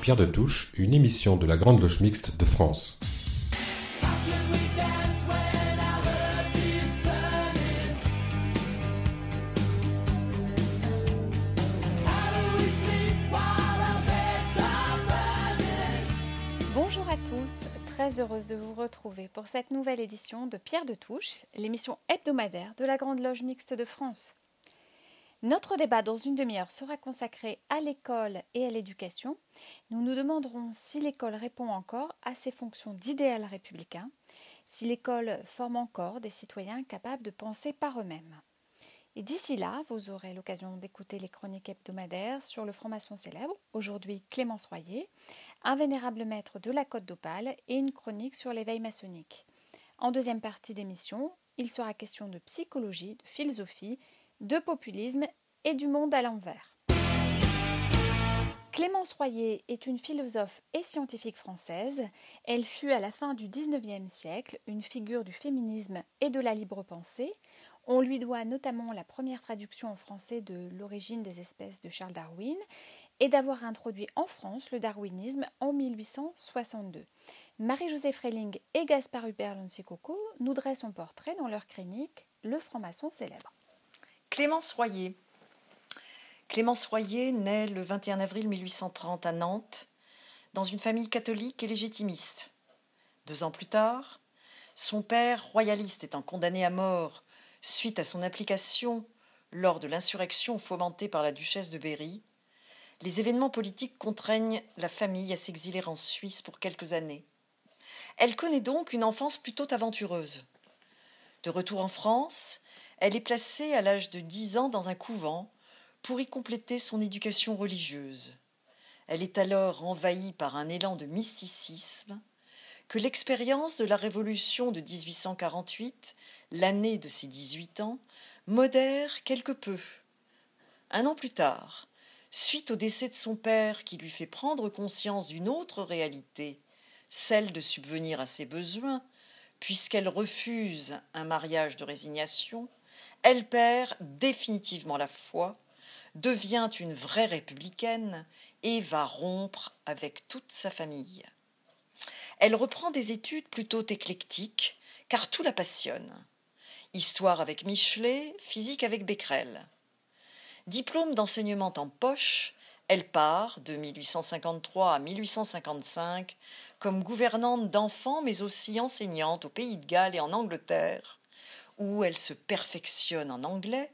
Pierre de Touche, une émission de la Grande Loge Mixte de France. Bonjour à tous, très heureuse de vous retrouver pour cette nouvelle édition de Pierre de Touche, l'émission hebdomadaire de la Grande Loge Mixte de France. Notre débat dans une demi-heure sera consacré à l'école et à l'éducation. Nous nous demanderons si l'école répond encore à ses fonctions d'idéal républicain, si l'école forme encore des citoyens capables de penser par eux-mêmes. Et d'ici là, vous aurez l'occasion d'écouter les chroniques hebdomadaires sur le franc-maçon célèbre, aujourd'hui Clémence Royer, un vénérable maître de la Côte d'Opale et une chronique sur l'éveil maçonnique. En deuxième partie d'émission, il sera question de psychologie, de philosophie de populisme et du monde à l'envers. Clémence Royer est une philosophe et scientifique française. Elle fut à la fin du XIXe siècle une figure du féminisme et de la libre pensée. On lui doit notamment la première traduction en français de L'origine des espèces de Charles Darwin et d'avoir introduit en France le darwinisme en 1862. Marie-Josée Freling et Gaspard Hubert Coco nous dressent son portrait dans leur clinique Le franc-maçon célèbre. Clémence Royer. Clémence Royer naît le 21 avril 1830 à Nantes, dans une famille catholique et légitimiste. Deux ans plus tard, son père, royaliste, étant condamné à mort suite à son implication lors de l'insurrection fomentée par la duchesse de Berry, les événements politiques contraignent la famille à s'exiler en Suisse pour quelques années. Elle connaît donc une enfance plutôt aventureuse. De retour en France, elle est placée à l'âge de dix ans dans un couvent pour y compléter son éducation religieuse. Elle est alors envahie par un élan de mysticisme que l'expérience de la Révolution de 1848, l'année de ses dix-huit ans, modère quelque peu. Un an plus tard, suite au décès de son père qui lui fait prendre conscience d'une autre réalité, celle de subvenir à ses besoins, puisqu'elle refuse un mariage de résignation, elle perd définitivement la foi, devient une vraie républicaine et va rompre avec toute sa famille. Elle reprend des études plutôt éclectiques, car tout la passionne. Histoire avec Michelet, physique avec Becquerel. Diplôme d'enseignement en poche, elle part, de 1853 à 1855, comme gouvernante d'enfants mais aussi enseignante au Pays de Galles et en Angleterre, où elle se perfectionne en anglais,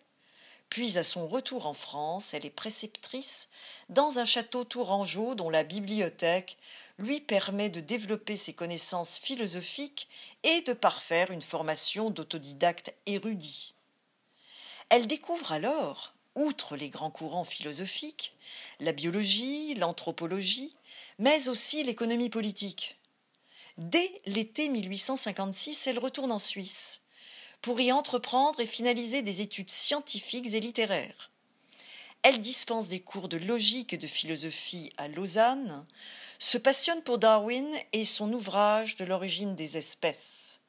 puis à son retour en France, elle est préceptrice dans un château tourangeau dont la bibliothèque lui permet de développer ses connaissances philosophiques et de parfaire une formation d'autodidacte érudit. Elle découvre alors, outre les grands courants philosophiques, la biologie, l'anthropologie, mais aussi l'économie politique. Dès l'été 1856, elle retourne en Suisse pour y entreprendre et finaliser des études scientifiques et littéraires. Elle dispense des cours de logique et de philosophie à Lausanne, se passionne pour Darwin et son ouvrage de l'origine des espèces,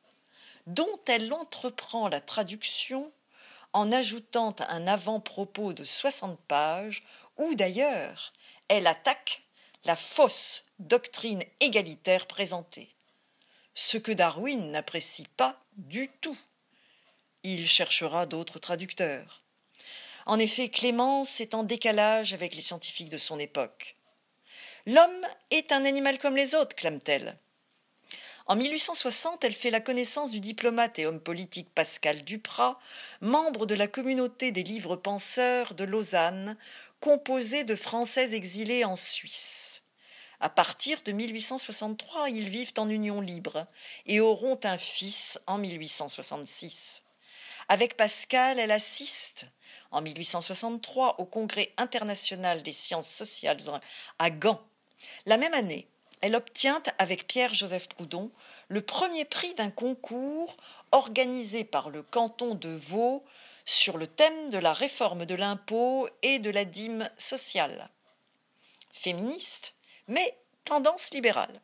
dont elle entreprend la traduction en ajoutant un avant-propos de 60 pages où d'ailleurs elle attaque la fausse doctrine égalitaire présentée, ce que Darwin n'apprécie pas du tout il cherchera d'autres traducteurs. En effet, Clémence est en décalage avec les scientifiques de son époque. L'homme est un animal comme les autres, clame-t-elle. En 1860, elle fait la connaissance du diplomate et homme politique Pascal Duprat, membre de la communauté des livres penseurs de Lausanne, composée de Français exilés en Suisse. À partir de 1863, ils vivent en union libre et auront un fils en 1866. Avec Pascal, elle assiste en 1863 au Congrès international des sciences sociales à Gand. La même année, elle obtient avec Pierre-Joseph Proudhon le premier prix d'un concours organisé par le canton de Vaud sur le thème de la réforme de l'impôt et de la dîme sociale. Féministe, mais tendance libérale,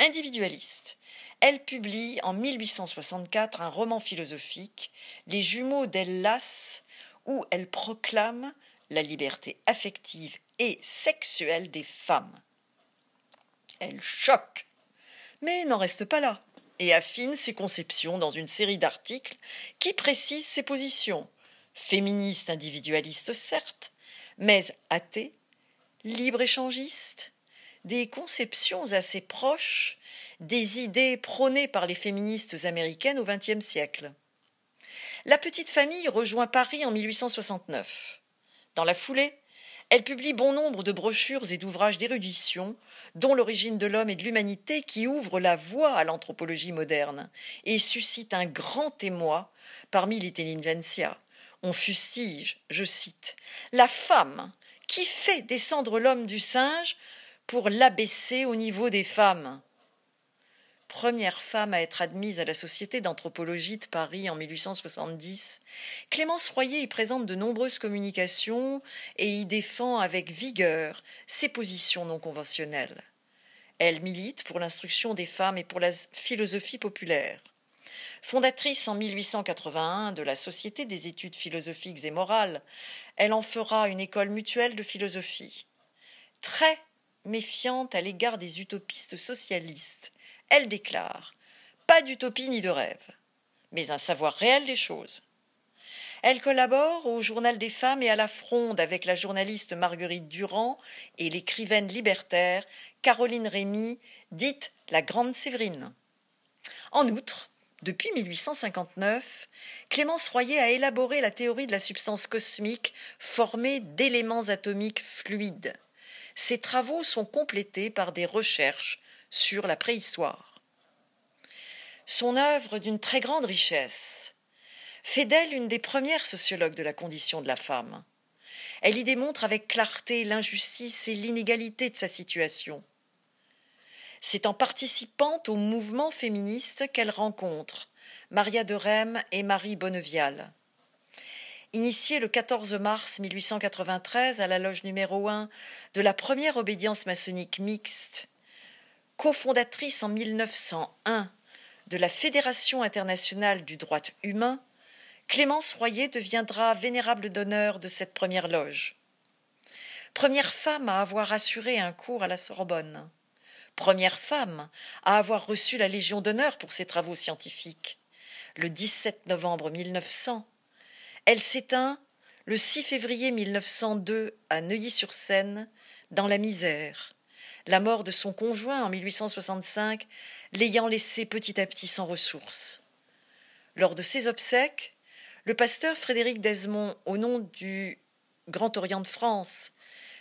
individualiste, elle publie en 1864 un roman philosophique, Les jumeaux d'Ellas, où elle proclame la liberté affective et sexuelle des femmes. Elle choque. Mais n'en reste pas là et affine ses conceptions dans une série d'articles qui précisent ses positions, féministes individualistes certes, mais athées, libre-échangistes, des conceptions assez proches des idées prônées par les féministes américaines au XXe siècle. La petite famille rejoint Paris en 1869. Dans la foulée, elle publie bon nombre de brochures et d'ouvrages d'érudition, dont L'origine de l'homme et de l'humanité, qui ouvrent la voie à l'anthropologie moderne et suscite un grand émoi parmi l'intelligentsia. On fustige, je cite, la femme qui fait descendre l'homme du singe pour l'abaisser au niveau des femmes première femme à être admise à la Société d'anthropologie de Paris en 1870, Clémence Royer y présente de nombreuses communications et y défend avec vigueur ses positions non conventionnelles. Elle milite pour l'instruction des femmes et pour la philosophie populaire. Fondatrice en 1881 de la Société des études philosophiques et morales, elle en fera une école mutuelle de philosophie. Très méfiante à l'égard des utopistes socialistes elle déclare Pas d'utopie ni de rêve, mais un savoir réel des choses. Elle collabore au Journal des femmes et à la Fronde avec la journaliste Marguerite Durand et l'écrivaine libertaire Caroline Rémy, dite la Grande Séverine. En outre, depuis 1859, Clémence Royer a élaboré la théorie de la substance cosmique formée d'éléments atomiques fluides. Ses travaux sont complétés par des recherches sur la préhistoire. Son œuvre, d'une très grande richesse, fait d'elle une des premières sociologues de la condition de la femme. Elle y démontre avec clarté l'injustice et l'inégalité de sa situation. C'est en participant au mouvement féministe qu'elle rencontre Maria de Rem et Marie Bonnevial. Initiée le 14 mars 1893 à la loge numéro 1 de la première obédience maçonnique mixte cofondatrice en 1901 de la Fédération internationale du droit humain, Clémence Royer deviendra vénérable d'honneur de cette première loge. Première femme à avoir assuré un cours à la Sorbonne. Première femme à avoir reçu la Légion d'honneur pour ses travaux scientifiques. Le 17 novembre 1900, elle s'éteint le 6 février 1902 à Neuilly-sur-Seine dans la misère, la mort de son conjoint en 1865 l'ayant laissé petit à petit sans ressources. Lors de ses obsèques, le pasteur Frédéric Desmond, au nom du Grand Orient de France,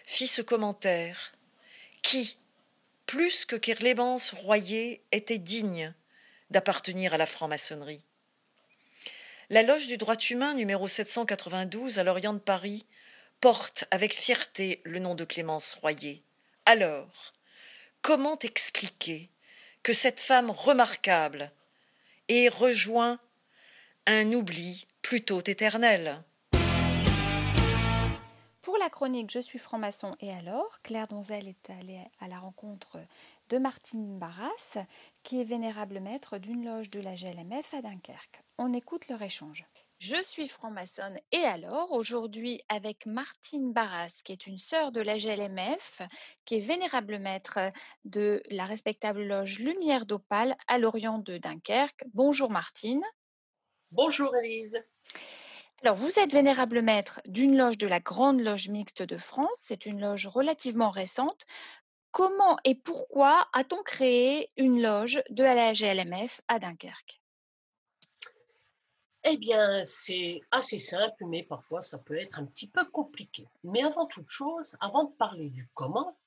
fit ce commentaire qui, plus que Clémence Royer, était digne d'appartenir à la franc-maçonnerie? La loge du droit humain numéro 792 à l'Orient de Paris porte avec fierté le nom de Clémence Royer. Alors, comment expliquer que cette femme remarquable ait rejoint un oubli plutôt éternel? Pour la chronique Je suis franc-maçon et alors, Claire Donzel est allée à la rencontre de Martine Barras, qui est vénérable maître d'une loge de la GLMF à Dunkerque. On écoute leur échange. Je suis franc-maçonne et alors, aujourd'hui, avec Martine Barras, qui est une sœur de la GLMF, qui est vénérable maître de la respectable loge Lumière d'Opale à l'Orient de Dunkerque. Bonjour Martine. Bonjour Elise. Alors, vous êtes vénérable maître d'une loge de la Grande Loge Mixte de France. C'est une loge relativement récente. Comment et pourquoi a-t-on créé une loge de la GLMF à Dunkerque? Eh bien, c'est assez simple, mais parfois ça peut être un petit peu compliqué. Mais avant toute chose, avant de parler du comment,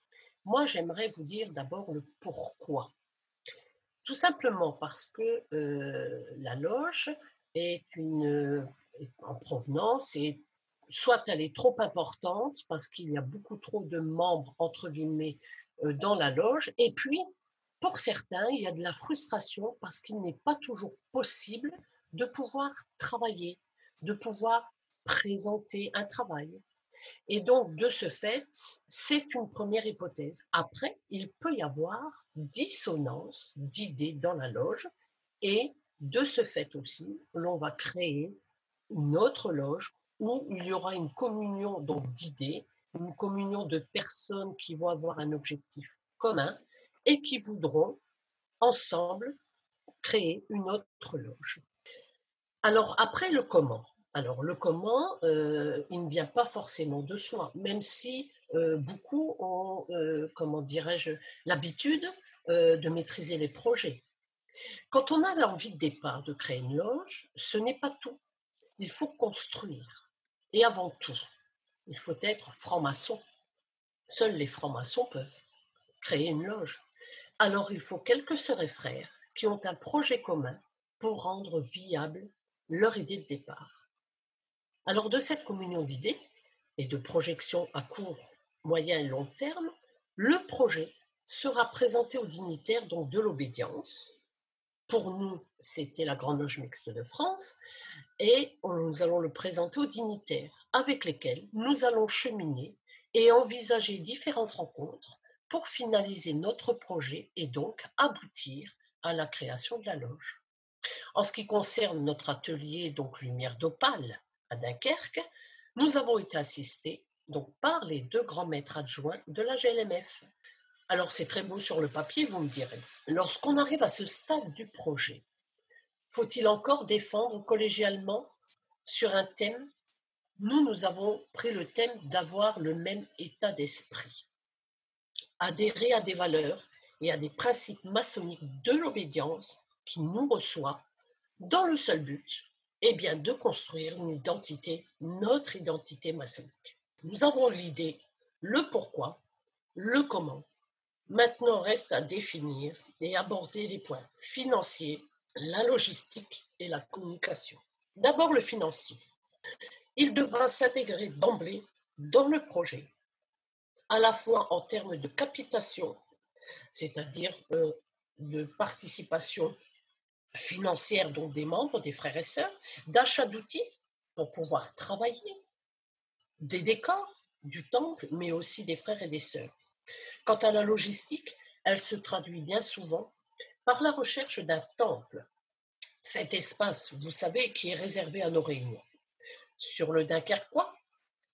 moi j'aimerais vous dire d'abord le pourquoi. Tout simplement parce que euh, la loge est une en provenance et soit elle est trop importante parce qu'il y a beaucoup trop de membres entre guillemets euh, dans la loge et puis pour certains il y a de la frustration parce qu'il n'est pas toujours possible de pouvoir travailler, de pouvoir présenter un travail. Et donc, de ce fait, c'est une première hypothèse. Après, il peut y avoir dissonance d'idées dans la loge et de ce fait aussi, l'on va créer une autre loge où il y aura une communion d'idées, une communion de personnes qui vont avoir un objectif commun et qui voudront ensemble créer une autre loge. Alors après le comment? Alors le comment, euh, il ne vient pas forcément de soi, même si euh, beaucoup ont, euh, comment dirais-je, l'habitude de maîtriser les projets. Quand on a l'envie de départ de créer une loge, ce n'est pas tout. Il faut construire. Et avant tout, il faut être franc-maçon. Seuls les francs-maçons peuvent créer une loge. Alors il faut quelques sœurs et frères qui ont un projet commun pour rendre viable leur idée de départ. Alors de cette communion d'idées et de projections à court, moyen et long terme, le projet sera présenté aux dignitaires donc de l'obédience. Pour nous, c'était la Grande Loge Mixte de France, et nous allons le présenter aux dignitaires avec lesquels nous allons cheminer et envisager différentes rencontres pour finaliser notre projet et donc aboutir à la création de la loge. En ce qui concerne notre atelier, donc Lumière d'Opale à Dunkerque, nous avons été assistés donc par les deux grands maîtres adjoints de la GLMF. Alors c'est très beau sur le papier, vous me direz. Lorsqu'on arrive à ce stade du projet, faut-il encore défendre collégialement sur un thème? Nous, nous avons pris le thème d'avoir le même état d'esprit, adhérer à des valeurs et à des principes maçonniques de l'obédience qui nous reçoit dans le seul but eh bien, de construire une identité, notre identité maçonnique. Nous avons l'idée, le pourquoi, le comment. Maintenant, reste à définir et aborder les points financiers, la logistique et la communication. D'abord, le financier. Il devra s'intégrer d'emblée dans le projet, à la fois en termes de capitation, c'est-à-dire euh, de participation financière donc des membres, des frères et sœurs, d'achat d'outils pour pouvoir travailler, des décors du temple, mais aussi des frères et des sœurs. Quant à la logistique, elle se traduit bien souvent par la recherche d'un temple, cet espace, vous savez, qui est réservé à nos réunions. Sur le Dunkerquois,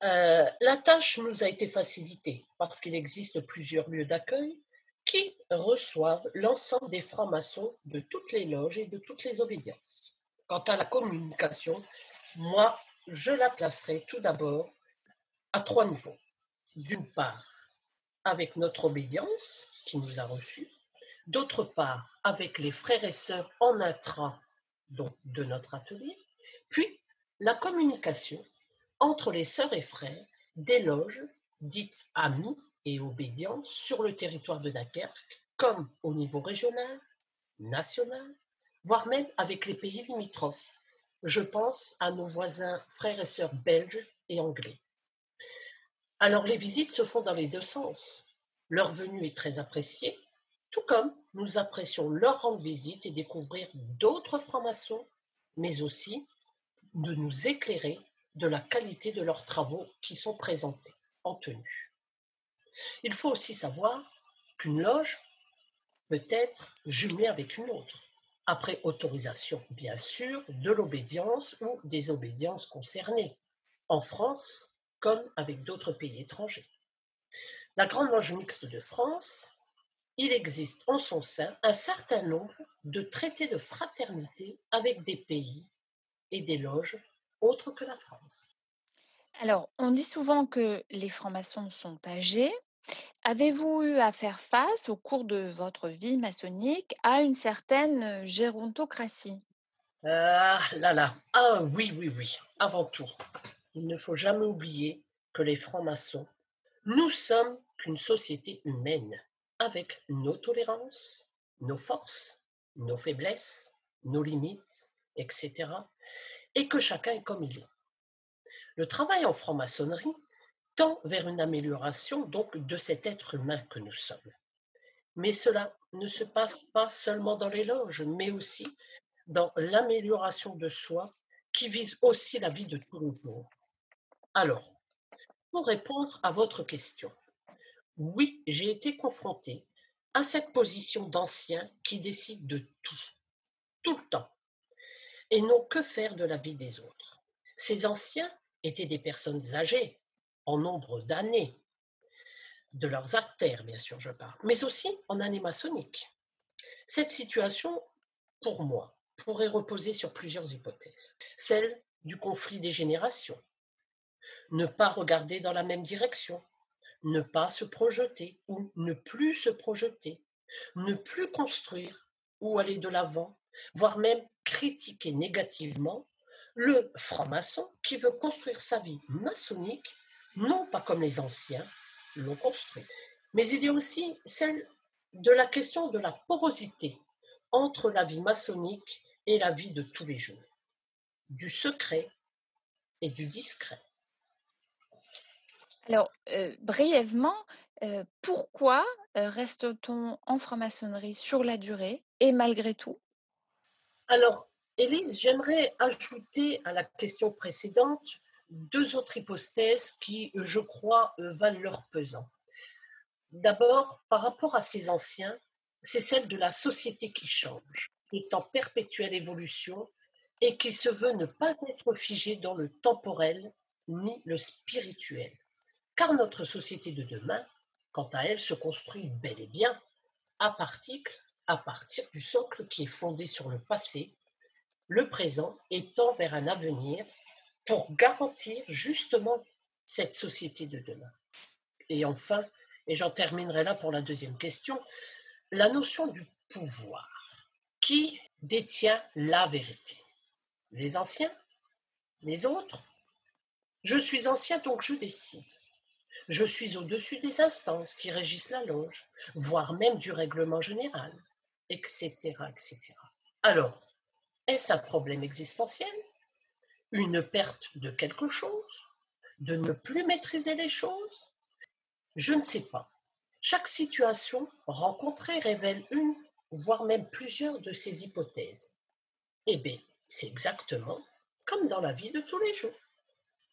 euh, la tâche nous a été facilitée parce qu'il existe plusieurs lieux d'accueil qui reçoivent l'ensemble des francs-maçons de toutes les loges et de toutes les obédiences. Quant à la communication, moi, je la placerai tout d'abord à trois niveaux. D'une part, avec notre obédience qui nous a reçus, d'autre part, avec les frères et sœurs en intra de notre atelier, puis la communication entre les sœurs et frères des loges dites amies et obédience sur le territoire de Dunkerque, comme au niveau régional, national, voire même avec les pays limitrophes. Je pense à nos voisins frères et sœurs belges et anglais. Alors les visites se font dans les deux sens. Leur venue est très appréciée, tout comme nous apprécions leur rendre visite et découvrir d'autres francs-maçons, mais aussi de nous éclairer de la qualité de leurs travaux qui sont présentés en tenue. Il faut aussi savoir qu'une loge peut être jumelée avec une autre, après autorisation, bien sûr, de l'obédience ou des obédiences concernées, en France comme avec d'autres pays étrangers. La Grande Loge mixte de France, il existe en son sein un certain nombre de traités de fraternité avec des pays et des loges autres que la France. Alors, on dit souvent que les francs-maçons sont âgés. Avez-vous eu à faire face, au cours de votre vie maçonnique, à une certaine gérontocratie? Ah là là, ah oui, oui, oui, avant tout, il ne faut jamais oublier que les francs-maçons, nous sommes qu'une société humaine, avec nos tolérances, nos forces, nos faiblesses, nos limites, etc. Et que chacun est comme il est. Le travail en franc-maçonnerie tend vers une amélioration donc de cet être humain que nous sommes. Mais cela ne se passe pas seulement dans les loges, mais aussi dans l'amélioration de soi qui vise aussi la vie de tous les jours. Alors, pour répondre à votre question, oui, j'ai été confronté à cette position d'ancien qui décide de tout, tout le temps, et n'ont que faire de la vie des autres. Ces anciens étaient des personnes âgées, en nombre d'années. de leurs artères, bien sûr, je parle, mais aussi en année maçonnique. Cette situation, pour moi, pourrait reposer sur plusieurs hypothèses. Celle du conflit des générations, ne pas regarder dans la même direction, ne pas se projeter ou ne plus se projeter, ne plus construire ou aller de l'avant, voire même critiquer négativement le franc-maçon qui veut construire sa vie maçonnique, non pas comme les anciens l'ont construit. Mais il y a aussi celle de la question de la porosité entre la vie maçonnique et la vie de tous les jours, du secret et du discret. Alors, euh, brièvement, euh, pourquoi euh, reste-t-on en franc-maçonnerie sur la durée et malgré tout? Alors, Élise, j'aimerais ajouter à la question précédente deux autres hypothèses qui, je crois, valent leur pesant. D'abord, par rapport à ces anciens, c'est celle de la société qui change, qui est en perpétuelle évolution et qui se veut ne pas être figée dans le temporel ni le spirituel. Car notre société de demain, quant à elle, se construit bel et bien à partir, du socle qui est fondé sur le passé, le présent étant vers un avenir pour garantir justement cette société de demain. Et enfin, et j'en terminerai là pour la deuxième question, la notion du pouvoir. Qui détient la vérité? Les anciens? Les autres? Je suis ancien donc je décide. Je suis au-dessus des instances qui régissent la loge, voire même du règlement général, etc. etc. Alors, est-ce un problème existentiel? Une perte de quelque chose? De ne plus maîtriser les choses? Je ne sais pas. Chaque situation rencontrée révèle une, voire même plusieurs de ces hypothèses. Eh bien, c'est exactement comme dans la vie de tous les jours.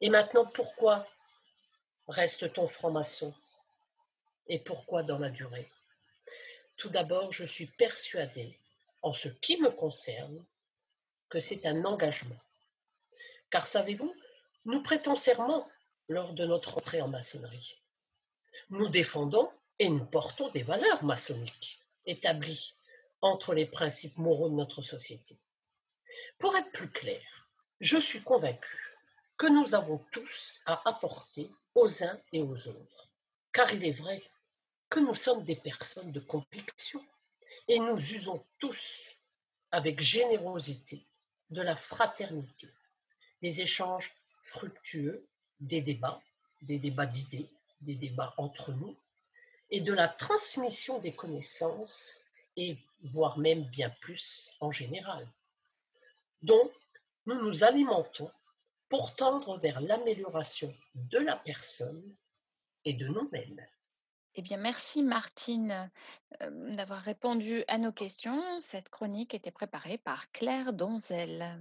Et maintenant, pourquoi reste-t-on franc-maçon Et pourquoi dans la durée? Tout d'abord, je suis persuadé, en ce qui me concerne, que c'est un engagement. Car savez-vous, nous prêtons serment lors de notre entrée en maçonnerie. Nous défendons et nous portons des valeurs maçonniques établies entre les principes moraux de notre société. Pour être plus clair, je suis convaincu que nous avons tous à apporter aux uns et aux autres, car il est vrai que nous sommes des personnes de conviction et nous usons tous avec générosité de la fraternité, des échanges fructueux, des débats, des débats d'idées, des débats entre nous, et de la transmission des connaissances, et voire même bien plus en général. Donc, nous nous alimentons pour tendre vers l'amélioration de la personne et de nous-mêmes. Eh bien, merci Martine euh, d'avoir répondu à nos questions. Cette chronique était préparée par Claire Donzel.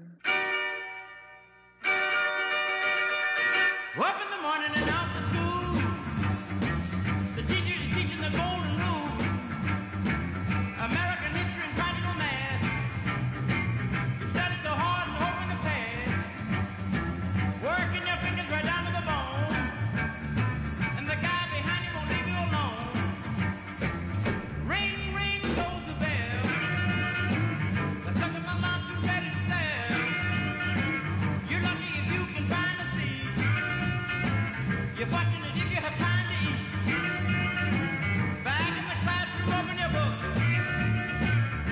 You're watching it if you have time to eat. Back in the classroom, your book.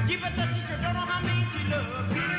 Keep teacher, don't know how mean she looks.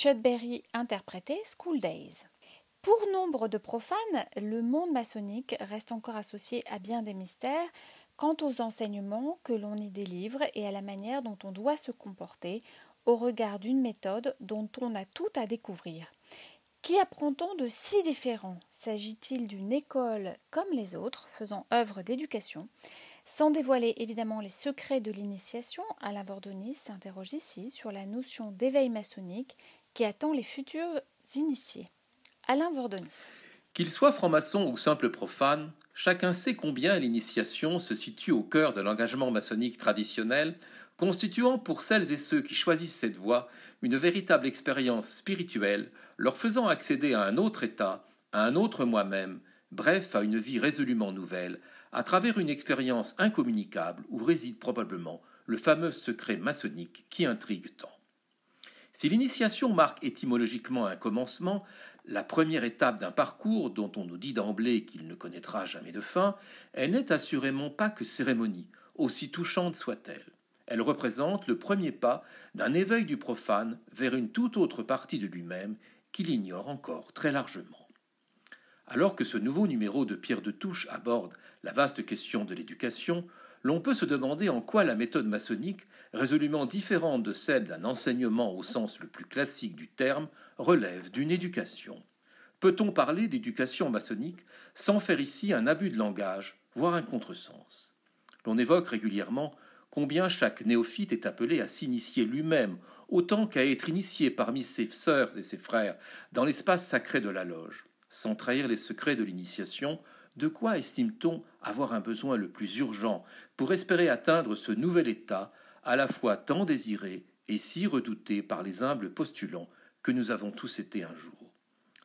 Chudberry interprétait School Days. Pour nombre de profanes, le monde maçonnique reste encore associé à bien des mystères quant aux enseignements que l'on y délivre et à la manière dont on doit se comporter au regard d'une méthode dont on a tout à découvrir. Qui apprend-on de si différent? S'agit-il d'une école comme les autres, faisant œuvre d'éducation? Sans dévoiler évidemment les secrets de l'initiation, Alain Vordonis s'interroge ici sur la notion d'éveil maçonnique qui attend les futurs initiés. Alain Vordonis. Qu'il soit franc-maçon ou simple profane, chacun sait combien l'initiation se situe au cœur de l'engagement maçonnique traditionnel, constituant pour celles et ceux qui choisissent cette voie une véritable expérience spirituelle, leur faisant accéder à un autre état, à un autre moi-même, bref, à une vie résolument nouvelle, à travers une expérience incommunicable où réside probablement le fameux secret maçonnique qui intrigue tant. Si l'initiation marque étymologiquement un commencement, la première étape d'un parcours dont on nous dit d'emblée qu'il ne connaîtra jamais de fin, elle n'est assurément pas que cérémonie, aussi touchante soit-elle. Elle représente le premier pas d'un éveil du profane vers une toute autre partie de lui-même qu'il ignore encore très largement. Alors que ce nouveau numéro de Pierre de Touche aborde la vaste question de l'éducation, l'on peut se demander en quoi la méthode maçonnique, résolument différente de celle d'un enseignement au sens le plus classique du terme, relève d'une éducation. Peut-on parler d'éducation maçonnique sans faire ici un abus de langage, voire un contresens? L'on évoque régulièrement combien chaque néophyte est appelé à s'initier lui-même, autant qu'à être initié parmi ses sœurs et ses frères dans l'espace sacré de la loge. Sans trahir les secrets de l'initiation, de quoi estime-t-on avoir un besoin le plus urgent pour espérer atteindre ce nouvel état, à la fois tant désiré et si redouté par les humbles postulants que nous avons tous été un jour.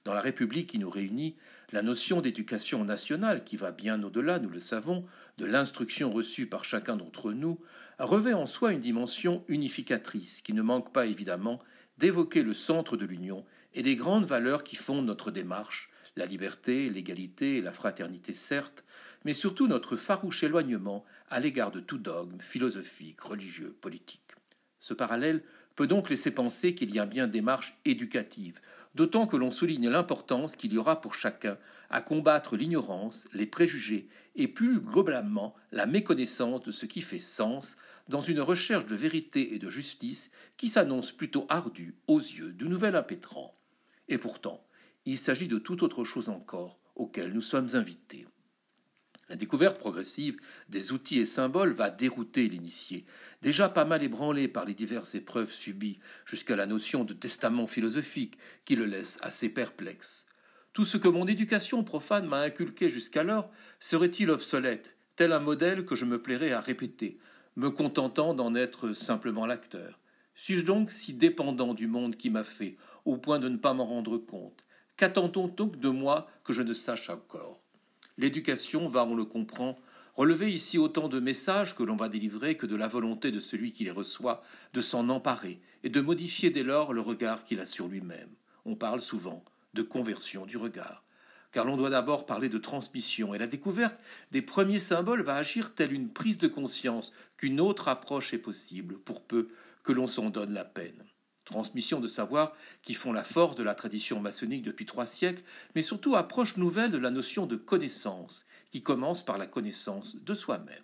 Dans la République qui nous réunit, la notion d'éducation nationale, qui va bien au-delà, nous le savons, de l'instruction reçue par chacun d'entre nous, revêt en soi une dimension unificatrice qui ne manque pas évidemment d'évoquer le centre de l'Union et les grandes valeurs qui fondent notre démarche, la liberté, l'égalité la fraternité certes, mais surtout notre farouche éloignement à l'égard de tout dogme philosophique, religieux, politique. Ce parallèle peut donc laisser penser qu'il y a bien démarche éducative, d'autant que l'on souligne l'importance qu'il y aura pour chacun à combattre l'ignorance, les préjugés et plus globalement la méconnaissance de ce qui fait sens dans une recherche de vérité et de justice qui s'annonce plutôt ardue aux yeux du nouvel impétrant. Et pourtant, il s'agit de tout autre chose encore auquel nous sommes invités. La découverte progressive des outils et symboles va dérouter l'initié, déjà pas mal ébranlé par les diverses épreuves subies, jusqu'à la notion de testament philosophique qui le laisse assez perplexe. Tout ce que mon éducation profane m'a inculqué jusqu'alors serait-il obsolète, tel un modèle que je me plairais à répéter, me contentant d'en être simplement l'acteur. Suis-je donc si dépendant du monde qui m'a fait, au point de ne pas m'en rendre compte? Qu'attend-on donc de moi que je ne sache encore? L'éducation va, on le comprend, relever ici autant de messages que l'on va délivrer que de la volonté de celui qui les reçoit de s'en emparer et de modifier dès lors le regard qu'il a sur lui-même. On parle souvent de conversion du regard, car l'on doit d'abord parler de transmission, et la découverte des premiers symboles va agir telle une prise de conscience qu'une autre approche est possible, pour peu que l'on s'en donne la peine transmission de savoir qui font la force de la tradition maçonnique depuis trois siècles, mais surtout approche nouvelle de la notion de connaissance, qui commence par la connaissance de soi-même.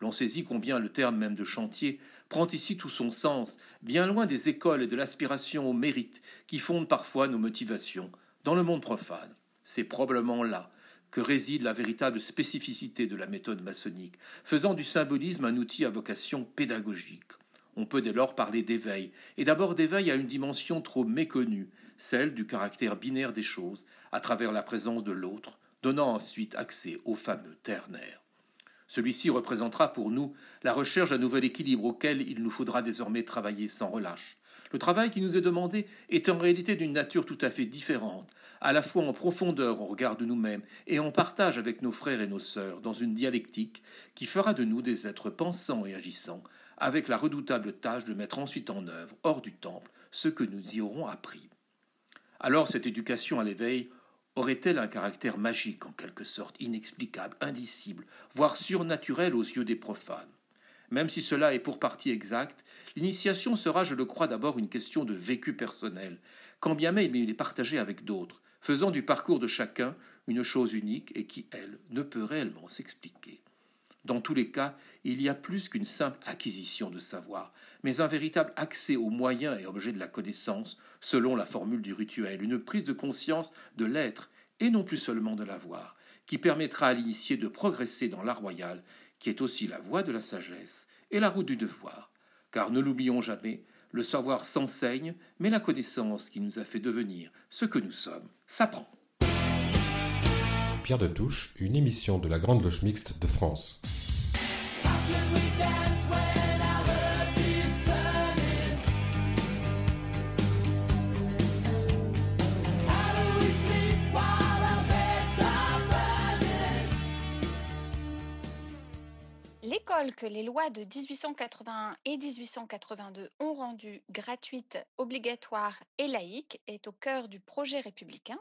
L'on saisit combien le terme même de chantier prend ici tout son sens, bien loin des écoles et de l'aspiration au mérite qui fondent parfois nos motivations dans le monde profane. C'est probablement là que réside la véritable spécificité de la méthode maçonnique, faisant du symbolisme un outil à vocation pédagogique. On peut dès lors parler d'éveil, et d'abord d'éveil à une dimension trop méconnue, celle du caractère binaire des choses, à travers la présence de l'autre, donnant ensuite accès au fameux ternaire. Celui-ci représentera pour nous la recherche d'un nouvel équilibre auquel il nous faudra désormais travailler sans relâche. Le travail qui nous est demandé est en réalité d'une nature tout à fait différente, à la fois en profondeur au regard de nous-mêmes et en partage avec nos frères et nos sœurs dans une dialectique qui fera de nous des êtres pensants et agissants, avec la redoutable tâche de mettre ensuite en œuvre, hors du temple, ce que nous y aurons appris. Alors cette éducation à l'éveil aurait-elle un caractère magique, en quelque sorte, inexplicable, indicible, voire surnaturel aux yeux des profanes? Même si cela est pour partie exact, l'initiation sera, je le crois, d'abord une question de vécu personnel, quand bien même il est partagé avec d'autres, faisant du parcours de chacun une chose unique et qui, elle, ne peut réellement s'expliquer. Dans tous les cas, il y a plus qu'une simple acquisition de savoir, mais un véritable accès aux moyens et objets de la connaissance, selon la formule du rituel, une prise de conscience de l'être, et non plus seulement de l'avoir, qui permettra à l'initié de progresser dans l'art royal, qui est aussi la voie de la sagesse et la route du devoir. Car ne l'oublions jamais, le savoir s'enseigne, mais la connaissance qui nous a fait devenir ce que nous sommes s'apprend. Pierre de Touche, une émission de la Grande Loge Mixte de France. L'école que les lois de 1881 et 1882 ont rendue gratuite, obligatoire et laïque est au cœur du projet républicain.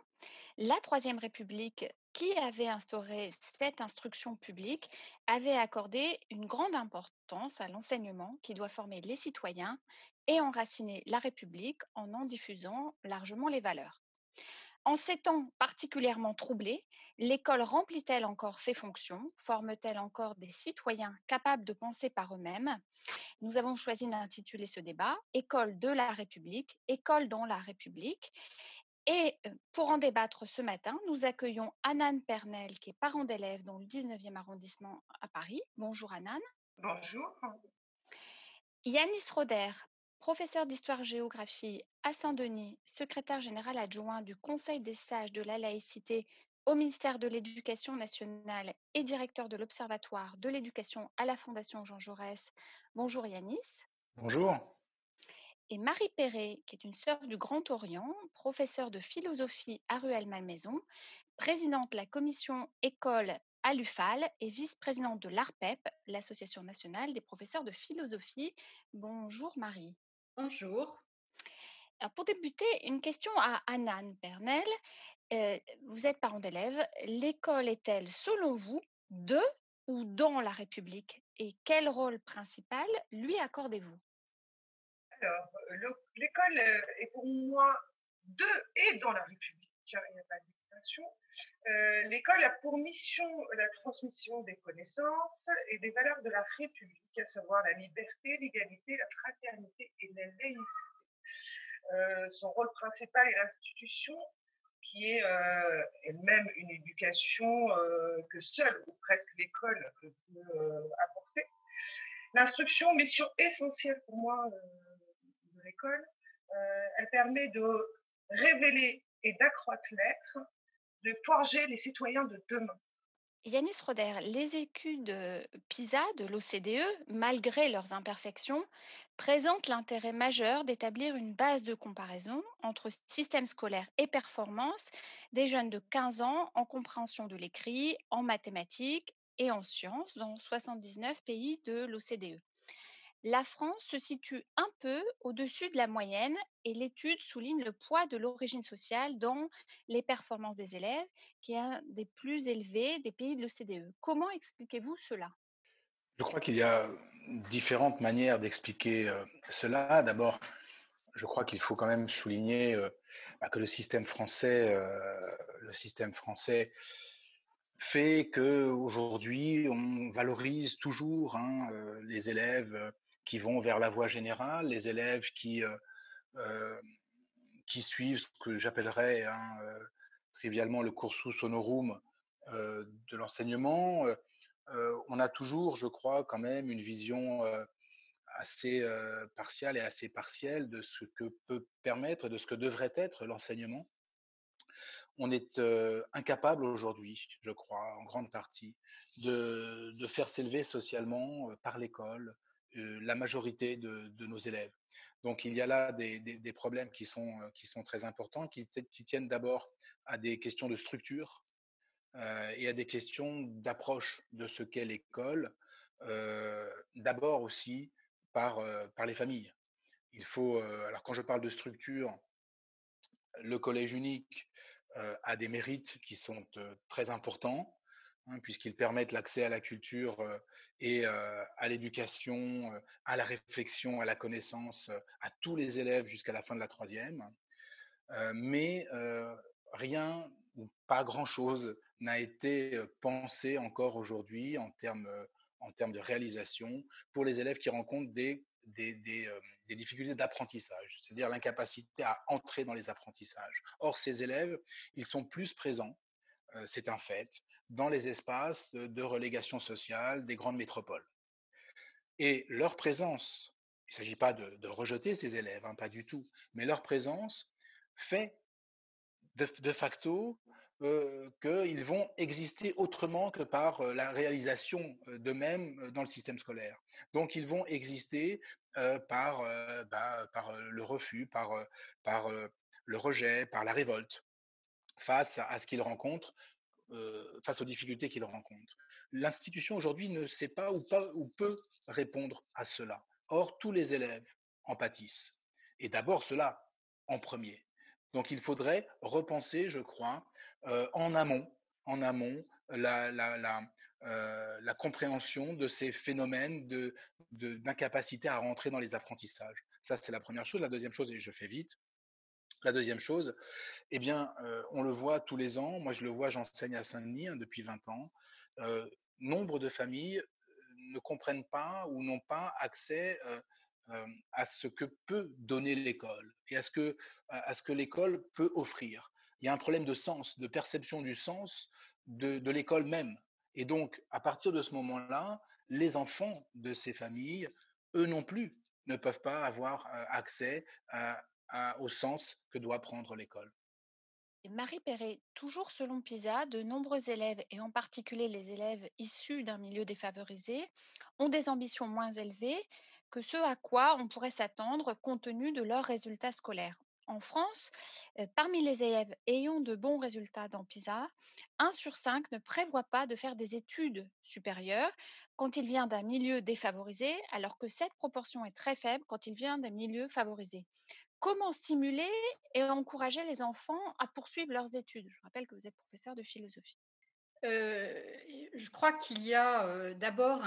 La Troisième République, qui avait instauré cette instruction publique, avait accordé une grande importance à l'enseignement qui doit former les citoyens et enraciner la République en en diffusant largement les valeurs. En ces temps particulièrement troublés, l'école remplit-elle encore ses fonctions? Forme-t-elle encore des citoyens capables de penser par eux-mêmes? Nous avons choisi d'intituler ce débat École de la République, École dans la République. Et pour en débattre ce matin, nous accueillons Anan Pernel, qui est parent d'élève dans le 19e arrondissement à Paris. Bonjour Anan. Bonjour. Yanis Roder, professeur d'histoire-géographie à Saint-Denis, secrétaire général adjoint du Conseil des sages de la laïcité au ministère de l'Éducation nationale et directeur de l'Observatoire de l'éducation à la Fondation Jean Jaurès. Bonjour Yanis. Bonjour. Et Marie Perret, qui est une sœur du Grand Orient, professeure de philosophie à Ruelle-Malmaison, présidente de la commission école à l'UFAL et vice-présidente de l'ARPEP, l'Association nationale des professeurs de philosophie. Bonjour Marie. Bonjour. Alors pour débuter, une question à Anan Pernel. Euh, vous êtes parent d'élève. L'école est-elle, selon vous, de ou dans la République? Et quel rôle principal lui accordez-vous? Alors, l'école est pour moi de et dans la République, il n'y a pas d'expression. Euh, l'école a pour mission la transmission des connaissances et des valeurs de la République, à savoir la liberté, l'égalité, la fraternité et la laïcité. Euh, son rôle principal est l'institution qui est euh, même une éducation que seule ou presque l'école peut apporter. L'instruction, mission essentielle pour moi de l'école, elle permet de révéler et d'accroître l'être, de forger les citoyens de demain. Yanis Roder, les études PISA de l'OCDE, malgré leurs imperfections, présentent l'intérêt majeur d'établir une base de comparaison entre système scolaire et performance des jeunes de 15 ans en compréhension de l'écrit, en mathématiques et en sciences dans 79 pays de l'OCDE. La France se situe un peu au-dessus de la moyenne et l'étude souligne le poids de l'origine sociale dans les performances des élèves, qui est un des plus élevés des pays de l'OCDE. Comment expliquez-vous cela? Je crois qu'il y a différentes manières d'expliquer cela. D'abord, je crois qu'il faut quand même souligner bah, que le système français, le système français fait que aujourd'hui on valorise toujours hein, les élèves qui vont vers la voie générale, les élèves qui, euh, euh, qui suivent ce que j'appellerais hein, euh, trivialement le cursus honorum de l'enseignement. on a toujours, je crois, quand même une vision assez partielle et assez partielle de ce que peut permettre, de ce que devrait être l'enseignement. On est incapable aujourd'hui, je crois, en grande partie, de, de faire s'élever socialement par l'école, la majorité de, nos élèves. Donc il y a là des, problèmes qui sont, qui sont très importants, qui, tiennent d'abord à des questions de structure et à des questions d'approche de ce qu'est l'école, d'abord aussi par, par les familles. Il faut, alors quand je parle de structure, le collège unique a des mérites qui sont très importants. Hein, puisqu'ils permettent l'accès à la culture et à l'éducation, à la réflexion, à la connaissance, à tous les élèves jusqu'à la fin de la troisième. mais rien ou pas grand-chose n'a été pensé encore aujourd'hui en termes, en de réalisation pour les élèves qui rencontrent des, difficultés d'apprentissage, c'est-à-dire l'incapacité à entrer dans les apprentissages. Or, ces élèves, ils sont plus présents, c'est un fait, dans les espaces de relégation sociale des grandes métropoles. Et leur présence, il ne s'agit pas de, rejeter ces élèves, hein, pas du tout, mais leur présence fait de, facto euh, qu'ils vont exister autrement que par euh, la réalisation euh, d'eux-mêmes dans le système scolaire. Donc ils vont exister par, bah, le refus, par le rejet, par la révolte face à, ce qu'ils rencontrent, face aux difficultés qu'ils rencontrent. L'institution aujourd'hui ne sait pas ou, pas ou peut répondre à cela. Or, tous les élèves en pâtissent. Et d'abord cela en premier. Donc il faudrait repenser, je crois, en amont, en amont la, la, la, compréhension de ces phénomènes de, d'incapacité à rentrer dans les apprentissages. Ça, c'est la première chose. La deuxième chose, et je fais vite, la deuxième chose, eh bien, euh, on le voit tous les ans. Moi, je le vois, j'enseigne à Saint-Denis hein, depuis 20 ans. nombre de familles ne comprennent pas ou n'ont pas accès à ce que peut donner l'école et à ce que, à l'école peut offrir. Il y a un problème de sens, de perception du sens de, l'école même. Et donc, à partir de ce moment-là, les enfants de ces familles, eux non plus, ne peuvent pas avoir accès au sens que doit prendre l'école. Marie Perret, toujours selon PISA, de nombreux élèves, et en particulier les élèves issus d'un milieu défavorisé, ont des ambitions moins élevées que ce à quoi on pourrait s'attendre compte tenu de leurs résultats scolaires. En France, parmi les élèves ayant de bons résultats dans PISA, 1 sur 5 ne prévoit pas de faire des études supérieures quand il vient d'un milieu défavorisé, alors que cette proportion est très faible quand il vient d'un milieu favorisé. Comment stimuler et encourager les enfants à poursuivre leurs études? Je rappelle que vous êtes professeur de philosophie. je crois qu'il y a d'abord,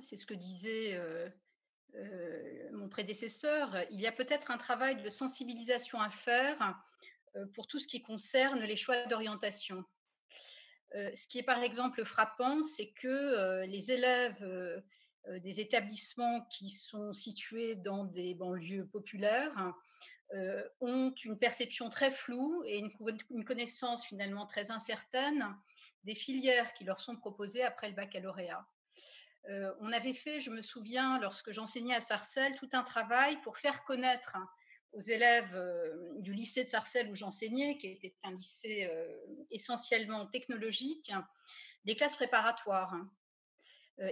c'est ce que disait euh, mon prédécesseur, il y a peut-être un travail de sensibilisation à faire euh, pour tout ce qui concerne les choix d'orientation. Euh, ce qui est par exemple frappant, c'est que les élèves des établissements qui sont situés dans des banlieues populaires ont une perception très floue et une, connaissance finalement très incertaine des filières qui leur sont proposées après le baccalauréat. Euh, on avait fait, je me souviens, lorsque j'enseignais à Sarcelles, tout un travail pour faire connaître aux élèves euh, du lycée de Sarcelles où j'enseignais, qui était un lycée euh, essentiellement technologique, des classes préparatoires.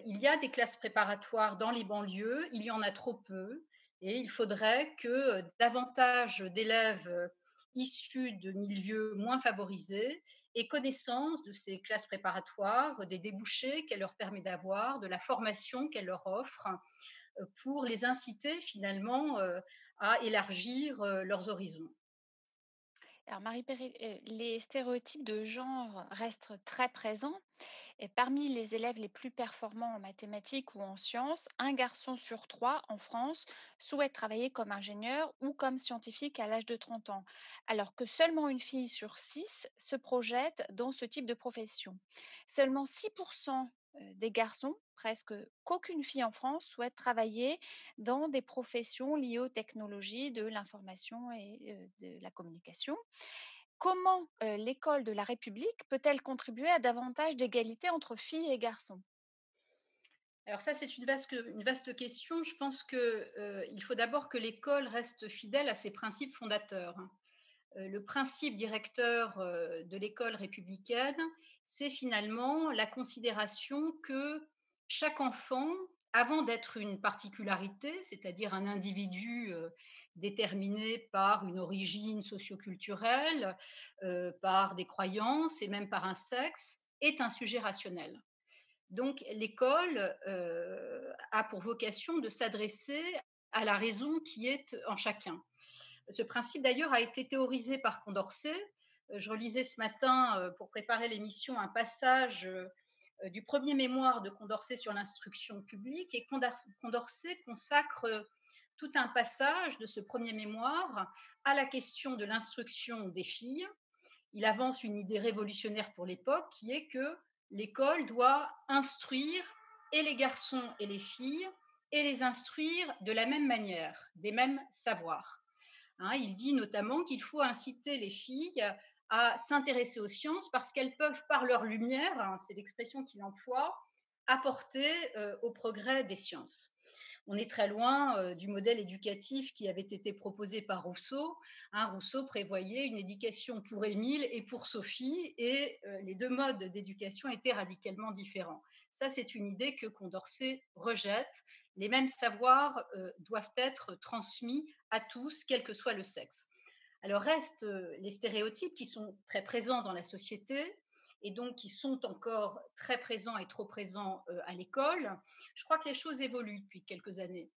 Il y a des classes préparatoires dans les banlieues, il y en a trop peu, et il faudrait que davantage d'élèves issus de milieux moins favorisés et connaissance de ces classes préparatoires, des débouchés qu'elle leur permet d'avoir, de la formation qu'elle leur offre, euh, pour les inciter finalement euh, à élargir euh, leurs horizons. Alors Marie Perret, les stéréotypes de genre restent très présents. Et parmi les élèves les plus performants en mathématiques ou en sciences, un garçon sur trois en France souhaite travailler comme ingénieur ou comme scientifique à l'âge de 30 ans, alors que seulement une fille sur six se projette dans ce type de profession. Seulement 6% des garçons, presque qu'aucune fille en France souhaite travailler dans des professions liées aux technologies de l'information et de la communication. Comment l'école de la République peut-elle contribuer à davantage d'égalité entre filles et garçons? Alors ça, c'est une vaste, question. Je pense qu'il faut d'abord que l'école reste fidèle à ses principes fondateurs. Euh, le principe directeur euh, de l'école républicaine, c'est finalement la considération que chaque enfant, avant d'être une particularité, c'est-à-dire un individu euh, déterminé par une origine socioculturelle, par des croyances et même par un sexe, est un sujet rationnel. Donc l'école a pour vocation de s'adresser à la raison qui est en chacun. Ce principe, d'ailleurs, a été théorisé par Condorcet. Euh, je relisais ce matin, euh, pour préparer l'émission, un passage du premier mémoire de Condorcet sur l'instruction publique et Condorcet consacre tout un passage de ce premier mémoire à la question de l'instruction des filles. Il avance une idée révolutionnaire pour l'époque qui est que l'école doit instruire et les garçons et les filles et les instruire de la même manière, des mêmes savoirs. Hein, il dit notamment qu'il faut inciter les filles à s'intéresser aux sciences parce qu'elles peuvent, par leur lumière, hein, c'est l'expression qu'il emploie, apporter euh, au progrès des sciences. On est très loin euh, du modèle éducatif qui avait été proposé par Rousseau. Hein, Rousseau prévoyait une éducation pour Émile et pour Sophie, et euh, les deux modes d'éducation étaient radicalement différents. Ça, c'est une idée que Condorcet rejette. Les mêmes savoirs doivent être transmis à tous, quel que soit le sexe. Alors restent les stéréotypes qui sont très présents dans la société et donc qui sont encore très présents et trop présents à l'école. Je crois que les choses évoluent depuis quelques années.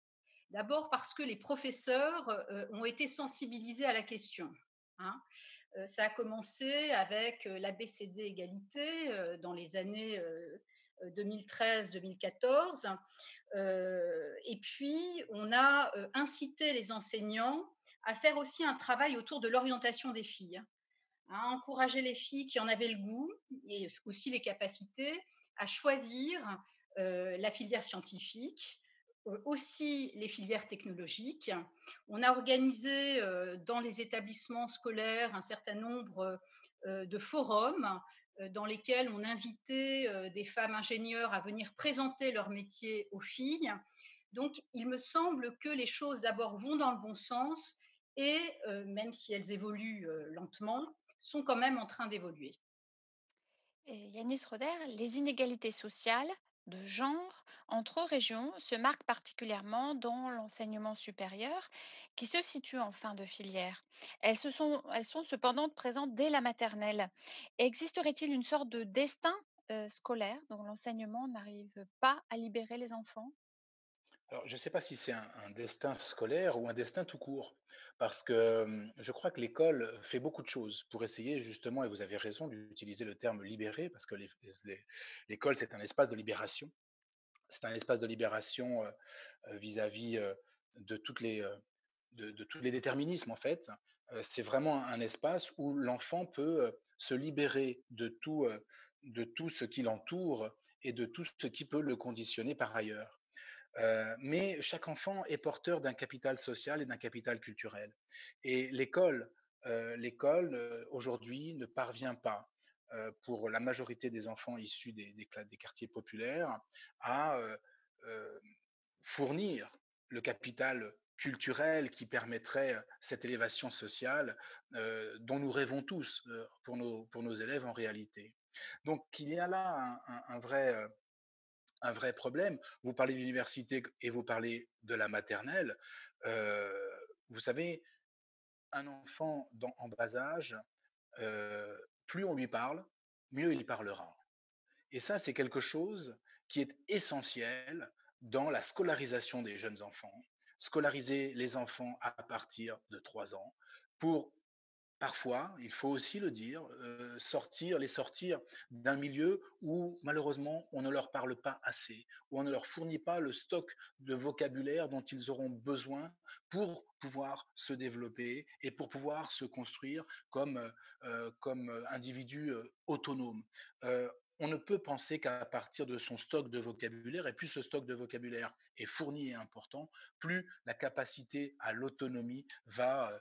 D'abord parce que les professeurs ont été sensibilisés à la question. Hein. Ça a commencé avec l'ABCD égalité dans les années 2013-2014. et puis, on a incité les enseignants à faire aussi un travail autour de l'orientation des filles, à encourager les filles qui en avaient le goût et aussi les capacités à choisir la filière scientifique, aussi les filières technologiques. On a organisé dans les établissements scolaires un certain nombre de forums dans lesquels on invitait des femmes ingénieures à venir présenter leur métier aux filles. Donc, il me semble que les choses d'abord vont dans le bon sens et même si elles évoluent lentement, sont quand même en train d'évoluer. Yanis Roder, les inégalités sociales de genre entre régions se marquent particulièrement dans l'enseignement supérieur qui se situe en fin de filière. Elles, sont, elles sont cependant présentes dès la maternelle. Existerait-il une sorte de destin scolaire dont l'enseignement n'arrive pas à libérer les enfants? Alors, je ne sais pas si c'est un, destin scolaire ou un destin tout court, parce que je crois que l'école fait beaucoup de choses pour essayer justement, et vous avez raison d'utiliser le terme libérer, parce que l'école, c'est un espace de libération. C'est un espace de libération vis-à-vis de, tous les déterminismes, en fait. C'est vraiment un espace où l'enfant peut se libérer de tout ce qui l'entoure et de tout ce qui peut le conditionner par ailleurs mais chaque enfant est porteur d'un capital social et d'un capital culturel. Et l'école, l'école aujourd'hui ne parvient pas, pour la majorité des enfants issus des, quartiers populaires, à fournir le capital culturel qui permettrait cette élévation sociale dont nous rêvons tous pour, nos, élèves en réalité. Donc il y a là un, un vrai un vrai problème. Vous parlez d'université et vous parlez de la maternelle. vous savez, un enfant en bas âge, plus on lui parle, mieux il parlera. Et ça, c'est quelque chose qui est essentiel dans la scolarisation des jeunes enfants. Scolariser les enfants à partir de 3 ans pour parfois, il faut aussi le dire, sortir, les sortir d'un milieu où malheureusement on ne leur parle pas assez, où on ne leur fournit pas le stock de vocabulaire dont ils auront besoin pour pouvoir se développer et pour pouvoir se construire comme, comme individus autonomes on ne peut penser qu'à partir de son stock de vocabulaire, et plus ce stock de vocabulaire est fourni et important, plus la capacité à l'autonomie va,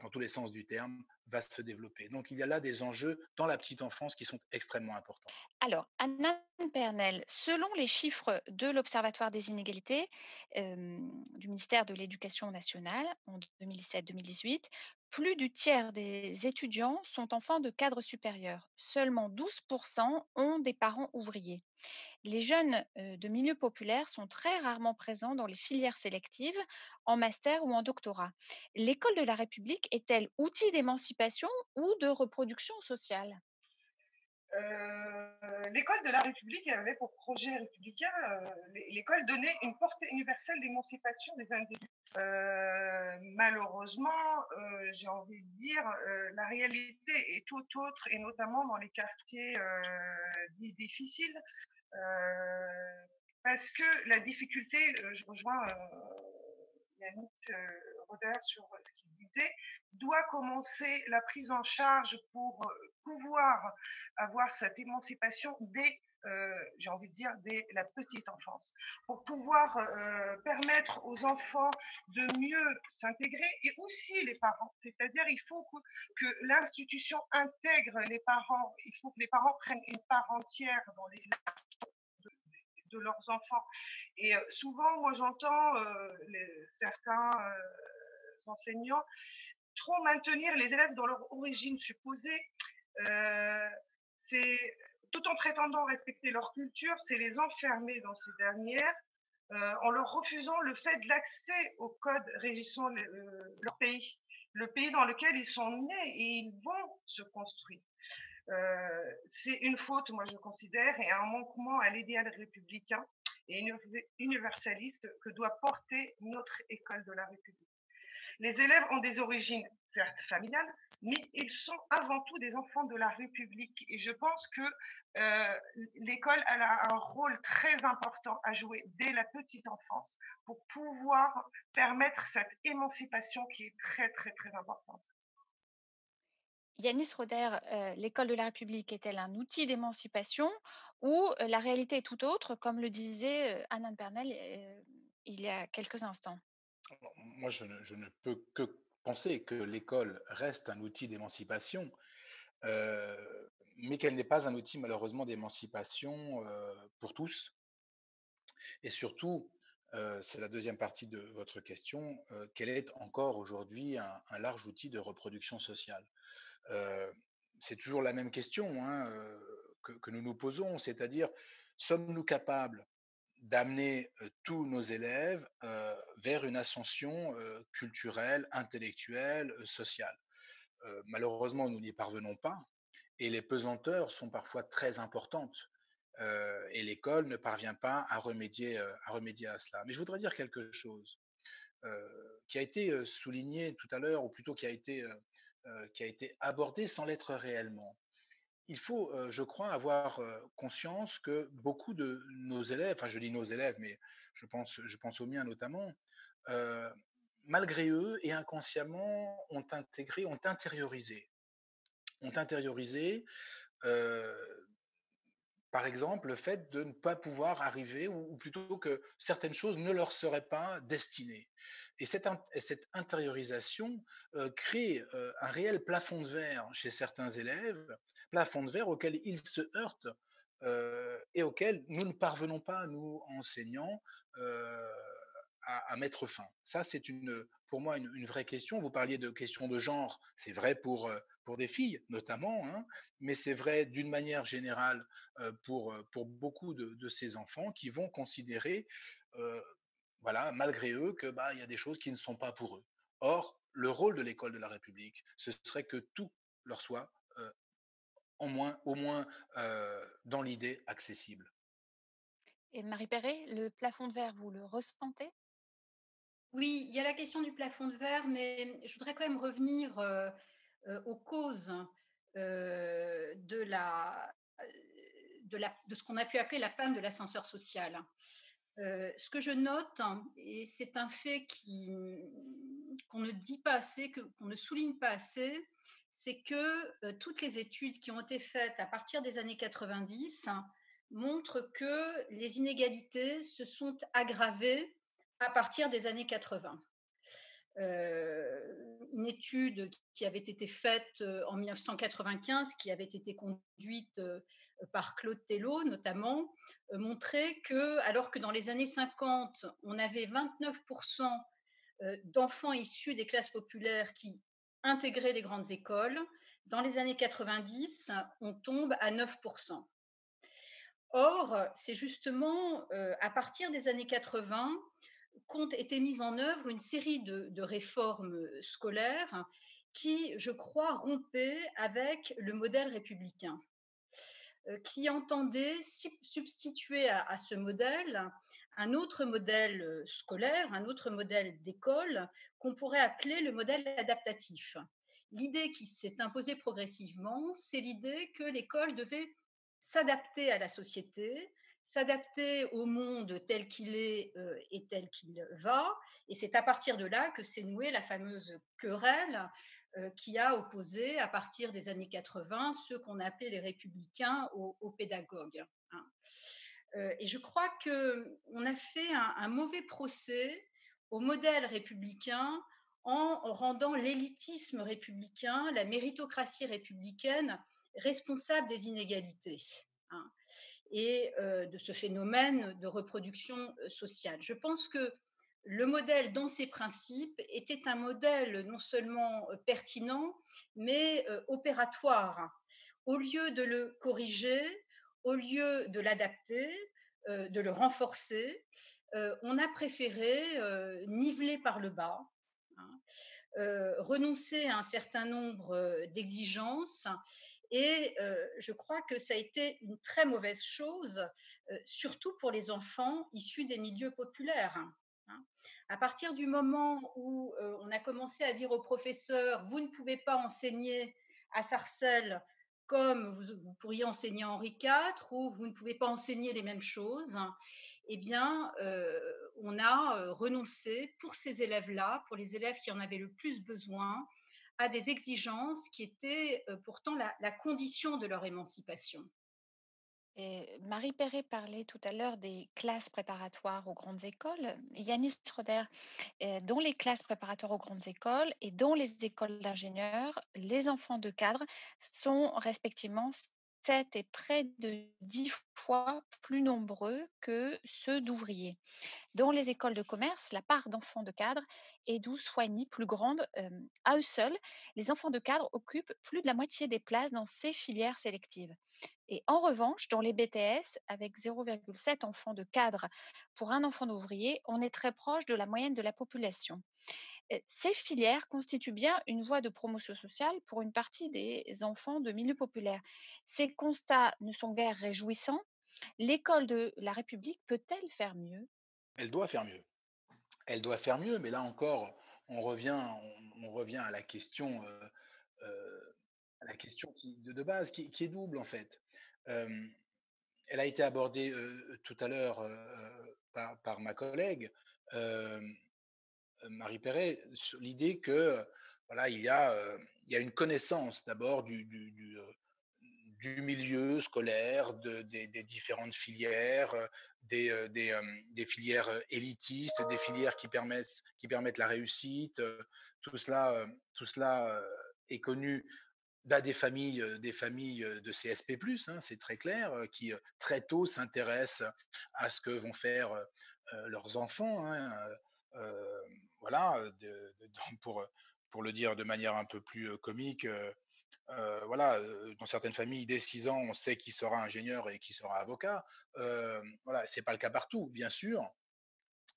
dans tous les sens du terme, va se développer. Donc il y a là des enjeux dans la petite enfance qui sont extrêmement importants. Alors, Anna Pernel, selon les chiffres de l'Observatoire des inégalités du ministère de l'Éducation nationale en 2017-2018, plus du tiers des étudiants sont enfants de cadres supérieurs. Seulement 12% ont des parents ouvriers. Les jeunes de milieux populaires sont très rarement présents dans les filières sélectives, en master ou en doctorat. L'école de la République est-elle outil d'émancipation ou de reproduction sociale? L'école de la République avait pour projet républicain, l'école donnait une portée universelle d'émancipation des individus. Malheureusement, j'ai envie de dire, la réalité est tout autre, et notamment dans les quartiers difficiles, parce que la difficulté, je rejoins Yannick Roder sur ce doit commencer la prise en charge pour pouvoir avoir cette émancipation dès euh, j'ai envie de dire, dès la petite enfance, pour pouvoir euh, permettre aux enfants de mieux s'intégrer et aussi les parents. C'est-à-dire, il faut que, l'institution intègre les parents, il faut que les parents prennent une part entière dans les de, leurs enfants. Et euh, souvent, moi, j'entends certains enseignants trop maintenir les élèves dans leur origine supposée. c'est tout en prétendant respecter leur culture, c'est les enfermer dans ces dernières euh, en leur refusant le fait de l'accès au code régissant euh, leur pays, le pays dans lequel ils sont nés et ils vont se construire. Euh, c'est une faute, moi je considère, et un manquement à l'idéal républicain et universaliste que doit porter notre école de la République. Les élèves ont des origines certes familiales, mais ils sont avant tout des enfants de la République. Et je pense que euh, l'école a un rôle très important à jouer dès la petite enfance pour pouvoir permettre cette émancipation qui est très, très, très importante. Yanis Roder, euh, l'école de la République est-elle un outil d'émancipation ou euh, la réalité est tout autre, comme le disait Anne Pernel il y a quelques instants Moi, je ne peux que penser que l'école reste un outil d'émancipation, euh, mais qu'elle n'est pas un outil malheureusement d'émancipation euh, pour tous. Et surtout, euh, c'est la deuxième partie de votre question, qu'elle est encore aujourd'hui un, large outil de reproduction sociale? c'est toujours la même question hein, que, que, nous nous posons, c'est-à-dire, sommes-nous capables d'amener tous nos élèves vers une ascension culturelle, intellectuelle, sociale. malheureusement, nous n'y parvenons pas et les pesanteurs sont parfois très importantes. et l'école ne parvient pas à remédier, à cela. Mais je voudrais dire quelque chose qui a été souligné tout à l'heure, ou plutôt qui a été, qui a été abordé sans l'être réellement il faut, je crois, avoir conscience que beaucoup de nos élèves, enfin je dis nos élèves, mais je pense, je pense aux miens notamment, malgré eux et inconsciemment, ont intégré, ont intériorisé, ont intériorisé, par exemple, le fait de ne pas pouvoir arriver, ou, plutôt que certaines choses ne leur seraient pas destinées. Et cette, cette intériorisation crée un réel plafond de verre chez certains élèves, plafond de verre auquel ils se heurtent et auquel nous ne parvenons pas, nous, enseignants, à, mettre fin. Ça, c'est une, pour moi une, vraie question. Vous parliez de questions de genre, c'est vrai pour, pour des filles notamment, hein, mais c'est vrai d'une manière générale pour, pour beaucoup de, ces enfants qui vont considérer, voilà, malgré eux, que bah, il y a des choses qui ne sont pas pour eux. Or, le rôle de l'école de la République, ce serait que tout leur soit au moins, au moins dans l'idée accessible. Et Marie Perret, le plafond de verre, vous le ressentez? Oui, il y a la question du plafond de verre, mais je voudrais quand même revenir aux causes de, la, de, la, de ce qu'on a pu appeler la panne de l'ascenseur social. Ce que je note, et c'est un fait qu'on ne dit pas assez, qu'on ne souligne pas assez, c'est que toutes les études qui ont été faites à partir des années 90 montrent que les inégalités se sont aggravées à partir des années 80. une étude qui avait été faite en 1995, qui avait été conduite par Claude Tello notamment, montrait que, alors que dans les années 50, on avait 29% d'enfants issus des classes populaires qui intégrer les grandes écoles. Dans les années 90, on tombe à 9%. Or, c'est justement euh, à partir des années 80 qu'ont été mises en œuvre une série de, réformes scolaires qui, je crois, rompaient avec le modèle républicain, euh, qui entendait substituer à, ce modèle un autre modèle scolaire, un autre modèle d'école qu'on pourrait appeler le modèle adaptatif. L'idée qui s'est imposée progressivement, c'est l'idée que l'école devait s'adapter à la société, s'adapter au monde tel qu'il est et tel qu'il va. Et c'est à partir de là que s'est nouée la fameuse querelle qui a opposé, à partir des années 80, ceux qu'on appelait les républicains aux, pédagogues. Hein. et je crois qu'on a fait un, mauvais procès au modèle républicain en rendant l'élitisme républicain, la méritocratie républicaine responsable des inégalités. Hein et de ce phénomène de reproduction sociale. Je pense que le modèle dans ses principes était un modèle non seulement pertinent, mais opératoire. Au lieu de le corriger, au lieu de l'adapter, de le renforcer, on a préféré niveler par le bas, hein, renoncer à un certain nombre d'exigences et je crois que ça a été une très mauvaise chose, surtout pour les enfants issus des milieux populaires. Hein. À partir du moment où on a commencé à dire aux professeurs, vous ne pouvez pas enseigner à Sarcelles comme vous, pourriez enseigner à Henri IV, ou vous ne pouvez pas enseigner les mêmes choses, eh bien, on a renoncé pour ces élèves-là, pour les élèves qui en avaient le plus besoin, à des exigences qui étaient pourtant la, condition de leur émancipation. Marie Perret parlait tout à l'heure des classes préparatoires aux grandes écoles. Yanis Schroeder, dans les classes préparatoires aux grandes écoles et dans les écoles d'ingénieurs, les enfants de cadre sont respectivement 7 et près de 10 fois plus nombreux que ceux d'ouvriers. Dans les écoles de commerce, la part d'enfants de cadre est 12 fois et demi plus grande. à eux seuls, les enfants de cadre occupent plus de la moitié des places dans ces filières sélectives. Et en revanche, dans les BTS, avec 0,7 enfants de cadre pour un enfant d'ouvrier, on est très proche de la moyenne de la population ces filières constituent bien une voie de promotion sociale pour une partie des enfants de milieux populaires. Ces constats ne sont guère réjouissants. L'école de la République peut-elle faire mieux? Elle doit faire mieux. Elle doit faire mieux, mais là encore, on revient, à la question, à la question de, base qui, est double en fait. elle a été abordée tout à l'heure par, ma collègue. Marie Perret sur l'idée que voilà, il y a, il y a une connaissance d'abord du, du, du, milieu scolaire, de, des, différentes filières, des, des, des, filières élitistes, des filières qui permettent, qui permettent la réussite. Tout cela, tout cela est connu bah, des familles, des familles de CSP+, hein, c'est très clair, qui très tôt s'intéressent à ce que vont faire leurs enfants. Hein, voilà, pour, pour le dire de manière un peu plus comique, voilà, dans certaines familles, dès 6 ans, on sait qui sera ingénieur et qui sera avocat. voilà, c'est pas le cas partout, bien sûr.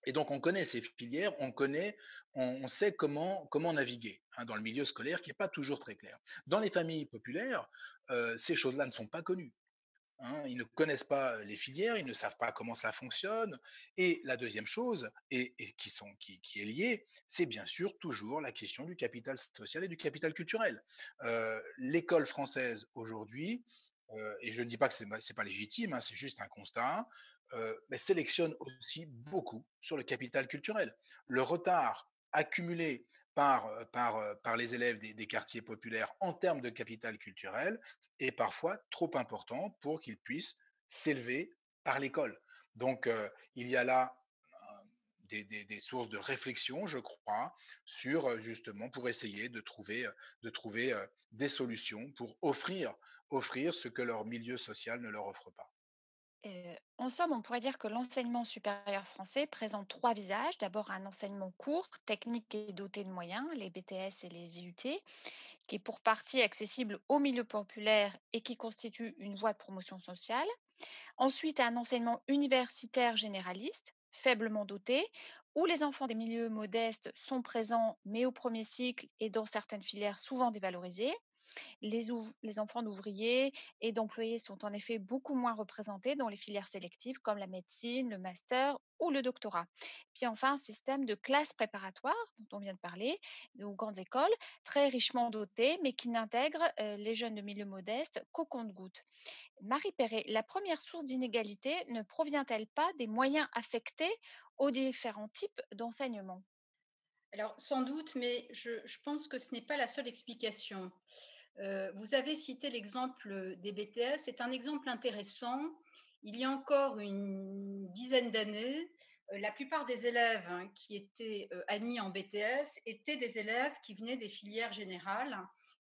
Et donc, on connaît ces filières, on connaît, on, sait comment, comment naviguer hein, dans le milieu scolaire qui n'est pas toujours très clair. Dans les familles populaires, ces choses-là ne sont pas connues. Hein, ils ne connaissent pas les filières, ils ne savent pas comment cela fonctionne. Et la deuxième chose, et, qui, est liée, c'est bien sûr toujours la question du capital social et du capital culturel. L'école française aujourd'hui, et je ne dis pas que ce n'est pas légitime, hein, c'est juste un constat, sélectionne aussi beaucoup sur le capital culturel. Le retard accumulé par les élèves des, quartiers populaires en termes de capital culturel est parfois trop important pour qu'ils puissent s'élever par l'école. Donc, il y a là des, sources de réflexion, je crois, sur justement pour essayer de trouver, de trouver des solutions pour offrir ce que leur milieu social ne leur offre pas en somme, on pourrait dire que l'enseignement supérieur français présente trois visages. D'abord, un enseignement court, technique et doté de moyens, les BTS et les IUT, qui est pour partie accessible au milieu populaire et qui constitue une voie de promotion sociale. Ensuite, un enseignement universitaire généraliste, faiblement doté, où les enfants des milieux modestes sont présents, mais au premier cycle et dans certaines filières souvent dévalorisés. Les, enfants d'ouvriers et d'employés sont en effet beaucoup moins représentés dans les filières sélectives comme la médecine, le master ou le doctorat. Puis enfin, un système de classes préparatoires dont on vient de parler, aux grandes écoles, très richement dotées, mais qui n'intègrent euh, les jeunes de milieu modeste qu'au compte-gouttes. Marie Perret, la première source d'inégalité ne provient-elle pas des moyens affectés aux différents types d'enseignement? Alors, sans doute, mais je, pense que ce n'est pas la seule explication. Euh, vous avez cité l'exemple des BTS. C'est un exemple intéressant. Il y a encore une dizaine d'années, euh, la plupart des élèves hein, qui étaient euh, admis en BTS étaient des élèves qui venaient des filières générales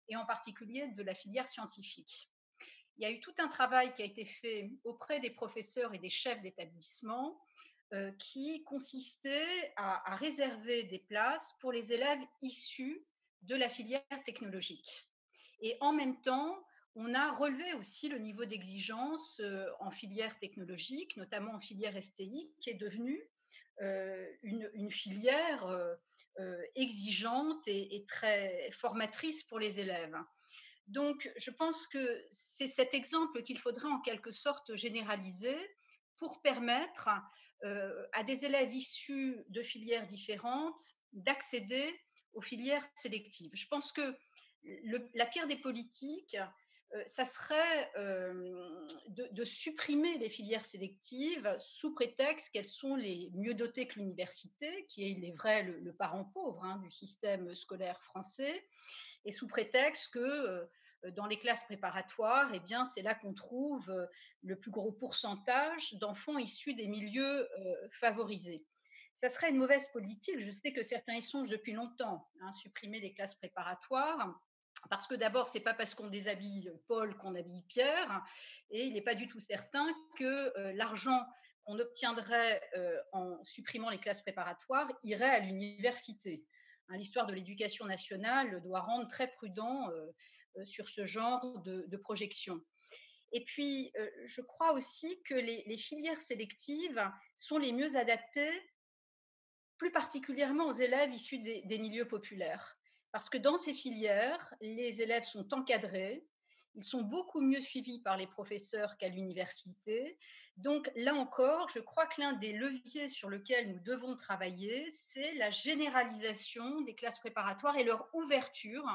et en particulier de la filière scientifique. Il y a eu tout un travail qui a été fait auprès des professeurs et des chefs d'établissement qui consistait à, réserver des places pour les élèves issus de la filière technologique. Et en même temps, on a relevé aussi le niveau d'exigence euh, en filière technologique, notamment en filière STI, qui est devenue euh, une, filière exigeante et, très formatrice pour les élèves. Donc, je pense que c'est cet exemple qu'il faudrait en quelque sorte généraliser pour permettre à des élèves issus de filières différentes d'accéder aux filières sélectives. Je pense que la pire des politiques, ça serait de, supprimer les filières sélectives sous prétexte qu'elles sont les mieux dotées que l'université, qui est, il est vrai, le, parent pauvre hein, du système scolaire français, et sous prétexte que euh, dans les classes préparatoires, eh bien, c'est là qu'on trouve euh, le plus gros pourcentage d'enfants issus des milieux euh, favorisés. Ça serait une mauvaise politique. Je sais que certains y songent depuis longtemps, hein, supprimer les classes préparatoires. Parce que d'abord, c'est pas parce qu'on déshabille Paul qu'on habille Pierre, et il n'est pas du tout certain que l'argent qu'on obtiendrait en supprimant les classes préparatoires irait à l'université. Hein, l'histoire de l'éducation nationale doit rendre très prudent euh, sur ce genre de, projection. Et puis, euh, je crois aussi que les, filières sélectives sont les mieux adaptées, plus particulièrement aux élèves issus des, milieux populaires. Parce que dans ces filières, les élèves sont encadrés, ils sont beaucoup mieux suivis par les professeurs qu'à l'université. Donc là encore, je crois que l'un des leviers sur lesquels nous devons travailler, c'est la généralisation des classes préparatoires et leur ouverture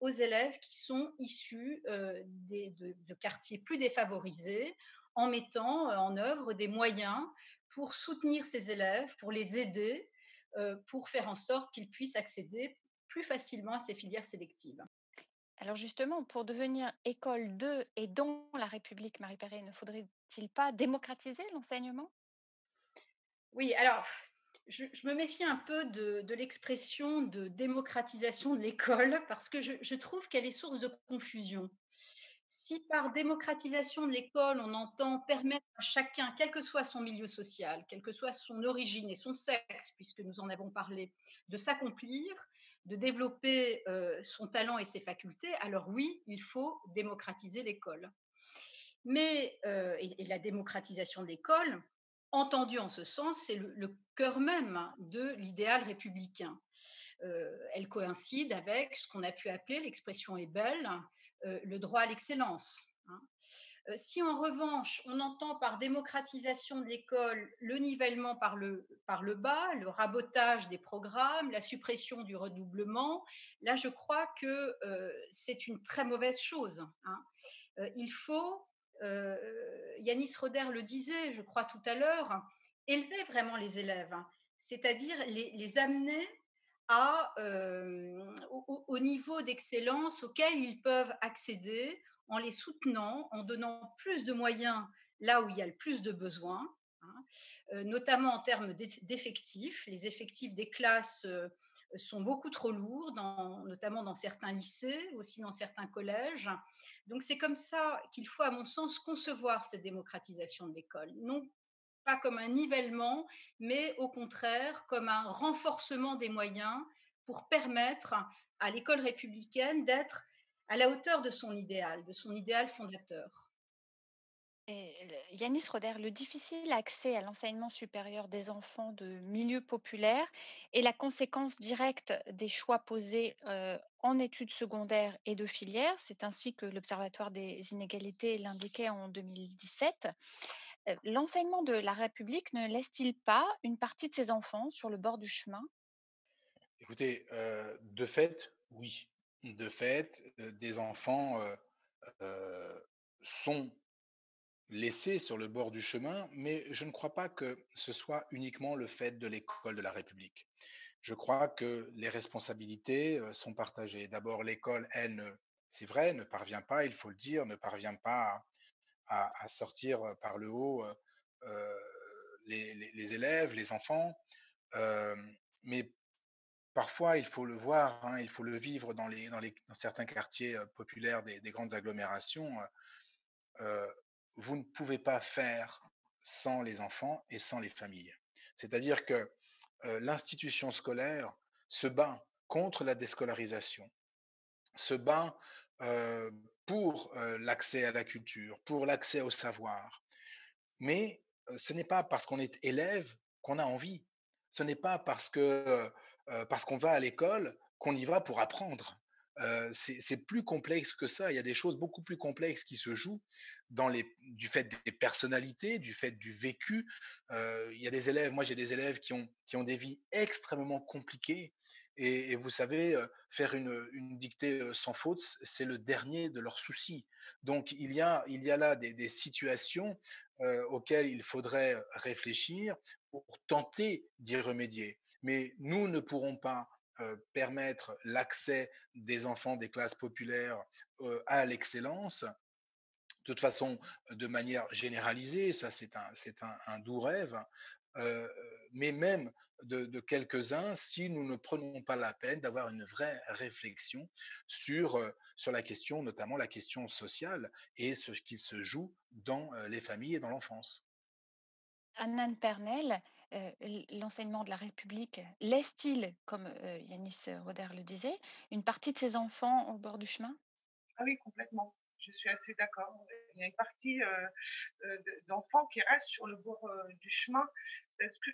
aux élèves qui sont issus de, quartiers plus défavorisés en mettant en œuvre des moyens pour soutenir ces élèves, pour les aider, pour faire en sorte qu'ils puissent accéder plus facilement à ces filières sélectives. Alors justement, pour devenir école de et dans la République, Marie Perret, ne faudrait-il pas démocratiser l'enseignement? Oui, alors je, me méfie un peu de, l'expression de démocratisation de l'école parce que je, trouve qu'elle est source de confusion. Si par démocratisation de l'école, on entend permettre à chacun, quel que soit son milieu social, quelle que soit son origine et son sexe, puisque nous en avons parlé, de s'accomplir, de développer euh, son talent et ses facultés, alors oui, il faut démocratiser l'école. Mais euh, et, la démocratisation de l'école, entendue en ce sens, c'est le, cœur même de l'idéal républicain. Euh, elle coïncide avec ce qu'on a pu appeler, l'expression est belle, le droit à l'excellence. Hein. Euh, si en revanche on entend par démocratisation de l'école le nivellement par le, par le bas, le rabotage des programmes, la suppression du redoublement, là je crois que c'est une très mauvaise chose. Hein. il faut, Yanis Roder le disait, je crois tout à l'heure, élever vraiment les élèves, hein. c'est-à-dire les, amener au, niveau d'excellence auquel ils peuvent accéder en les soutenant, en donnant plus de moyens là où il y a le plus de besoins, hein. notamment en termes d'effectifs. Les effectifs des classes sont beaucoup trop lourds, notamment dans certains lycées, aussi dans certains collèges. Donc c'est comme ça qu'il faut, à mon sens, concevoir cette démocratisation de l'école. Non pas comme un nivellement, mais au contraire comme un renforcement des moyens pour permettre à l'école républicaine d'être à la hauteur de son idéal, de son idéal fondateur. Yanis Roder, le difficile accès à l'enseignement supérieur des enfants de milieux populaires est la conséquence directe des choix posés euh, en études secondaires et de filières. C'est ainsi que l'Observatoire des inégalités l'indiquait en 2017. Euh, l'enseignement de la République ne laisse-t-il pas une partie de ses enfants sur le bord du chemin? Écoutez, euh, de fait, oui. De fait, des enfants sont laissés sur le bord du chemin, mais je ne crois pas que ce soit uniquement le fait de l'école de la République. Je crois que les responsabilités euh, sont partagées. D'abord, l'école, elle, c'est vrai, ne parvient pas, il faut le dire, ne parvient pas à, sortir par le haut euh, euh, les, élèves, les enfants. mais parfois, il faut le voir, hein, il faut le vivre dans, les, dans, les, dans certains quartiers populaires des, des grandes agglomérations vous ne pouvez pas faire sans les enfants et sans les familles. C'est-à-dire que l'institution scolaire se bat contre la déscolarisation, se bat pour l'accès à la culture, pour l'accès au savoir. Mais ce n'est pas parce qu'on est élève qu'on a envie. Ce n'est pas parce que parce qu'on va à l'école qu'on y va pour apprendre c'est plus complexe que ça. Il y a des choses beaucoup plus complexes qui se jouent dans les, du fait des personnalités, du fait du vécu. il y a des élèves, moi j'ai des élèves qui ont, qui ont des vies extrêmement compliquées. Et, vous savez, faire une, une dictée sans faute, c'est le dernier de leurs soucis. Donc il y a, il y a là des, des situations auxquelles il faudrait réfléchir pour tenter d'y remédier. Mais nous ne pourrons pas permettre l'accès des enfants des classes populaires à l'excellence, de toute façon, de manière généralisée, ça c'est un, doux rêve, mais même de, quelques-uns si nous ne prenons pas la peine d'avoir une vraie réflexion sur, sur la question, notamment la question sociale et ce qui se joue dans les familles et dans l'enfance. Anne Pernel, l'enseignement de la République laisse-t-il, comme Yanis Roder le disait, une partie de ses enfants au bord du chemin? Ah oui, complètement. Je suis assez d'accord. Il y a une partie d'enfants qui restent sur le bord du chemin.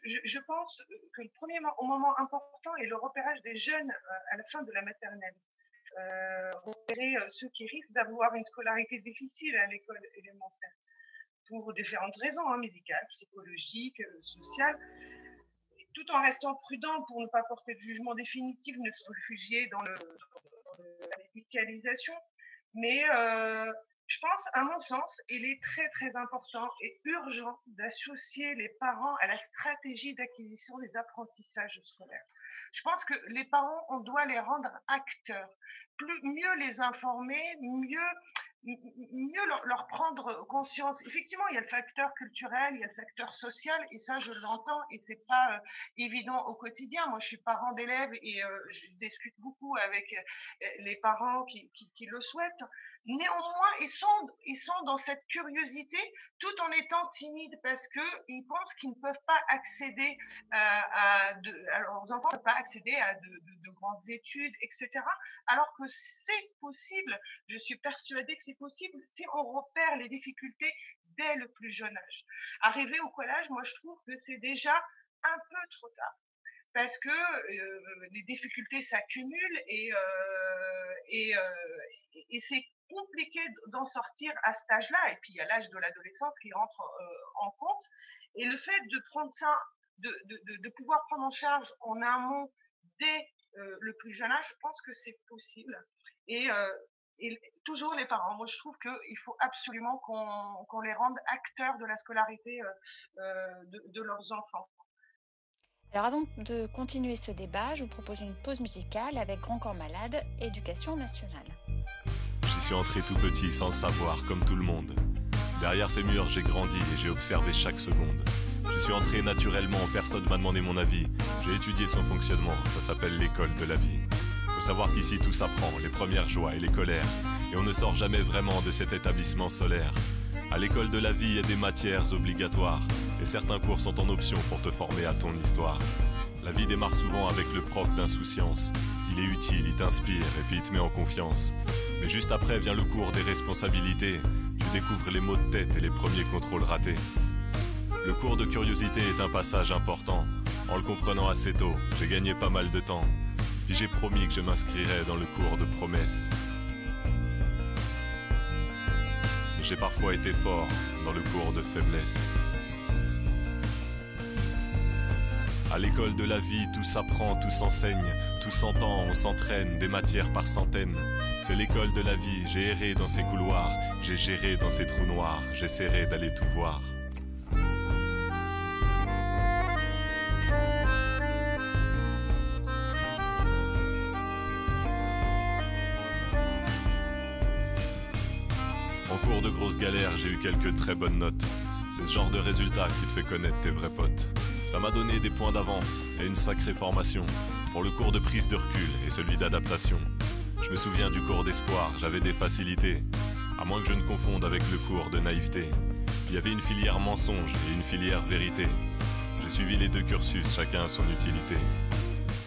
Je, pense que le premier moment important est le repérage des jeunes à la fin de la maternelle. repérer ceux qui risquent d'avoir une scolarité difficile à l'école élémentaire pour différentes raisons, hein, médicales, psychologiques, euh, sociales, tout en restant prudent pour ne pas porter de jugement définitif, ne se réfugier dans, le, la médicalisation. Mais euh, je pense, à mon sens, il est très très important et urgent d'associer les parents à la stratégie d'acquisition des apprentissages scolaires. Je pense que les parents, on doit les rendre acteurs, mieux les informer, mieux mieux leur, prendre conscience. Effectivement, il y a le facteur culturel, il y a le facteur social, et ça, je l'entends, et c'est pas euh, évident au quotidien. Moi, je suis parent d'élèves et euh, je discute beaucoup avec euh, les parents qui, le souhaitent. Néanmoins, ils sont, ils sont dans cette curiosité tout en étant timides parce que ils pensent qu'ils ne peuvent pas accéder à, de, alors leurs enfants peuvent pas accéder à de, de, de grandes études, etc. Alors que c'est possible. Je suis persuadée que c'est possible si on repère les difficultés dès le plus jeune âge. Arriver au collège, moi je trouve que c'est déjà un peu trop tard parce que euh, les difficultés s'accumulent euh, et, euh, et c'est compliqué d'en sortir à cet âge-là. Et puis il y a l'âge de l'adolescence qui rentre en compte. Et le fait de prendre ça, de, de, pouvoir prendre en charge en amont dès le plus jeune âge, je pense que c'est possible. Et, et, toujours les parents. Moi, je trouve qu'il faut absolument qu'on les rende acteurs de la scolarité de leurs enfants. Alors avant de continuer ce débat, je vous propose une pause musicale avec Grand Corps Malade, Éducation nationale. J'y suis entré tout petit sans le savoir, comme tout le monde. Derrière ces murs, j'ai grandi et j'ai observé chaque seconde. J'y suis entré naturellement, personne m'a demandé mon avis. J'ai étudié son fonctionnement, ça s'appelle l'école de la vie. Faut savoir qu'ici tout s'apprend, les premières joies et les colères. Et on ne sort jamais vraiment de cet établissement solaire. À l'école de la vie, il y a des matières obligatoires, et certains cours sont en option pour te former à ton histoire. La vie démarre souvent avec le prof d'insouciance. Il est utile, il t'inspire, et puis il te met en confiance. Juste après vient le cours des responsabilités. Tu découvres les maux de tête et les premiers contrôles ratés. Le cours de curiosité est un passage important. En le comprenant assez tôt, j'ai gagné pas mal de temps. Puis j'ai promis que je m'inscrirais dans le cours de promesses. J'ai parfois été fort dans le cours de faiblesse. À l'école de la vie, tout s'apprend, tout s'enseigne, tout s'entend, on s'entraîne, des matières par centaines. C'est l'école de la vie, j'ai erré dans ces couloirs, j'ai géré dans ces trous noirs, j'essaierai d'aller tout voir. En cours de grosses galères, j'ai eu quelques très bonnes notes. C'est ce genre de résultat qui te fait connaître tes vrais potes. Ça m'a donné des points d'avance et une sacrée formation pour le cours de prise de recul et celui d'adaptation. Je me souviens du cours d'espoir, j'avais des facilités, à moins que je ne confonde avec le cours de naïveté. Il y avait une filière mensonge et une filière vérité. J'ai suivi les deux cursus, chacun a son utilité.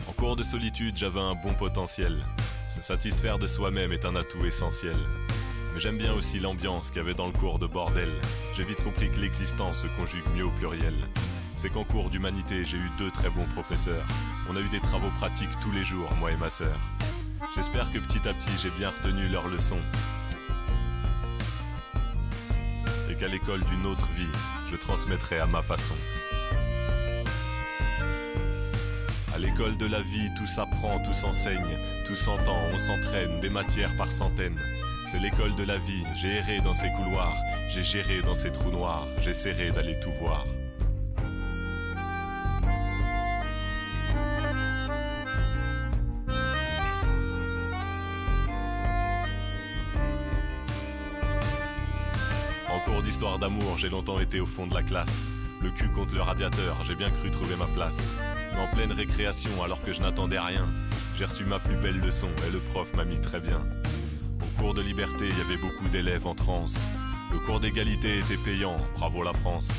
En cours de solitude, j'avais un bon potentiel. Se satisfaire de soi-même est un atout essentiel. Mais j'aime bien aussi l'ambiance qu'il y avait dans le cours de bordel. J'ai vite compris que l'existence se conjugue mieux au pluriel. C'est qu'en cours d'humanité, j'ai eu deux très bons professeurs. On a eu des travaux pratiques tous les jours, moi et ma sœur. J'espère que petit à petit, j'ai bien retenu leurs leçons. Et qu'à l'école d'une autre vie, je transmettrai à ma façon. À l'école de la vie, tout s'apprend, tout s'enseigne, tout s'entend, on s'entraîne, des matières par centaines. C'est l'école de la vie, j'ai erré dans ces couloirs, j'ai géré dans ces trous noirs, j'essaierai d'aller tout voir. Cours d'histoire d'amour, j'ai longtemps été au fond de la classe. Le cul contre le radiateur, j'ai bien cru trouver ma place. Mais en pleine récréation, alors que je n'attendais rien, j'ai reçu ma plus belle leçon et le prof m'a mis très bien. Au cours de liberté, il y avait beaucoup d'élèves en transe. Le cours d'égalité était payant, bravo la France.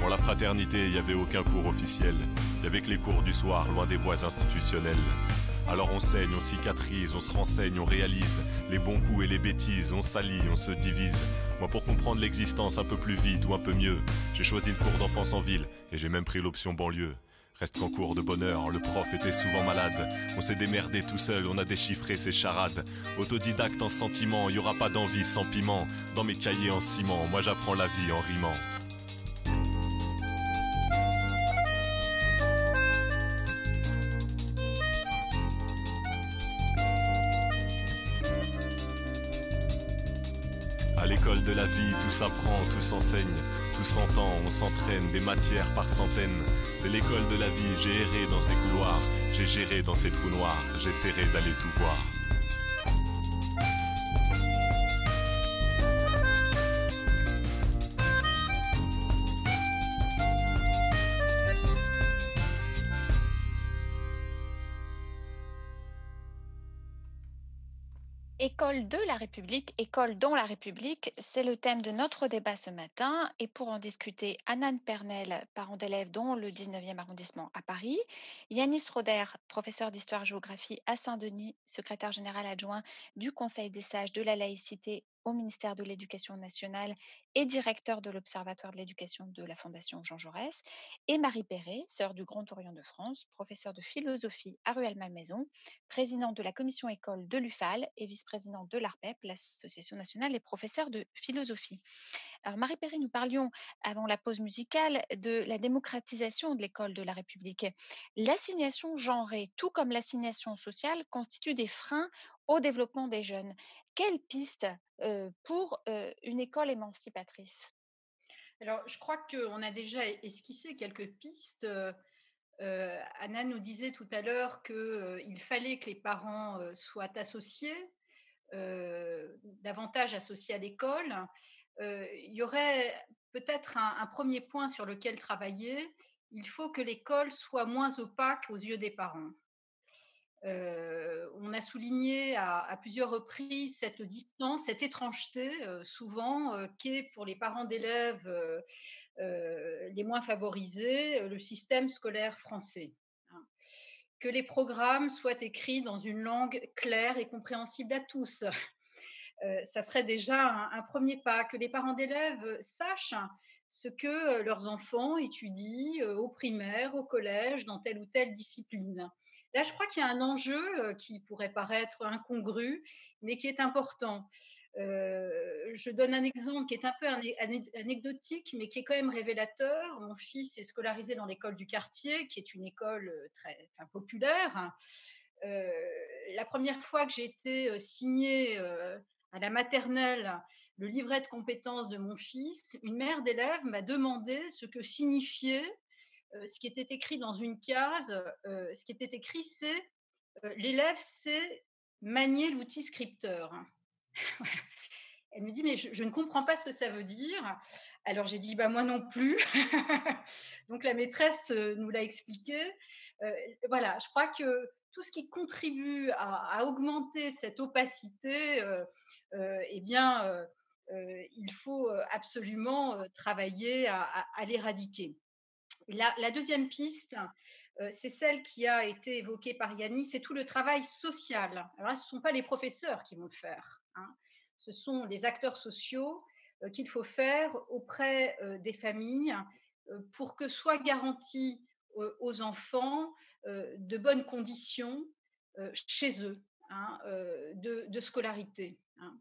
Pour la fraternité, il n'y avait aucun cours officiel. Il n'y avait que les cours du soir, loin des voies institutionnelles. Alors on saigne, on cicatrise, on se renseigne, on réalise les bons coups et les bêtises, on s'allie, on se divise. Moi pour comprendre l'existence un peu plus vite ou un peu mieux, j'ai choisi le cours d'enfance en ville et j'ai même pris l'option banlieue. Reste qu'en cours de bonheur, le prof était souvent malade. On s'est démerdé tout seul, on a déchiffré ses charades. Autodidacte en sentiment, y aura pas d'envie sans piment. Dans mes cahiers en ciment, moi j'apprends la vie en rimant. À l'école de la vie, tout s'apprend, tout s'enseigne, tout s'entend, on s'entraîne, des matières par centaines. C'est l'école de la vie, j'ai erré dans ces couloirs, j'ai géré dans ces trous noirs, j'essaierai d'aller tout voir. De la République, école dans la République, c'est le thème de notre débat ce matin. Et pour en discuter, Anan Pernel, parent d'élèves dans le 19e arrondissement à Paris, Yanis Roder, professeur d'histoire-géographie à Saint-Denis, secrétaire général adjoint du Conseil des sages de la laïcité au ministère de l'Éducation nationale et directeur de l'Observatoire de l'éducation de la Fondation Jean Jaurès, et Marie Perret, sœur du Grand Orient de France, professeure de philosophie à Ruelle-Malmaison, présidente de la commission école de l'UFAL et vice-présidente de l'ARPEP, l'Association nationale des professeurs de philosophie. Alors Marie Perret, nous parlions avant la pause musicale de la démocratisation de l'école de la République. L'assignation genrée, tout comme l'assignation sociale, constitue des freins au développement des jeunes. Quelle piste euh, pour une école émancipatrice? Alors, je crois qu'on a déjà esquissé quelques pistes. Anna nous disait tout à l'heure qu'il fallait que les parents soient associés, davantage associés à l'école. il y aurait peut-être un, premier point sur lequel travailler. Il faut que l'école soit moins opaque aux yeux des parents. On a souligné à, plusieurs reprises cette distance, cette étrangeté, souvent, qu'est pour les parents d'élèves les moins favorisés le système scolaire français. Hein. Que les programmes soient écrits dans une langue claire et compréhensible à tous. ça serait déjà un, premier pas, que les parents d'élèves sachent ce que leurs enfants étudient au primaire, au collège, dans telle ou telle discipline. Là, je crois qu'il y a un enjeu qui pourrait paraître incongru, mais qui est important. je donne un exemple qui est un peu anecdotique, mais qui est quand même révélateur. Mon fils est scolarisé dans l'école du quartier, qui est une école très populaire. la première fois que j'ai été signée à la maternelle le livret de compétences de mon fils, une mère d'élève m'a demandé ce que signifiait ce qui était écrit dans une case. ce qui était écrit, c'est l'élève sait manier l'outil scripteur. Elle me dit, mais je, ne comprends pas ce que ça veut dire. Alors j'ai dit, bah, moi non plus. Donc la maîtresse nous l'a expliqué. voilà, je crois que tout ce qui contribue à, augmenter cette opacité, eh bien, il faut absolument travailler à l'éradiquer. La, deuxième piste, euh, c'est celle qui a été évoquée par Yannis, c'est tout le travail social. Ce ne sont pas les professeurs qui vont le faire, hein. ce sont les acteurs sociaux euh, qu'il faut faire auprès euh, des familles pour que soient garanties aux enfants de bonnes conditions chez eux hein, de, scolarité. Hein.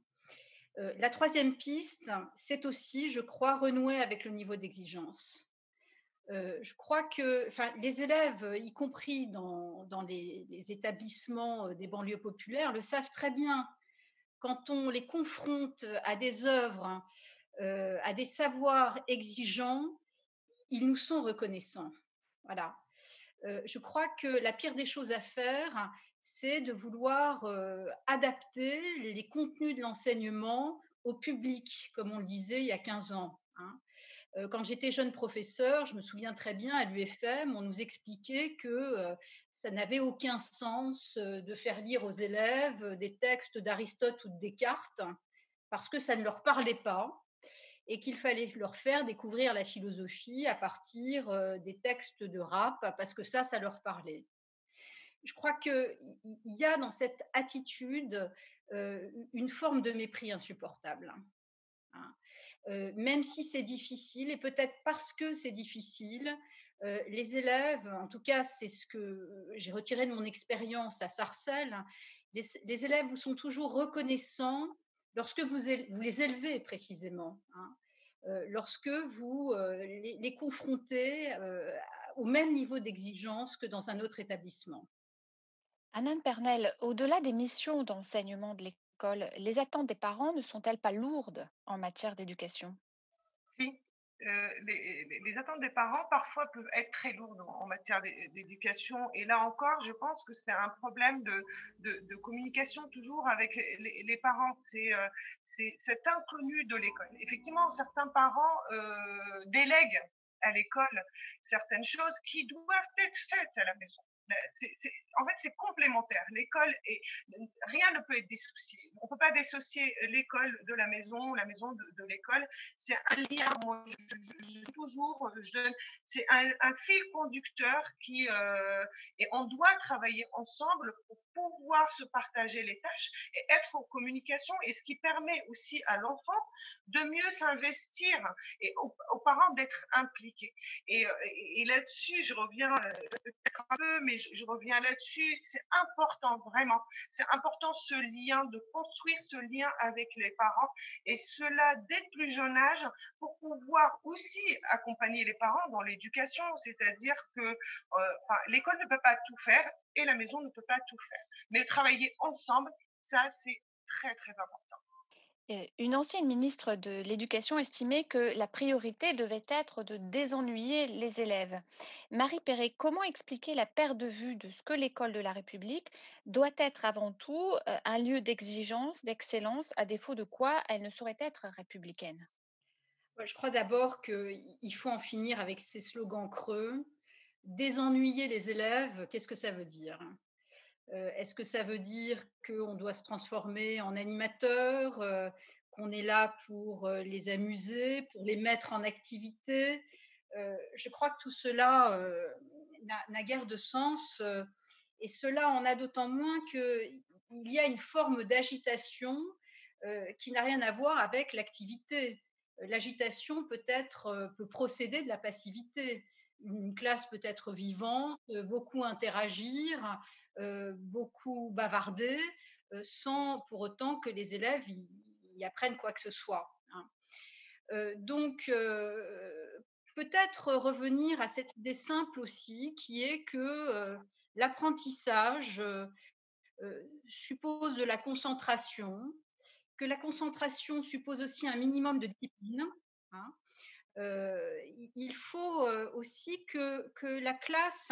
la troisième piste, c'est aussi, je crois, renouer avec le niveau d'exigence je crois que les élèves, y compris dans, les, établissements des banlieues populaires, le savent très bien. Quand on les confronte à des œuvres, à des savoirs exigeants, ils nous sont reconnaissants. Voilà. je crois que la pire des choses à faire, c'est de vouloir adapter les contenus de l'enseignement au public, comme on le disait il y a 15 ans. Hein. Quand j'étais jeune professeur, je me souviens très bien à l'UFM, on nous expliquait que ça n'avait aucun sens de faire lire aux élèves des textes d'Aristote ou de Descartes parce que ça ne leur parlait pas et qu'il fallait leur faire découvrir la philosophie à partir des textes de rap parce que ça, ça leur parlait. Je crois qu'il y a dans cette attitude une forme de mépris insupportable. Hein même si c'est difficile, et peut-être parce que c'est difficile, les élèves, en tout cas c'est ce que j'ai retiré de mon expérience à Sarcelles, les, élèves vous sont toujours reconnaissants lorsque vous, les élevez précisément, hein, lorsque vous les, confrontez au même niveau d'exigence que dans un autre établissement. Anne Pernel, au-delà des missions d'enseignement de l'école, les attentes des parents ne sont-elles pas lourdes en matière d'éducation? Si. Euh, les, attentes des parents parfois peuvent être très lourdes en, matière d'éducation et là encore je pense que c'est un problème de, communication toujours avec les, parents. Euh, c'est cet inconnu de l'école. Effectivement certains parents euh, délèguent à l'école certaines choses qui doivent être faites à la maison en fait, c'est complémentaire. L'école et rien ne peut être dissocié. On peut pas dissocier l'école de la maison, la maison de, l'école. C'est un lien. Moi, toujours, je c'est un, fil conducteur qui euh, et on doit travailler ensemble pour pouvoir se partager les tâches et être en communication et ce qui permet aussi à l'enfant de mieux s'investir et aux, parents d'être impliqués. Et, là-dessus, je reviens euh, un peu, mais je, reviens là-dessus. C'est important, vraiment. C'est important ce lien, de construire ce lien avec les parents et cela dès le plus jeune âge pour pouvoir aussi accompagner les parents dans l'éducation. C'est-à-dire que euh, l'école ne peut pas tout faire et la maison ne peut pas tout faire. Mais travailler ensemble, ça, c'est très, très important. Une ancienne ministre de l'Éducation estimait que la priorité devait être de désennuyer les élèves. Marie Perret, comment expliquer la perte de vue de ce que l'école de la République doit être avant tout un lieu d'exigence, d'excellence, à défaut de quoi elle ne saurait être républicaine? Je crois d'abord qu'il faut en finir avec ces slogans creux. Désennuyer les élèves, qu'est-ce que ça veut dire? Euh, est-ce que ça veut dire qu'on doit se transformer en animateur, euh, qu'on est là pour euh, les amuser, pour les mettre en activité? Je crois que tout cela n'a guère de sens. et cela en a d'autant moins qu'il y a une forme d'agitation qui n'a rien à voir avec l'activité. L'agitation peut être peut procéder de la passivité. Une classe peut être vivante, beaucoup interagir, beaucoup bavarder, sans pour autant que les élèves y, apprennent quoi que ce soit. Hein. donc, peut-être revenir à cette idée simple aussi, qui est que l'apprentissage suppose de la concentration, que la concentration suppose aussi un minimum de discipline. Hein. Il faut aussi que, la classe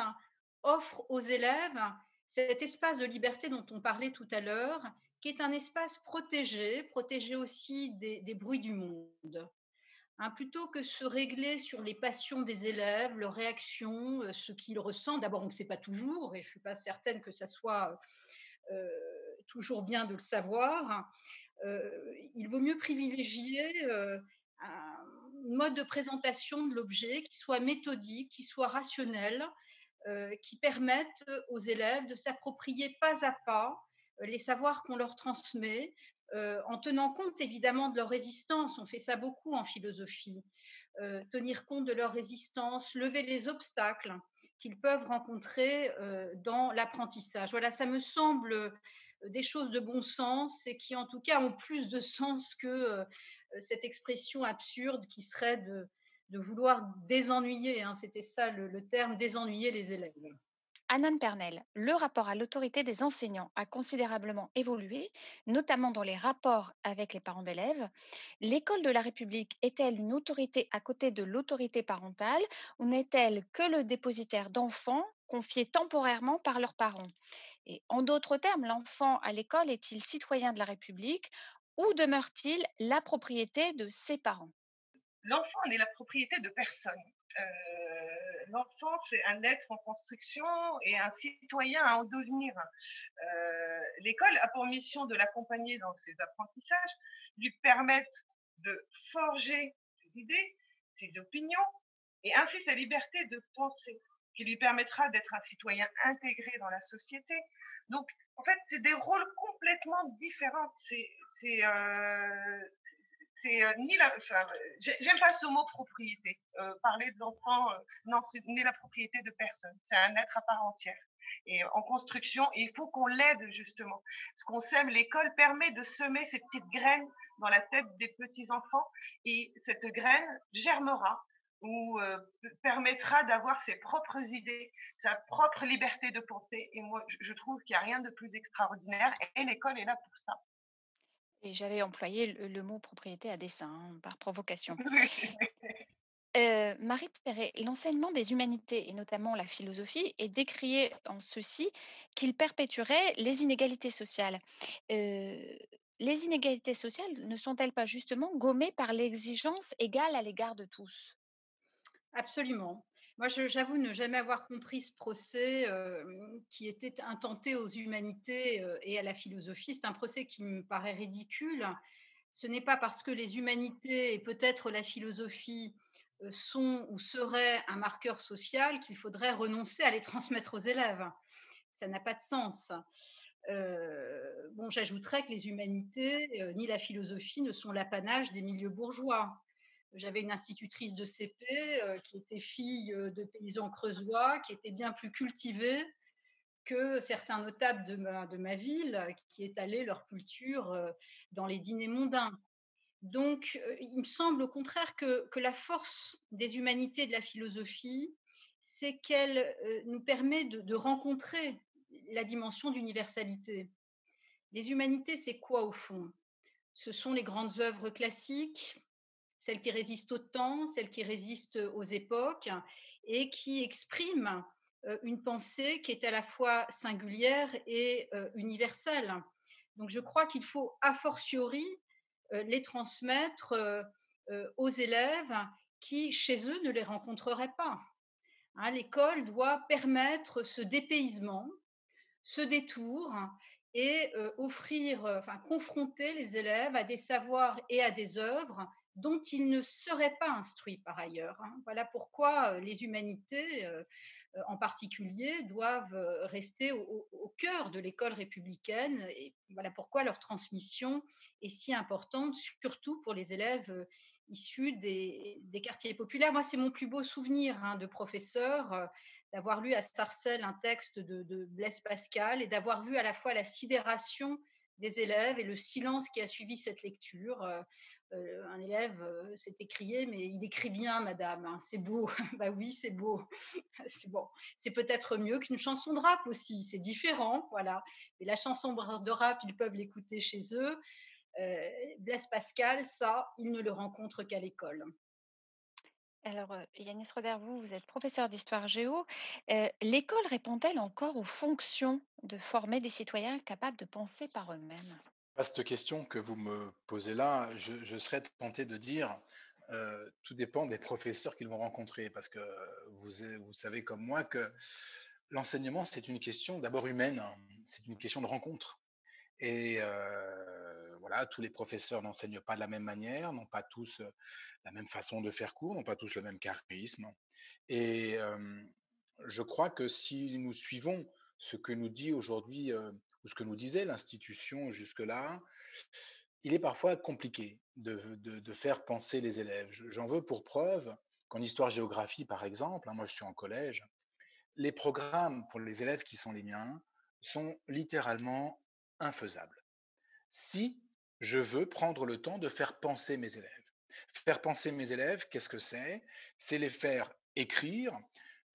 offre aux élèves cet espace de liberté dont on parlait tout à l'heure, qui est un espace protégé, protégé aussi des bruits du monde. Hein, plutôt que se régler sur les passions des élèves, leurs réactions, euh, ce qu'ils ressentent. D'abord, on ne sait pas toujours, et je ne suis pas certaine que ça soit euh, toujours bien de le savoir. Euh, il vaut mieux privilégier mode de présentation de l'objet qui soit méthodique, qui soit rationnel, qui permette aux élèves de s'approprier pas à pas les savoirs qu'on leur transmet, euh, en tenant compte évidemment de leur résistance. On fait ça beaucoup en philosophie. Euh, tenir compte de leur résistance, lever les obstacles qu'ils peuvent rencontrer euh, dans l'apprentissage. Voilà, ça me semble des choses de bon sens et qui en tout cas ont plus de sens que cette expression absurde qui serait de, vouloir désennuyer, hein. c'était ça le terme, désennuyer les élèves. Anan Pernel, le rapport à l'autorité des enseignants a considérablement évolué, notamment dans les rapports avec les parents d'élèves. L'école de la République est-elle une autorité à côté de l'autorité parentale ou n'est-elle que le dépositaire d'enfants confiés temporairement par leurs parents? Et en d'autres termes, l'enfant à l'école est-il citoyen de la République ou demeure-t-il la propriété de ses parents? L'enfant n'est la propriété de personne. Euh, l'enfant, c'est un être en construction et un citoyen à en devenir. Euh, l'école a pour mission de l'accompagner dans ses apprentissages, lui permettre de forger ses idées, ses opinions et ainsi sa liberté de penser, qui lui permettra d'être un citoyen intégré dans la société. Donc, en fait, c'est des rôles complètement différents. C'est euh, ni la, enfin, j'aime pas ce mot propriété. Euh, parler d'enfants, euh, non, c'est ni la propriété de personne. C'est un être à part entière. Et en construction, il faut qu'on l'aide justement. Ce qu'on sème, l'école permet de semer ces petites graines dans la tête des petits enfants, et cette graine germera ou permettra d'avoir ses propres idées, sa propre liberté de penser. Et moi, je trouve qu'il n'y a rien de plus extraordinaire, et l'école est là pour ça. Et j'avais employé le, mot propriété à dessein, hein, par provocation. Euh, Marie Perret, l'enseignement des humanités, et notamment la philosophie, est décrié en ceci qu'il perpétuerait les inégalités sociales. Euh, les inégalités sociales ne sont-elles pas justement gommées par l'exigence égale à l'égard de tous? Absolument. Moi, j'avoue ne jamais avoir compris ce procès qui était intenté aux humanités et à la philosophie. C'est un procès qui me paraît ridicule. Ce n'est pas parce que les humanités et peut-être la philosophie sont ou seraient un marqueur social qu'il faudrait renoncer à les transmettre aux élèves. Ça n'a pas de sens. bon, j'ajouterais que les humanités ni la philosophie ne sont l'apanage des milieux bourgeois. J'avais une institutrice de CP euh, qui était fille euh, de paysans creusois, qui était bien plus cultivée que certains notables de ma, de ma ville qui étalaient leur culture euh, dans les dîners mondains. Donc, il me semble au contraire que, que la force des humanités de la philosophie, c'est qu'elle nous permet de rencontrer la dimension d'universalité. Les humanités, c'est quoi au fond? Ce sont les grandes œuvres classiques, celles qui résistent au temps, celles qui résistent aux époques et qui expriment une pensée qui est à la fois singulière et universelle. Donc je crois qu'il faut a fortiori les transmettre aux élèves qui, chez eux, ne les rencontreraient pas. Hein, l'école doit permettre ce dépaysement, ce détour et offrir, enfin confronter les élèves à des savoirs et à des œuvres dont ils ne seraient pas instruits par ailleurs. Hein. Voilà pourquoi les humanités, en particulier, doivent rester au, cœur de l'école républicaine et voilà pourquoi leur transmission est si importante, surtout pour les élèves issus des, quartiers populaires. Moi, c'est mon plus beau souvenir hein, de professeur, d'avoir lu à Sarcelles un texte de Blaise Pascal et d'avoir vu à la fois la sidération des élèves et le silence qui a suivi cette lecture. Euh, un élève euh, s'est écrié, mais il écrit bien, madame, hein, c'est beau. bah oui, c'est beau. c'est bon. C'est peut-être mieux qu'une chanson de rap aussi, c'est différent, voilà. La chanson de rap, ils peuvent l'écouter chez eux. Euh, Blaise Pascal, ça, ils ne le rencontrent qu'à l'école. Alors, Yannis Roder, vous, vous êtes professeur d'histoire géo. L'école répond-elle encore aux fonctions de former des citoyens capables de penser par eux-mêmes? Cette question que vous me posez là. Je, serais tenté de dire, tout dépend des professeurs qu'ils vont rencontrer, parce que vous, savez comme moi que l'enseignement, c'est une question d'abord humaine, hein, c'est une question de rencontre. Et voilà, tous les professeurs n'enseignent pas de la même manière, n'ont pas tous la même façon de faire cours, n'ont pas tous le même charisme. Et je crois que si nous suivons ce que nous dit aujourd'hui ce que nous disait l'institution jusque-là, il est parfois compliqué de, faire penser les élèves. J'en veux pour preuve qu'en histoire-géographie, par exemple, hein, moi je suis en collège, les programmes pour les élèves qui sont les miens sont littéralement infaisables. Si je veux prendre le temps de faire penser mes élèves. Faire penser mes élèves, qu'est-ce que c'est? C'est les faire écrire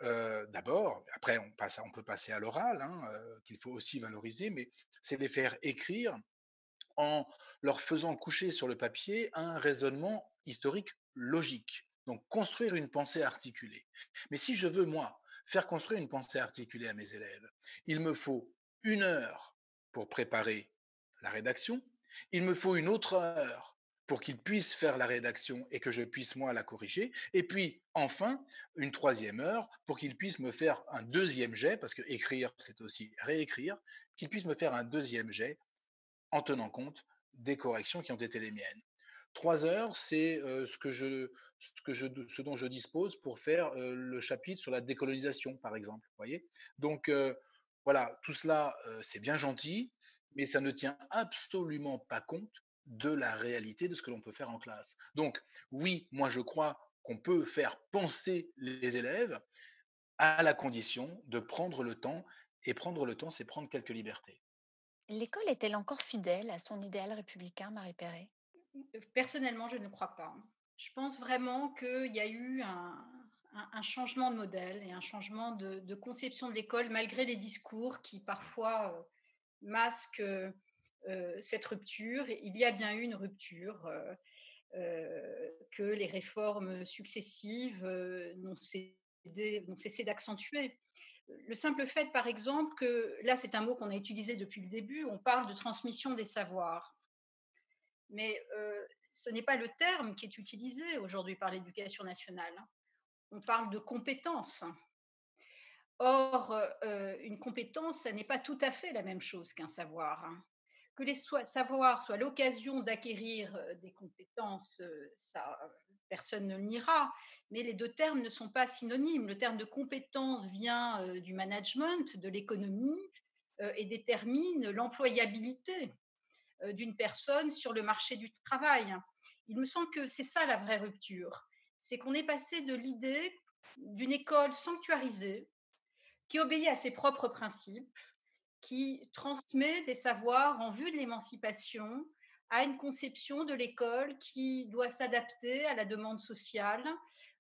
d'abord, après on, peut passer à l'oral, hein, qu'il faut aussi valoriser, mais c'est les faire écrire en leur faisant coucher sur le papier un raisonnement historique logique. Donc construire une pensée articulée. Mais si je veux, moi, faire construire une pensée articulée à mes élèves, il me faut une heure pour préparer la rédaction, il me faut une autre heure pour qu'il puisse faire la rédaction et que je puisse moi la corriger. Et puis enfin, une troisième heure pour qu'il puisse me faire un deuxième jet, parce que écrire, c'est aussi réécrire, qu'il puisse me faire un deuxième jet en tenant compte des corrections qui ont été les miennes. Trois heures, c'est je, ce, que je, ce dont je dispose pour faire le chapitre sur la décolonisation, par exemple. Voyez Donc voilà, tout cela, c'est bien gentil, mais ça ne tient absolument pas compte de la réalité de ce que l'on peut faire en classe. Donc oui, moi je crois qu'on peut faire penser les élèves à la condition de prendre le temps, et prendre le temps, c'est prendre quelques libertés. L'école est-elle encore fidèle à son idéal républicain, Marie Perret? Personnellement, je ne crois pas. Je pense vraiment qu'il y a eu un, changement de modèle et un changement de, conception de l'école, malgré les discours qui parfois euh, masquent euh, cette rupture. Il y a bien eu une rupture. Euh, euh, que les réformes successives n'ont cessé d'accentuer. Le simple fait, par exemple, que là, c'est un mot qu'on a utilisé depuis le début, on parle de transmission des savoirs. Mais ce n'est pas le terme qui est utilisé aujourd'hui par l'éducation nationale. On parle de compétences. Or, une compétence, ça n'est pas tout à fait la même chose qu'un savoir. Que les savoirs soient l'occasion d'acquérir des compétences, ça, personne ne le niera, mais les deux termes ne sont pas synonymes. Le terme de compétence vient du management, de l'économie, et détermine l'employabilité d'une personne sur le marché du travail. Il me semble que c'est ça la vraie rupture. C'est qu'on est passé de l'idée d'une école sanctuarisée, qui obéit à ses propres principes, qui transmet des savoirs en vue de l'émancipation à une conception de l'école qui doit s'adapter à la demande sociale,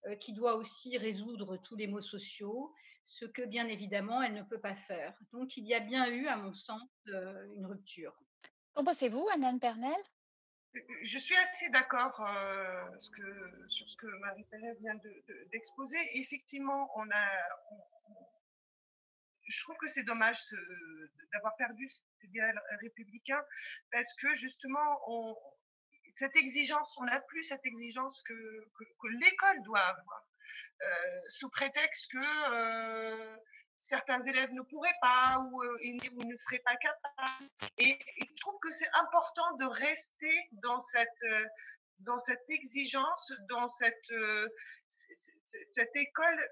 euh, qui doit aussi résoudre tous les maux sociaux, ce que bien évidemment elle ne peut pas faire. Donc il y a bien eu, à mon sens, euh, une rupture. Qu'en pensez-vous, Anne Pernel? Je suis assez d'accord euh, sur ce que Marie Pernel vient d'exposer. Effectivement, on a, je trouve que c'est dommage d'avoir perdu cet idéal républicain parce que justement, on, cette exigence, on n'a plus cette exigence que, l'école doit avoir, euh, sous prétexte que euh, certains élèves ne pourraient pas ou, euh, ne seraient pas capables. Et, je trouve que c'est important de rester dans cette exigence, dans cette école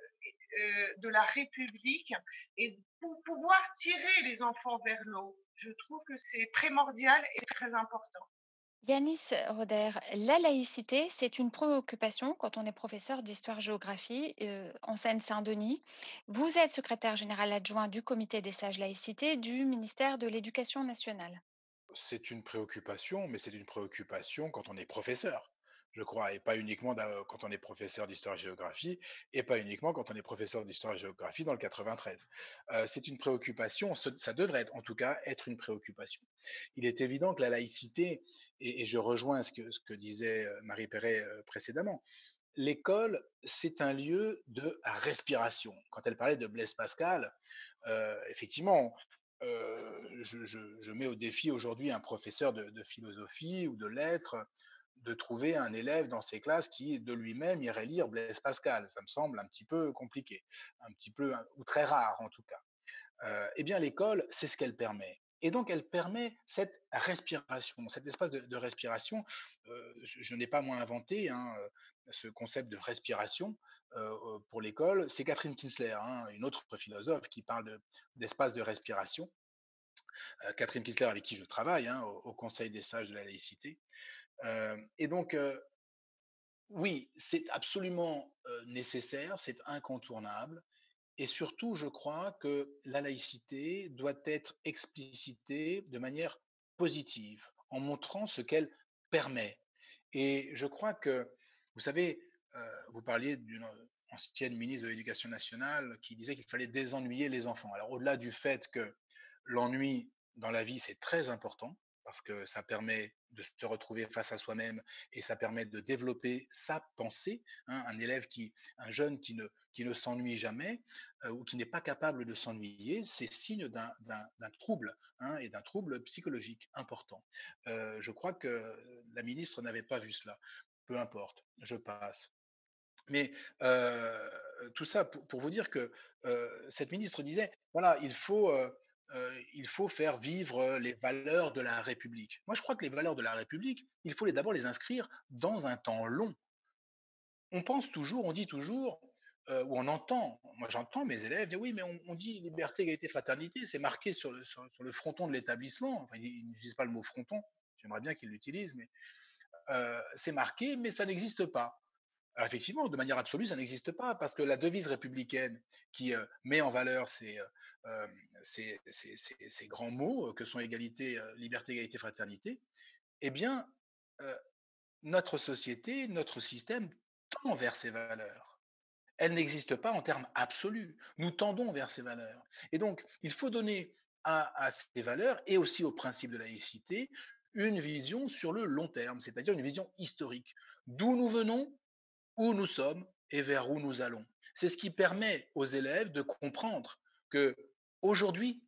de la République et pour pouvoir tirer les enfants vers l'eau. Je trouve que c'est primordial et très important. Yanis Roder, la laïcité, c'est une préoccupation quand on est professeur d'histoire-géographie euh, en Seine-Saint-Denis. Vous êtes secrétaire général adjoint du comité des sages laïcité du ministère de l'Éducation nationale. C'est une préoccupation, mais c'est une préoccupation quand on est professeur je crois, et pas uniquement quand on est professeur d'histoire-géographie, et pas uniquement quand on est professeur d'histoire-géographie dans le 93. Euh, c'est une préoccupation, ça devrait être, en tout cas être une préoccupation. Il est évident que la laïcité, et, je rejoins ce que, disait euh, Marie Perret euh, précédemment, l'école, c'est un lieu de respiration. Quand elle parlait de Blaise Pascal, effectivement, je, mets au défi aujourd'hui un professeur de, philosophie ou de lettres de trouver un élève dans ses classes qui, de lui-même, irait lire Blaise Pascal. Ça me semble un petit peu compliqué, un petit peu, ou très rare en tout cas. Euh, eh bien, l'école, c'est ce qu'elle permet. Et donc, elle permet cette respiration, cet espace de, respiration. Euh, je, n'ai pas moins inventé hein, euh, ce concept de respiration pour l'école. C'est Catherine Kinsler, hein, une autre philosophe, qui parle d'espace de, respiration. Catherine Kinsler, avec qui je travaille hein, au, Conseil des sages de la laïcité et donc, oui, c'est absolument nécessaire, c'est incontournable. Et surtout, je crois que la laïcité doit être explicitée de manière positive, en montrant ce qu'elle permet. Et je crois que, vous savez, vous parliez d'une ancienne ministre de l'Éducation nationale qui disait qu'il fallait désennuyer les enfants. Alors, au-delà du fait que l'ennui dans la vie, c'est très important, parce que ça permet de se retrouver face à soi-même et ça permet de développer sa pensée. Hein. un élève qui, un jeune qui ne, qui ne s'ennuie jamais euh, ou qui n'est pas capable de s'ennuyer, c'est signe d'un trouble hein, et d'un trouble psychologique important. Euh, je crois que la ministre n'avait pas vu cela. Peu importe, je passe. Mais euh, tout ça pour, pour, vous dire que cette ministre disait, voilà, il faut il faut faire vivre les valeurs de la République. Moi, je crois que les valeurs de la République, il faut d'abord les inscrire dans un temps long. On pense toujours, on dit toujours, ou on entend, moi j'entends mes élèves dire oui, mais on, dit liberté, égalité, fraternité, c'est marqué sur le, sur, le, fronton de l'établissement. Enfin, ils n'utilisent pas le mot fronton, j'aimerais bien qu'ils l'utilisent, mais c'est marqué, mais ça n'existe pas. Alors effectivement, de manière absolue, ça n'existe pas, parce que la devise républicaine qui met en valeur ces, ces, grands mots que sont égalité, liberté, égalité, fraternité, eh bien, notre société, notre système tend vers ces valeurs. Elles n'existent pas en termes absolus. Nous tendons vers ces valeurs. Et donc, il faut donner à, à ces valeurs et aussi au principe de laïcité une vision sur le long terme, c'est-à-dire une vision historique. D'où nous venons, où nous sommes et vers où nous allons. C'est ce qui permet aux élèves de comprendre que aujourd'hui,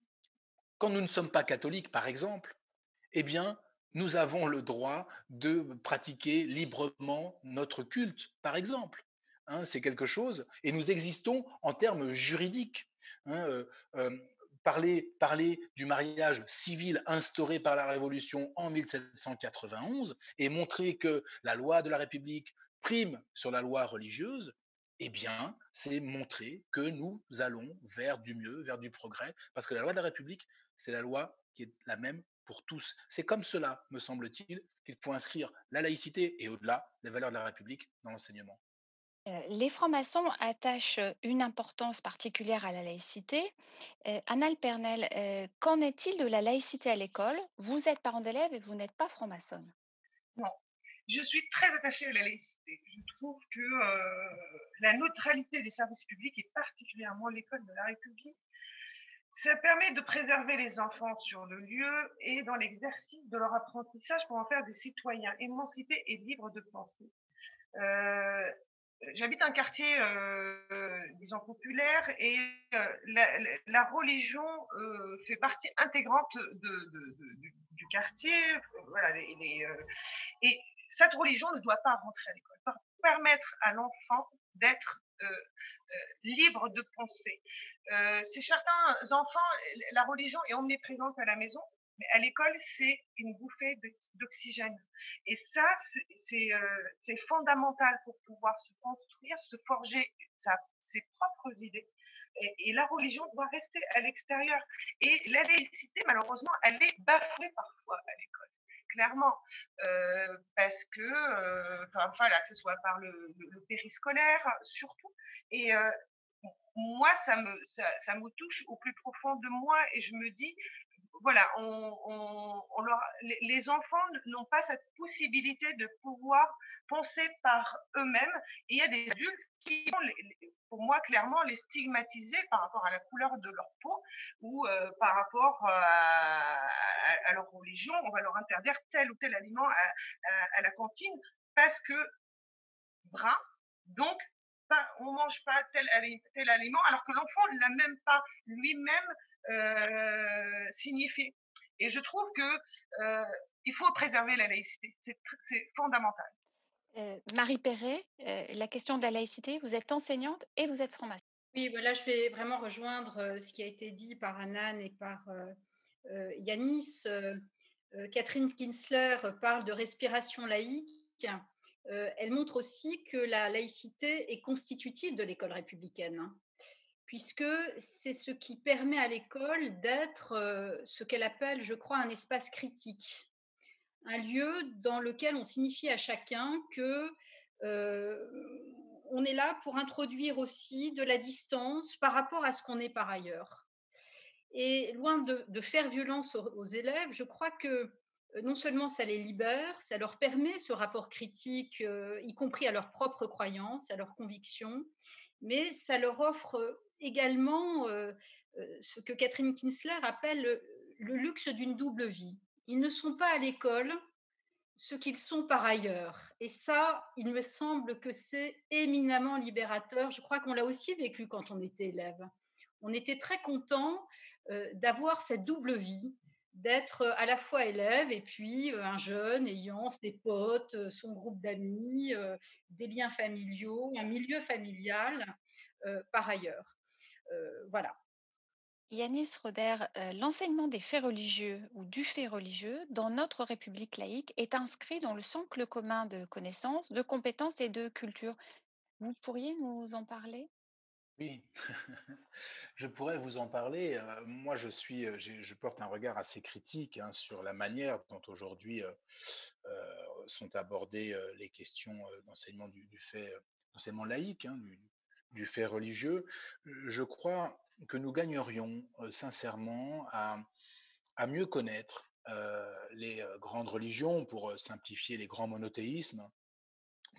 quand nous ne sommes pas catholiques, par exemple, eh bien, nous avons le droit de pratiquer librement notre culte, par exemple. Hein, c'est quelque chose, et nous existons en termes juridiques. Hein, euh, euh, parler, parler du mariage civil instauré par la Révolution en 1791 et montrer que la loi de la République, prime sur la loi religieuse, eh bien, c'est montrer que nous allons vers du mieux, vers du progrès, parce que la loi de la République, c'est la loi qui est la même pour tous. C'est comme cela, me semble-t-il, qu'il faut inscrire la laïcité et au-delà les valeurs de la République dans l'enseignement. Euh, les francs-maçons attachent une importance particulière à la laïcité. Euh, Annal Pernel, euh, qu'en est-il de la laïcité à l'école? Vous êtes parent d'élève et vous n'êtes pas franc-maçonne. Non, je suis très attachée à la laïcité. Je trouve que euh, la neutralité des services publics, et particulièrement l'école de la République, ça permet de préserver les enfants sur le lieu et dans l'exercice de leur apprentissage pour en faire des citoyens émancipés et libres de penser. Euh, J'habite un quartier, euh, disons, populaire et la, religion fait partie intégrante du, quartier. Voilà, et cette religion ne doit pas rentrer à l'école, permettre à l'enfant d'être euh, euh, libre de penser. Euh, chez certains enfants, la religion est omniprésente à la maison, mais à l'école, c'est une bouffée d'oxygène. Et ça, c'est fondamental pour pouvoir se construire, se forger ses propres idées. Et, la religion doit rester à l'extérieur. Et la laïcité, malheureusement, elle est bafouée parfois à l'école clairement, parce que, enfin, voilà, que ce soit par le, périscolaire surtout. Et moi, ça me, touche au plus profond de moi et je me dis, voilà, on, les enfants n'ont pas cette possibilité de pouvoir penser par eux-mêmes. Il y a des adultes qui vont, pour moi, clairement, les stigmatiser par rapport à la couleur de leur peau ou euh, par rapport à, à, leur religion. On va leur interdire tel ou tel aliment à, la cantine parce que brun, donc on mange pas tel, tel aliment, alors que l'enfant ne l'a même pas lui-même euh, signifié. Et je trouve que euh, il faut préserver la laïcité, c'est fondamental. Marie Perret, la question de la laïcité, vous êtes enseignante et vous êtes franc Oui, voilà, je vais vraiment rejoindre ce qui a été dit par Anan et par Yanis. Catherine Kinsler parle de respiration laïque. elle montre aussi que la laïcité est constitutive de l'école républicaine. Hein puisque c'est ce qui permet à l'école d'être ce qu'elle appelle, je crois, un espace critique, un lieu dans lequel on signifie à chacun que on est là pour introduire aussi de la distance par rapport à ce qu'on est par ailleurs. Et loin de, faire violence aux, élèves, je crois que non seulement ça les libère, ça leur permet ce rapport critique, y compris à leurs propres croyances, à leurs convictions, mais ça leur offre également ce que Catherine Kinsler appelle le, luxe d'une double vie. Ils ne sont pas à l'école ce qu'ils sont par ailleurs. Et ça, il me semble que c'est éminemment libérateur. Je crois qu'on l'a aussi vécu quand on était élève. On était très content d'avoir cette double vie, d'être à la fois élève et puis un jeune ayant ses potes, son groupe d'amis, des liens familiaux, un milieu familial par ailleurs. Euh, voilà. Yanis Roder, euh, l'enseignement des faits religieux ou du fait religieux dans notre République laïque est inscrit dans le socle commun de connaissances, de compétences et de culture. Vous pourriez nous en parler? Oui, je pourrais vous en parler. Euh, moi, je suis, je porte un regard assez critique hein, sur la manière dont aujourd'hui sont abordées les questions d'enseignement du, fait, enseignement laïque, hein, du fait religieux, je crois que nous gagnerions sincèrement à, mieux connaître les grandes religions, pour simplifier les grands monothéismes,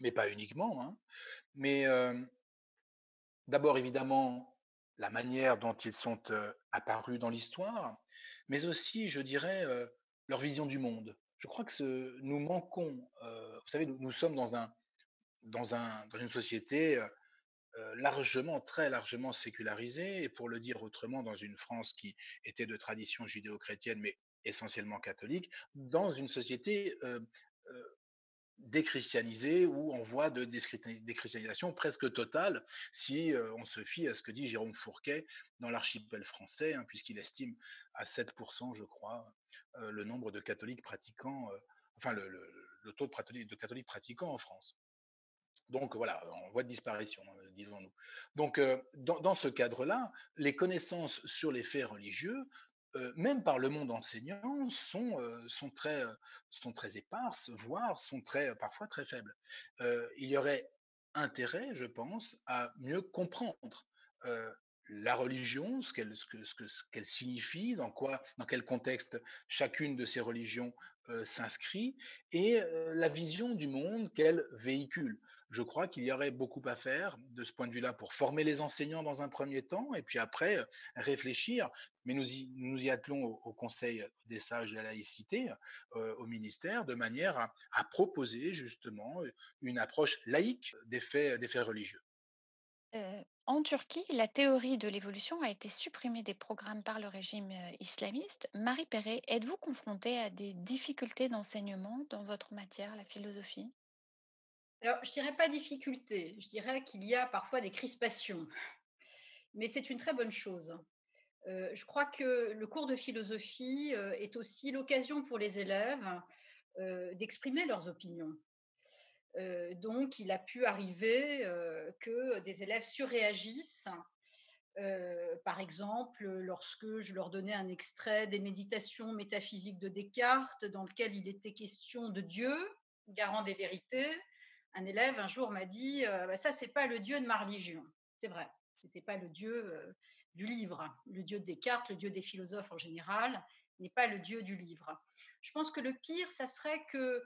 mais pas uniquement. Hein. Mais d'abord, évidemment, la manière dont ils sont apparus dans l'histoire, mais aussi, je dirais, leur vision du monde. Je crois que nous manquons, vous savez, nous, sommes dans, un, dans, un, dans une société euh, largement, très largement sécularisé, et pour le dire autrement, dans une France qui était de tradition judéo-chrétienne, mais essentiellement catholique, dans une société euh, euh, déchristianisée où on voit de déchristianisation presque totale si on se fie à ce que dit Jérôme Fourquet dans l'archipel français, hein, puisqu'il estime à 7%, je crois, le nombre de catholiques pratiquants, enfin le, taux de catholiques pratiquants en France. Donc voilà, en voie de disparition, euh, disons-nous. Donc euh, dans, ce cadre-là, les connaissances sur les faits religieux, euh, même par le monde enseignant, sont, sont, très, sont très éparses, voire sont très, parfois très faibles. il y aurait intérêt, je pense, à mieux comprendre la religion, ce qu'elle ce que, ce qu'elle signifie, dans quoi, dans quel contexte chacune de ces religions s'inscrit, et la vision du monde qu'elle véhicule je crois qu'il y aurait beaucoup à faire de ce point de vue-là pour former les enseignants dans un premier temps et puis après euh, réfléchir. Mais nous y, nous y attelons au, Conseil des sages de la laïcité, euh, au ministère, de manière à, proposer justement une approche laïque des faits religieux. Euh, en Turquie, la théorie de l'évolution a été supprimée des programmes par le régime islamiste. Marie Perret, êtes-vous confrontée à des difficultés d'enseignement dans votre matière, la philosophie? Alors, je dirais pas difficulté, je dirais qu'il y a parfois des crispations, mais c'est une très bonne chose. je crois que le cours de philosophie est aussi l'occasion pour les élèves d'exprimer leurs opinions. Donc, il a pu arriver que des élèves surréagissent par exemple, lorsque je leur donnais un extrait des méditations métaphysiques de Descartes, dans lequel il était question de Dieu, garant des vérités, un élève un jour m'a dit bah, Ça, c'est pas le Dieu de ma religion. C'est vrai, c'était pas le Dieu du livre. Le Dieu de Descartes, le Dieu des philosophes en général, n'est pas le Dieu du livre. Je pense que le pire, ça serait que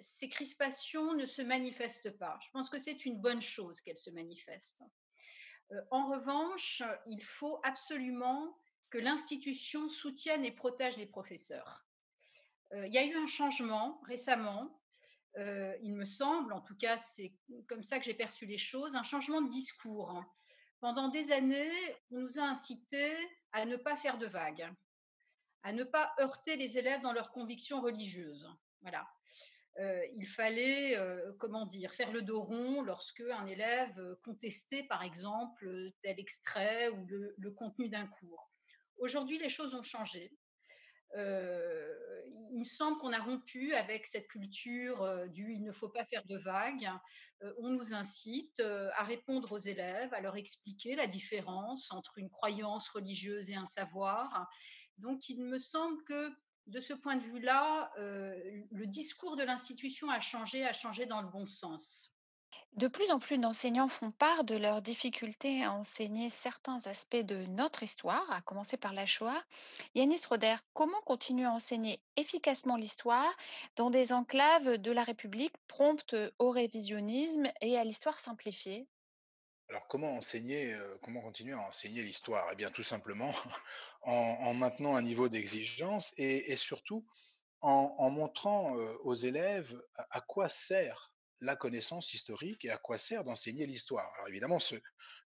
ces crispations ne se manifestent pas. Je pense que c'est une bonne chose qu'elles se manifestent. Euh, en revanche, il faut absolument que l'institution soutienne et protège les professeurs. Euh, il y a eu un changement récemment, euh, il me semble, en tout cas c'est comme ça que j'ai perçu les choses, un changement de discours. Pendant des années, on nous a incités à ne pas faire de vagues, à ne pas heurter les élèves dans leurs convictions religieuses. Voilà. Euh, il fallait, euh, comment dire, faire le dos rond lorsque un élève euh, contestait, par exemple, tel extrait ou le, contenu d'un cours. Aujourd'hui, les choses ont changé. il me semble qu'on a rompu avec cette culture du il ne faut pas faire de vagues. on nous incite à répondre aux élèves, à leur expliquer la différence entre une croyance religieuse et un savoir. Donc, il me semble que de ce point de vue-là, euh, le discours de l'institution a changé, a changé dans le bon sens. De plus en plus d'enseignants font part de leurs difficultés à enseigner certains aspects de notre histoire, à commencer par la Shoah. Yanis Roder, comment continuer à enseigner efficacement l'histoire dans des enclaves de la République promptes au révisionnisme et à l'histoire simplifiée? Alors comment enseigner, comment continuer à enseigner l'histoire? Eh bien tout simplement en, maintenant un niveau d'exigence et, surtout en, montrant aux élèves à, quoi sert la connaissance historique et à quoi sert d'enseigner l'histoire. Alors évidemment, ce,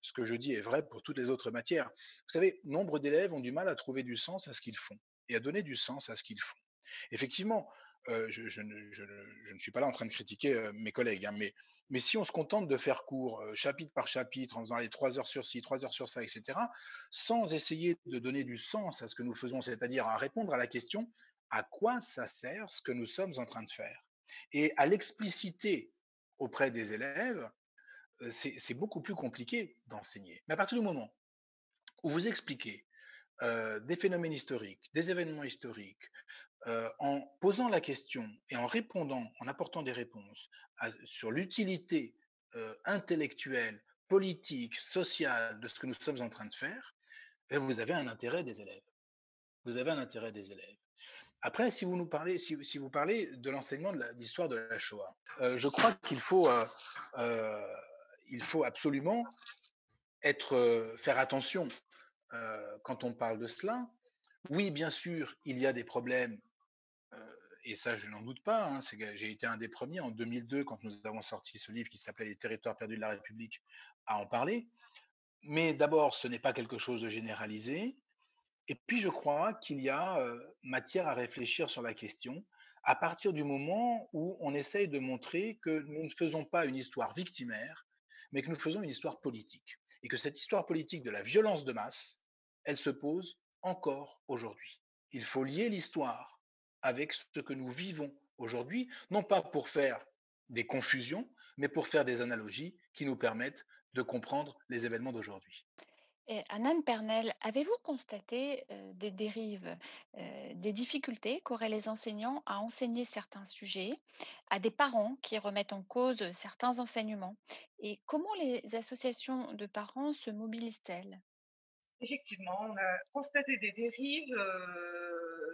ce que je dis est vrai pour toutes les autres matières. Vous savez, nombre d'élèves ont du mal à trouver du sens à ce qu'ils font et à donner du sens à ce qu'ils font. Effectivement, je, ne suis pas là en train de critiquer mes collègues, hein, mais, si on se contente de faire court, chapitre par chapitre, en faisant les trois heures sur ci, trois heures sur ça, etc., sans essayer de donner du sens à ce que nous faisons, c'est-à-dire à répondre à la question à quoi ça sert ce que nous sommes en train de faire? Et à l'expliciter auprès des élèves, c'est beaucoup plus compliqué d'enseigner. Mais à partir du moment où vous expliquez des phénomènes historiques, des événements historiques, en posant la question et en répondant, en apportant des réponses sur l'utilité intellectuelle, politique, sociale de ce que nous sommes en train de faire, eh, vous avez un intérêt des élèves. Vous avez un intérêt des élèves. Après, si vous nous parlez, si, vous parlez de l'enseignement de l'histoire de la Shoah, je crois qu'il faut, il faut absolument être, faire attention quand on parle de cela. Oui, bien sûr, il y a des problèmes et ça je n'en doute pas, hein, j'ai été un des premiers en 2002 quand nous avons sorti ce livre qui s'appelait Les territoires perdus de la République à en parler. Mais d'abord, ce n'est pas quelque chose de généralisé. Et puis je crois qu'il y a matière à réfléchir sur la question à partir du moment où on essaye de montrer que nous ne faisons pas une histoire victimaire, mais que nous faisons une histoire politique. Et que cette histoire politique de la violence de masse, elle se pose encore aujourd'hui. Il faut lier l'histoire avec ce que nous vivons aujourd'hui, non pas pour faire des confusions, mais pour faire des analogies qui nous permettent de comprendre les événements d'aujourd'hui. Anne Pernel, avez-vous constaté des dérives, des difficultés qu'auraient les enseignants à enseigner certains sujets, à des parents qui remettent en cause certains enseignements? Et comment les associations de parents se mobilisent-elles? Effectivement, on a constaté des dérives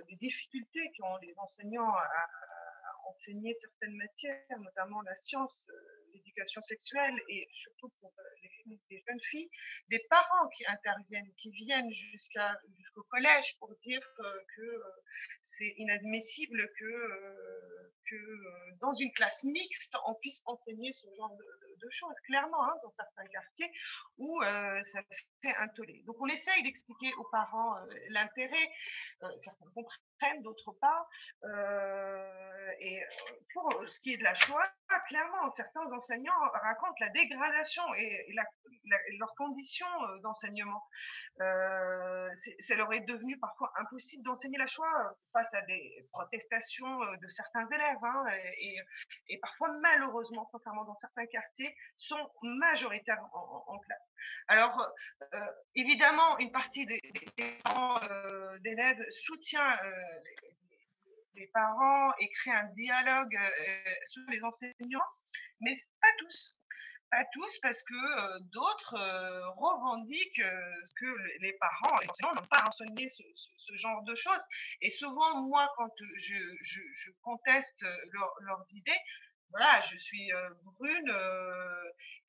des difficultés qu'ont les enseignants à, enseigner certaines matières, notamment la science, euh, l'éducation sexuelle et surtout pour euh, les, jeunes filles, des parents qui interviennent, qui viennent jusqu'au collège pour dire euh, que c'est inadmissible que, que dans une classe mixte, on puisse enseigner ce genre de, choses, clairement, hein, dans certains quartiers où ça fait un tollé. Donc on essaye d'expliquer aux parents l'intérêt, certains comprennent, d'autres pas. et pour ce qui est de la choix, clairement, certains enseignants racontent la dégradation et, leurs conditions euh, d'enseignement. Euh, ça leur est devenu parfois impossible d'enseigner la euh, face à des protestations de certains élèves. Hein, et, parfois, malheureusement, contrairement dans certains quartiers, sont majoritaires en, classe. Alors, évidemment, une partie des, parents d'élèves soutient les parents et créer un dialogue euh, sur les enseignants, mais pas tous. Pas tous, parce que euh, d'autres euh, revendiquent que les parents, les enseignants n'ont pas enseigné ce, genre de choses. Et souvent, moi, quand je, conteste leurs idées, voilà, je suis brune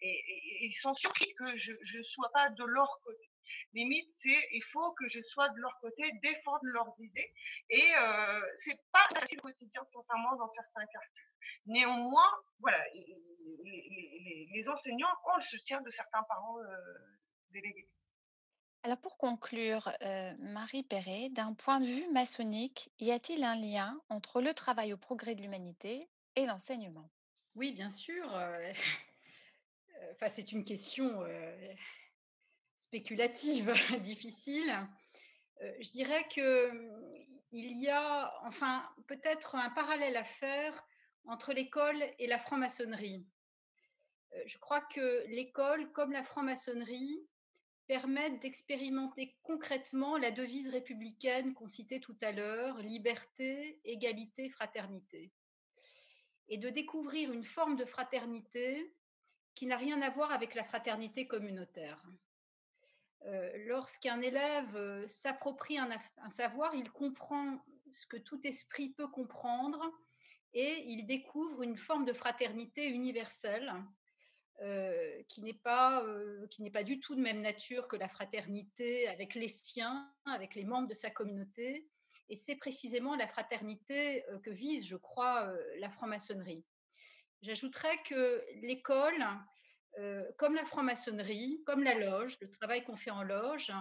et, ils sont surpris que je ne sois pas de leur côté. Limite, c'est il faut que je sois de leur côté, défendre leurs idées. Et euh, c'est pas facile au quotidien, sincèrement, dans certains quartiers. Néanmoins, voilà, les, enseignants ont le soutien de certains parents délégués. Alors pour conclure, Marie Perret, d'un point de vue maçonnique, y a-t-il un lien entre le travail au progrès de l'humanité l'enseignement Oui, bien sûr. enfin, c'est une question spéculative, difficile. Je dirais que hum, il y a, enfin, peut-être un parallèle à faire entre l'école et la franc-maçonnerie. Je crois que l'école, comme la franc-maçonnerie, permettent d'expérimenter concrètement la devise républicaine qu'on citait tout à l'heure, liberté, égalité, fraternité, et de découvrir une forme de fraternité qui n'a rien à voir avec la fraternité communautaire. Euh, lorsqu'un élève euh, s'approprie un, savoir, il comprend ce que tout esprit peut comprendre et il découvre une forme de fraternité universelle euh, qui n'est pas, pas du tout de même nature que la fraternité avec les siens, avec les membres de sa communauté. Et c'est précisément la fraternité que vise, je crois, la franc-maçonnerie. J'ajouterais que l'école euh, comme la franc-maçonnerie, comme la loge, le travail qu'on fait en loge,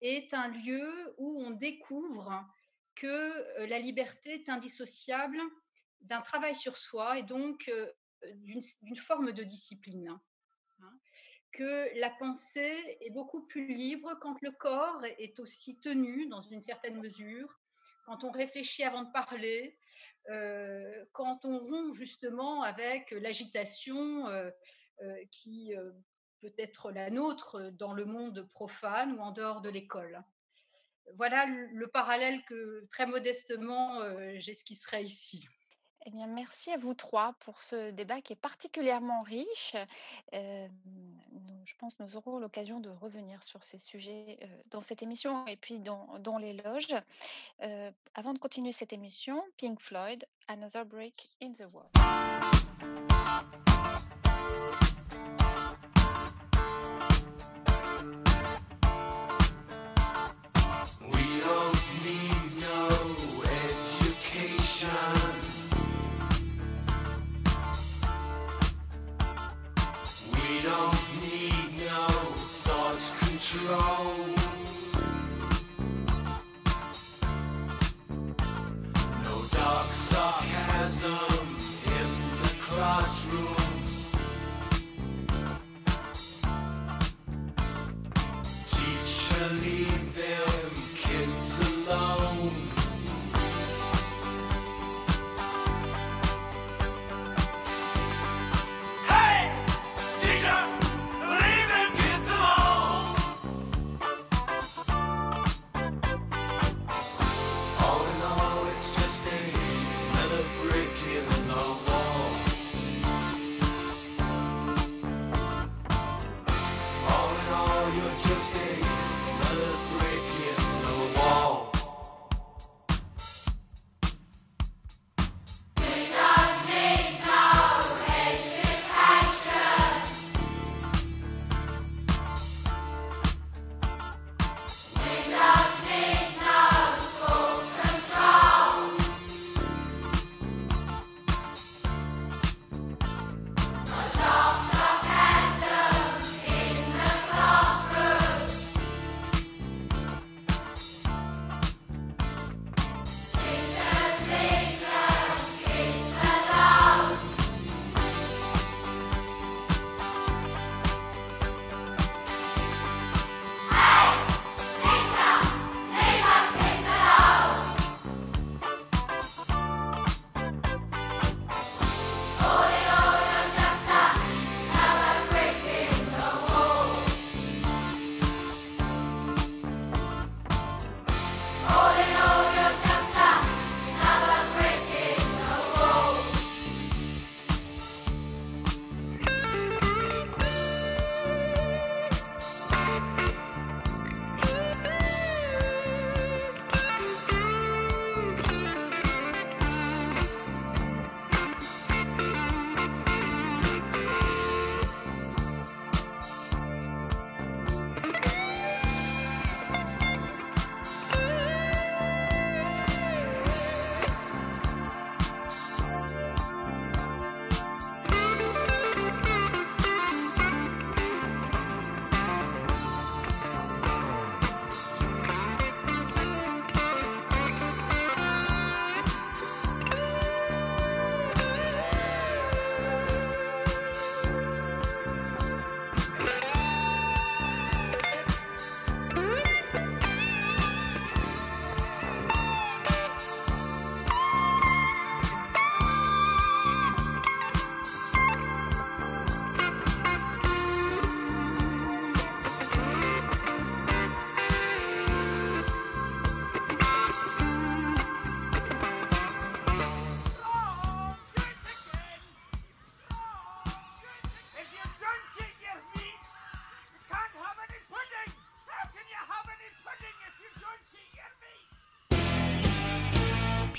est un lieu où on découvre que euh, la liberté est indissociable d'un travail sur soi et donc euh, d'une forme de discipline. Hein. Que la pensée est beaucoup plus libre quand le corps est aussi tenu dans une certaine mesure, quand on réfléchit avant de parler, quand on rompt justement avec l'agitation euh, qui euh, peut être la nôtre dans le monde profane ou en dehors de l'école. Voilà le parallèle que très modestement euh, j'esquisserai ici. Eh bien, merci à vous trois pour ce débat qui est particulièrement riche. je pense que nous aurons l'occasion de revenir sur ces sujets dans cette émission et puis dans, dans les loges. avant de continuer cette émission, Pink Floyd, Another Break in the Wall. strong.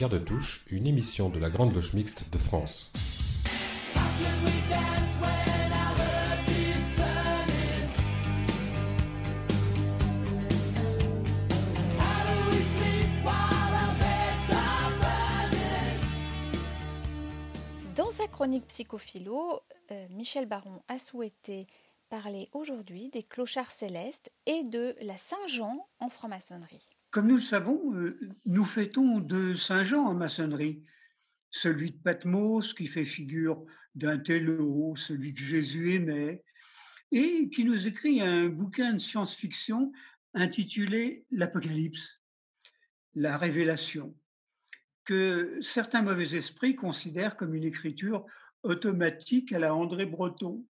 De Touche, une émission de la Grande Loge Mixte de France. Dans sa chronique psychophilo, euh, Michel Baron a souhaité parler aujourd'hui des clochards célestes et de la Saint-Jean en franc-maçonnerie. Comme nous le savons, euh, nous fêtons deux Saint-Jean en maçonnerie. Celui de Patmos qui fait figure d'un télo, celui que Jésus aimait, et qui nous écrit un bouquin de science-fiction intitulé L'Apocalypse, la révélation, que certains mauvais esprits considèrent comme une écriture automatique à la André Breton,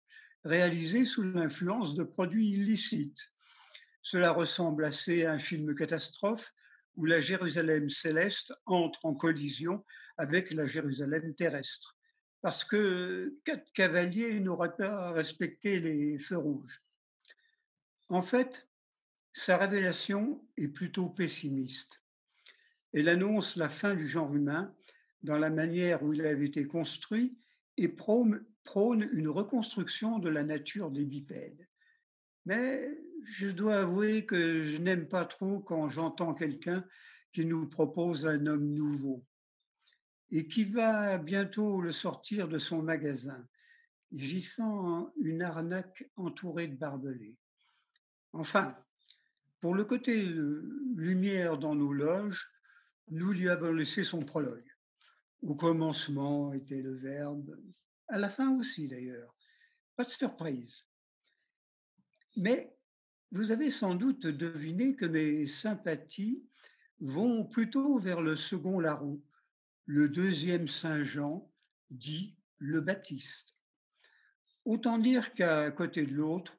réalisée sous l'influence de produits illicites. Cela ressemble assez à un film catastrophe où la Jérusalem céleste entre en collision avec la Jérusalem terrestre, parce que quatre cavaliers n'auraient pas respecté les feux rouges. En fait, sa révélation est plutôt pessimiste. Elle annonce la fin du genre humain dans la manière où il avait été construit et prône, une reconstruction de la nature des bipèdes. Mais je dois avouer que je n'aime pas trop quand j'entends quelqu'un qui nous propose un homme nouveau et qui va bientôt le sortir de son magasin. J'y sens une arnaque entourée de barbelés. Enfin, pour le côté lumière dans nos loges, nous lui avons laissé son prologue. Au commencement était le verbe, à la fin aussi d'ailleurs. Pas de surprise. Mais vous avez sans doute deviné que mes sympathies vont plutôt vers le second larron, le deuxième Saint Jean, dit le Baptiste. Autant dire qu'à côté de l'autre,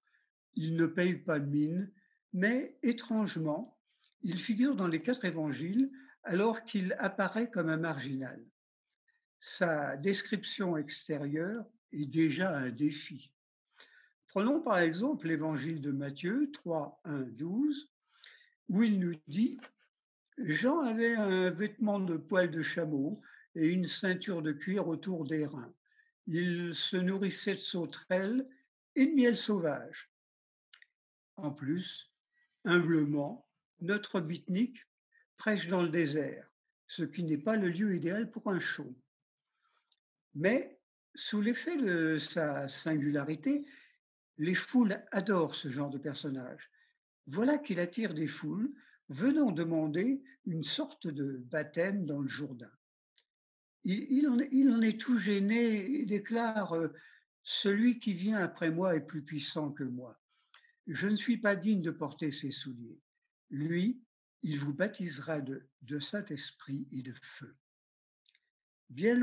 il ne paye pas de mine, mais étrangement, il figure dans les quatre évangiles alors qu'il apparaît comme un marginal. Sa description extérieure est déjà un défi. Prenons par exemple l'évangile de Matthieu 3, 1, 12, où il nous dit Jean avait un vêtement de poil de chameau et une ceinture de cuir autour des reins. Il se nourrissait de sauterelles et de miel sauvage. En plus, humblement, notre bitnik prêche dans le désert, ce qui n'est pas le lieu idéal pour un show. Mais sous l'effet de sa singularité, les foules adorent ce genre de personnage. Voilà qu'il attire des foules venant demander une sorte de baptême dans le Jourdain. Il, en, est tout gêné et déclare euh, Celui qui vient après moi est plus puissant que moi. Je ne suis pas digne de porter ses souliers. Lui, il vous baptisera de, Saint-Esprit et de feu. Bien,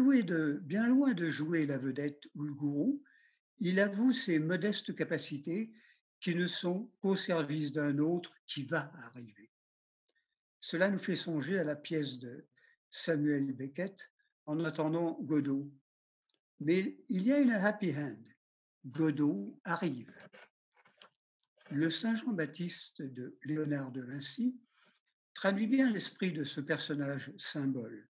bien loin de jouer la vedette ou le gourou, il avoue ses modestes capacités qui ne sont qu'au service d'un autre qui va arriver. Cela nous fait songer à la pièce de Samuel Beckett en attendant Godot. Mais il y a une happy hand. Godot arrive. Le Saint Jean-Baptiste de Léonard de Vinci traduit bien l'esprit de ce personnage symbole.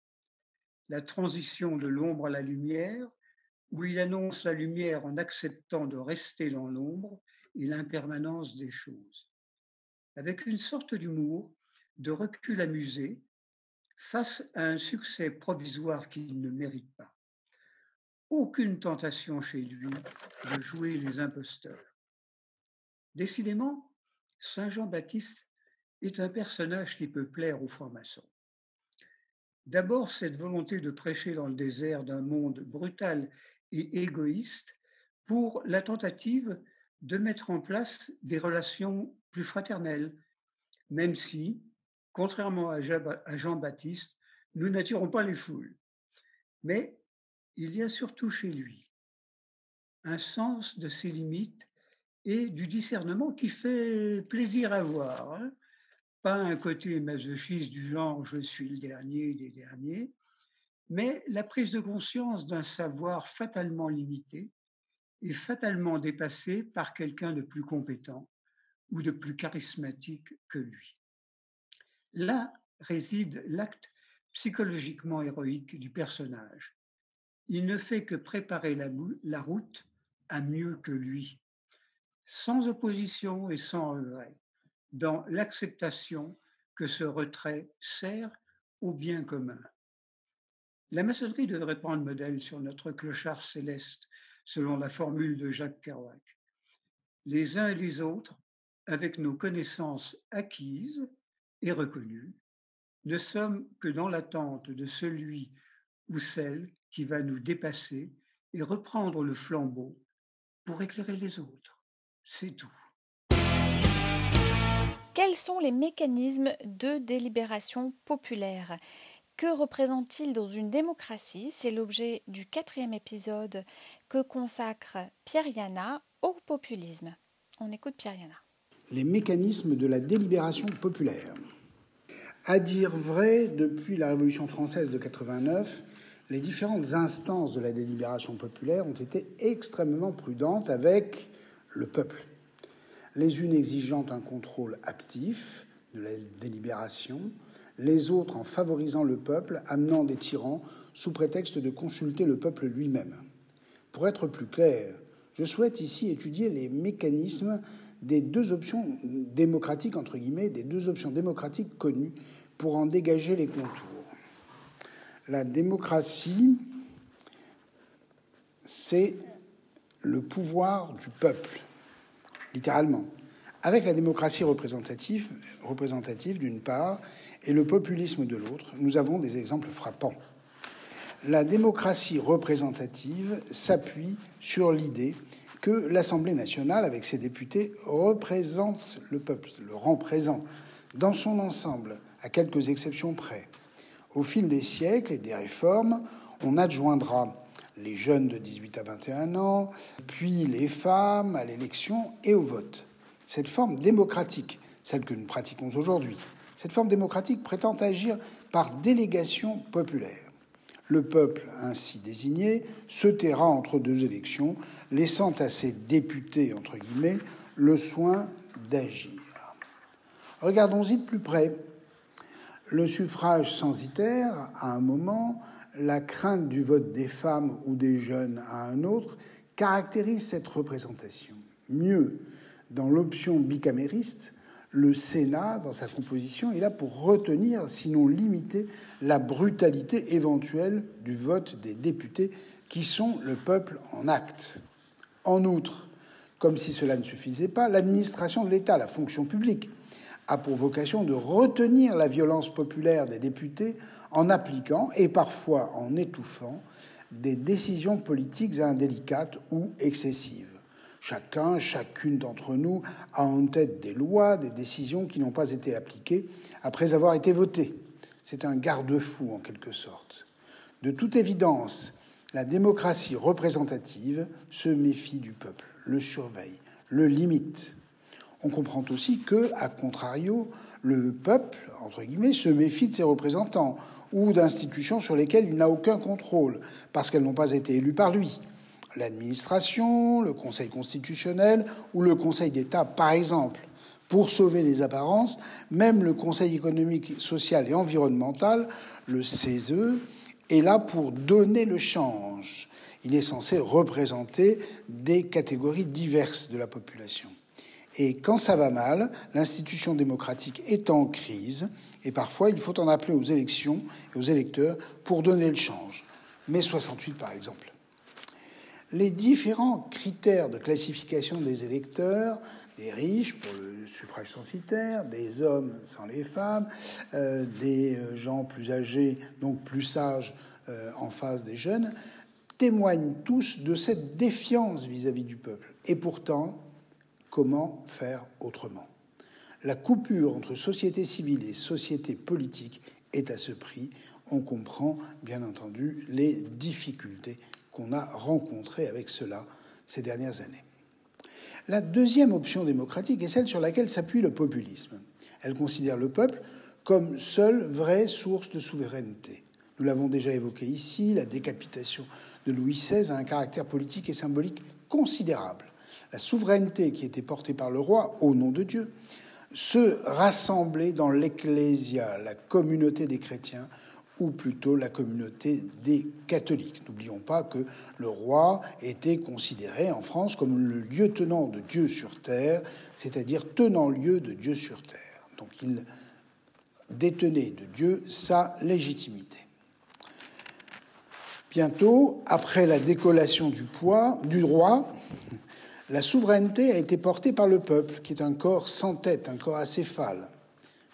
La transition de l'ombre à la lumière où il annonce la lumière en acceptant de rester dans l'ombre et l'impermanence des choses. Avec une sorte d'humour, de recul amusé, face à un succès provisoire qu'il ne mérite pas. Aucune tentation chez lui de jouer les imposteurs. Décidément, Saint Jean-Baptiste est un personnage qui peut plaire aux francs-maçons. D'abord, cette volonté de prêcher dans le désert d'un monde brutal et égoïste pour la tentative de mettre en place des relations plus fraternelles, même si, contrairement à Jean-Baptiste, nous n'attirons pas les foules. Mais il y a surtout chez lui un sens de ses limites et du discernement qui fait plaisir à voir. Hein. Pas un côté masochiste du genre je suis le dernier des derniers, mais la prise de conscience d'un savoir fatalement limité et fatalement dépassé par quelqu'un de plus compétent ou de plus charismatique que lui. Là réside l'acte psychologiquement héroïque du personnage. Il ne fait que préparer la, la route à mieux que lui, sans opposition et sans regret, dans l'acceptation que ce retrait sert au bien commun. La maçonnerie devrait prendre modèle sur notre clochard céleste, selon la formule de Jacques Kerouac. Les uns et les autres, avec nos connaissances acquises et reconnues, ne sommes que dans l'attente de celui ou celle qui va nous dépasser et reprendre le flambeau pour éclairer les autres. C'est tout. Quels sont les mécanismes de délibération populaire? Que représente-t-il dans une démocratie? C'est l'objet du quatrième épisode que consacre Pierre Yana au populisme. On écoute Pierre Yana. Les mécanismes de la délibération populaire. À dire vrai, depuis la Révolution française de 89, les différentes instances de la délibération populaire ont été extrêmement prudentes avec le peuple. Les unes exigeant un contrôle actif de la délibération, les autres en favorisant le peuple, amenant des tyrans sous prétexte de consulter le peuple lui-même. Pour être plus clair, je souhaite ici étudier les mécanismes des deux options démocratiques, entre guillemets, des deux options démocratiques connues pour en dégager les contours. La démocratie, c'est le pouvoir du peuple, littéralement. Avec la démocratie représentative, représentative d'une part, et le populisme de l'autre, nous avons des exemples frappants. La démocratie représentative s'appuie sur l'idée que l'Assemblée nationale, avec ses députés, représente le peuple, le rend présent dans son ensemble, à quelques exceptions près. Au fil des siècles et des réformes, on adjoindra les jeunes de 18 à 21 ans, puis les femmes à l'élection et au vote. Cette forme démocratique, celle que nous pratiquons aujourd'hui, cette forme démocratique prétend agir par délégation populaire. Le peuple ainsi désigné se taira entre deux élections, laissant à ses députés, entre guillemets, le soin d'agir. Regardons-y de plus près. Le suffrage censitaire, à un moment, la crainte du vote des femmes ou des jeunes à un autre, caractérise cette représentation. Mieux, dans l'option bicamériste, le Sénat, dans sa composition, est là pour retenir, sinon limiter, la brutalité éventuelle du vote des députés qui sont le peuple en acte. En outre, comme si cela ne suffisait pas, l'administration de l'État, la fonction publique, a pour vocation de retenir la violence populaire des députés en appliquant et parfois en étouffant des décisions politiques indélicates ou excessives. Chacun, chacune d'entre nous a en tête des lois, des décisions qui n'ont pas été appliquées après avoir été votées. C'est un garde-fou en quelque sorte. De toute évidence, la démocratie représentative se méfie du peuple, le surveille, le limite on comprend aussi que, à contrario, le peuple, entre guillemets, se méfie de ses représentants ou d'institutions sur lesquelles il n'a aucun contrôle, parce qu'elles n'ont pas été élues par lui. L'administration, le Conseil constitutionnel ou le Conseil d'État, par exemple. Pour sauver les apparences, même le Conseil économique, social et environnemental, le CESE, est là pour donner le change. Il est censé représenter des catégories diverses de la population. Et quand ça va mal, l'institution démocratique est en crise, et parfois il faut en appeler aux élections et aux électeurs pour donner le change. Mai 68, par exemple. Les différents critères de classification des électeurs, des riches pour le suffrage censitaire, des hommes sans les femmes, euh, des euh, gens plus âgés, donc plus sages euh, en face des jeunes, témoignent tous de cette défiance vis à -vis du peuple. Et pourtant, Comment faire autrement? La coupure entre société civile et société politique est à ce prix. On comprend bien entendu les difficultés qu'on a rencontrées avec cela ces dernières années. La deuxième option démocratique est celle sur laquelle s'appuie le populisme. Elle considère le peuple comme seule vraie source de souveraineté. Nous l'avons déjà évoqué ici, la décapitation de Louis XVI a un caractère politique et symbolique considérable la souveraineté qui était portée par le roi au nom de Dieu, se rassembler dans l'ecclésia, la communauté des chrétiens, ou plutôt la communauté des catholiques. N'oublions pas que le roi était considéré en France comme le lieutenant de Dieu sur terre, c'est-à-dire tenant lieu de Dieu sur terre. Donc il détenait de Dieu sa légitimité. Bientôt, après la décollation du, poids, du roi, la souveraineté a été portée par le peuple, qui est un corps sans tête, un corps acéphale,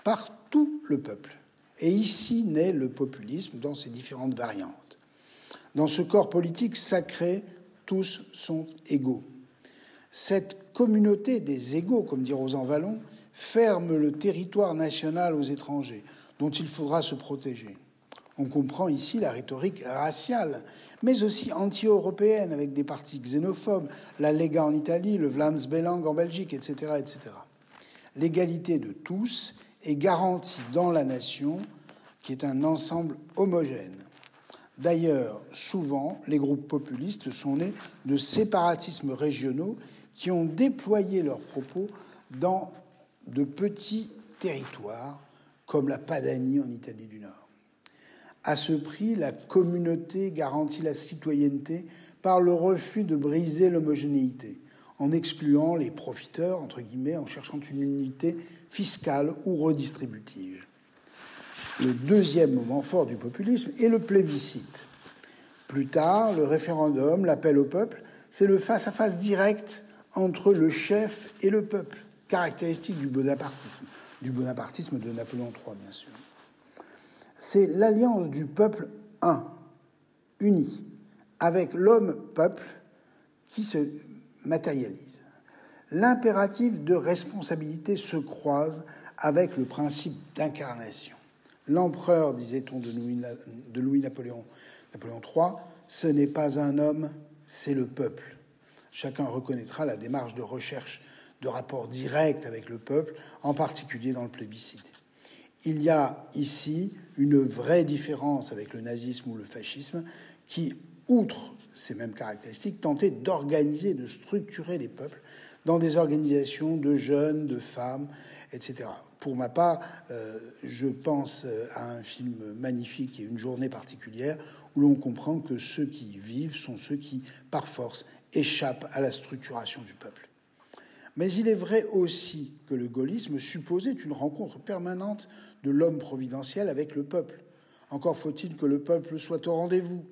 par tout le peuple. Et ici naît le populisme dans ses différentes variantes. Dans ce corps politique sacré, tous sont égaux. Cette communauté des égaux, comme dit Rosan Vallon, ferme le territoire national aux étrangers, dont il faudra se protéger. On comprend ici la rhétorique raciale, mais aussi anti-européenne, avec des partis xénophobes, la Lega en Italie, le Vlaams Belang en Belgique, etc. etc. L'égalité de tous est garantie dans la nation, qui est un ensemble homogène. D'ailleurs, souvent, les groupes populistes sont nés de séparatismes régionaux qui ont déployé leurs propos dans de petits territoires, comme la Padanie en Italie du Nord. À ce prix, la communauté garantit la citoyenneté par le refus de briser l'homogénéité, en excluant les profiteurs, entre guillemets, en cherchant une unité fiscale ou redistributive. Le deuxième moment fort du populisme est le plébiscite. Plus tard, le référendum, l'appel au peuple, c'est le face-à-face direct entre le chef et le peuple, caractéristique du bonapartisme, du bonapartisme de Napoléon III, bien sûr. C'est l'alliance du peuple un, uni, avec l'homme-peuple qui se matérialise. L'impératif de responsabilité se croise avec le principe d'incarnation. L'empereur, disait-on de Louis-Napoléon Napoléon III, ce n'est pas un homme, c'est le peuple. Chacun reconnaîtra la démarche de recherche de rapport direct avec le peuple, en particulier dans le plébiscite. Il y a ici une vraie différence avec le nazisme ou le fascisme qui, outre ces mêmes caractéristiques, tentait d'organiser, de structurer les peuples dans des organisations de jeunes, de femmes, etc. Pour ma part, euh, je pense euh, à un film magnifique et une journée particulière où l'on comprend que ceux qui vivent sont ceux qui, par force, échappent à la structuration du peuple. Mais il est vrai aussi que le gaullisme supposait une rencontre permanente de l'homme providentiel avec le peuple. Encore faut-il que le peuple soit au rendez-vous.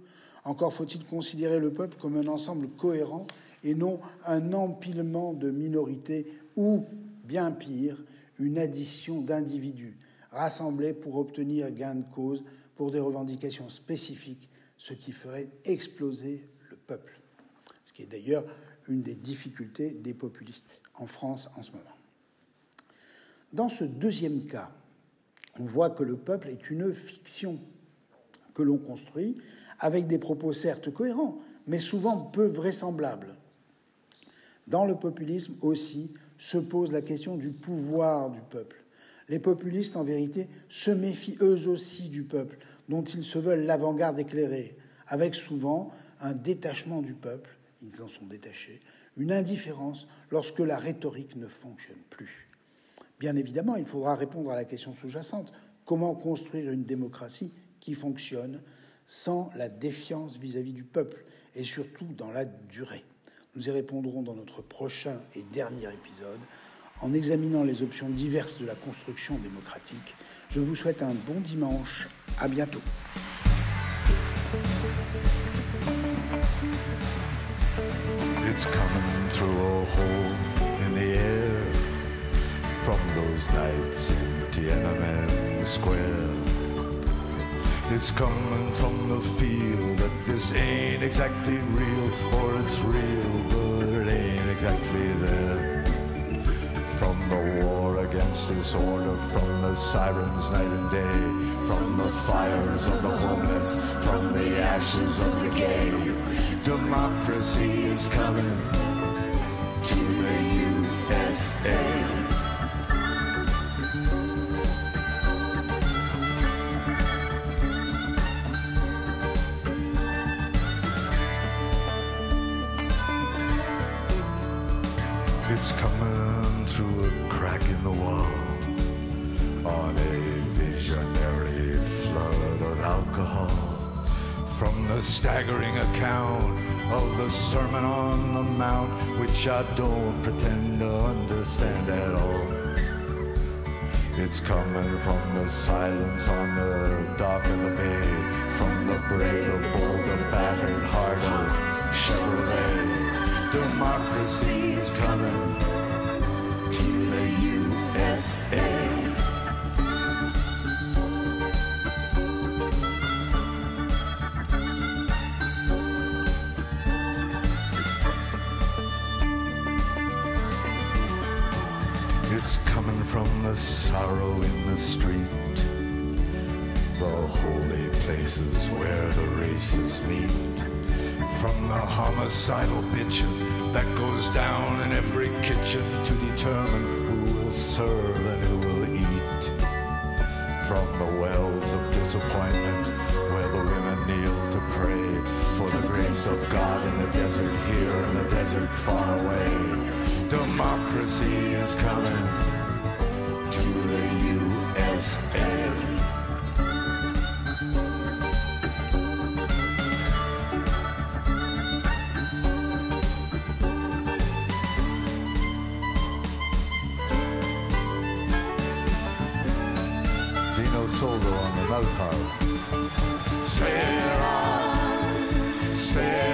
Encore faut-il considérer le peuple comme un ensemble cohérent et non un empilement de minorités ou, bien pire, une addition d'individus rassemblés pour obtenir gain de cause pour des revendications spécifiques, ce qui ferait exploser le peuple. Ce qui est d'ailleurs une des difficultés des populistes en France en ce moment. Dans ce deuxième cas, on voit que le peuple est une fiction que l'on construit avec des propos certes cohérents, mais souvent peu vraisemblables. Dans le populisme aussi se pose la question du pouvoir du peuple. Les populistes, en vérité, se méfient eux aussi du peuple, dont ils se veulent l'avant-garde éclairée, avec souvent un détachement du peuple ils en sont détachés, une indifférence lorsque la rhétorique ne fonctionne plus. Bien évidemment, il faudra répondre à la question sous-jacente, comment construire une démocratie qui fonctionne sans la défiance vis-à-vis du peuple et surtout dans la durée. Nous y répondrons dans notre prochain et dernier épisode en examinant les options diverses de la construction démocratique. Je vous souhaite un bon dimanche. À bientôt. It's coming from the feel that this ain't exactly real, or it's real, but it ain't exactly there. From the war against disorder, from the sirens night and day, from the fires of the homeless, from the ashes of the gay. Democracy is coming to the USA. Staggering account of the Sermon on the Mount, which I don't pretend to understand at all. It's coming from the silence on the dock of the bay, from the brave, the bold, the battered heart of Chevrolet. Democracy is coming to the USA. Sorrow in the street, the holy places where the races meet. From the homicidal bitching that goes down in every kitchen to determine who will serve and who will eat. From the wells of disappointment where the women kneel to pray for the grace of God in the desert here and the desert far away. Democracy is coming solo on the mofo. Sail on, sail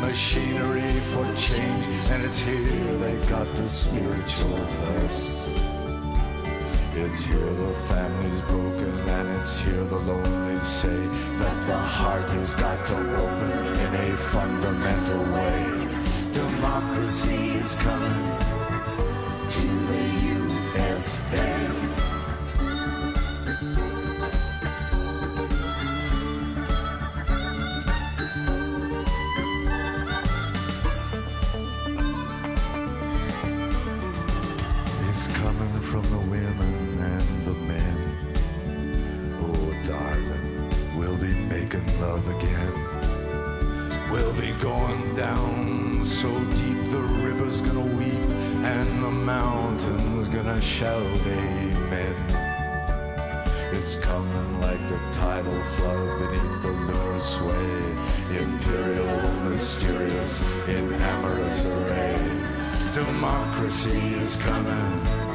machinery for change. And it's here they've got the spiritual thirst. It's here the family's broken and it's here the lonely say that the heart has got to open in a fundamental way. Democracy is coming mountain's gonna shout amen. It's coming like the tidal flood beneath the lunar sway, imperial, mysterious, in amorous array. Democracy is coming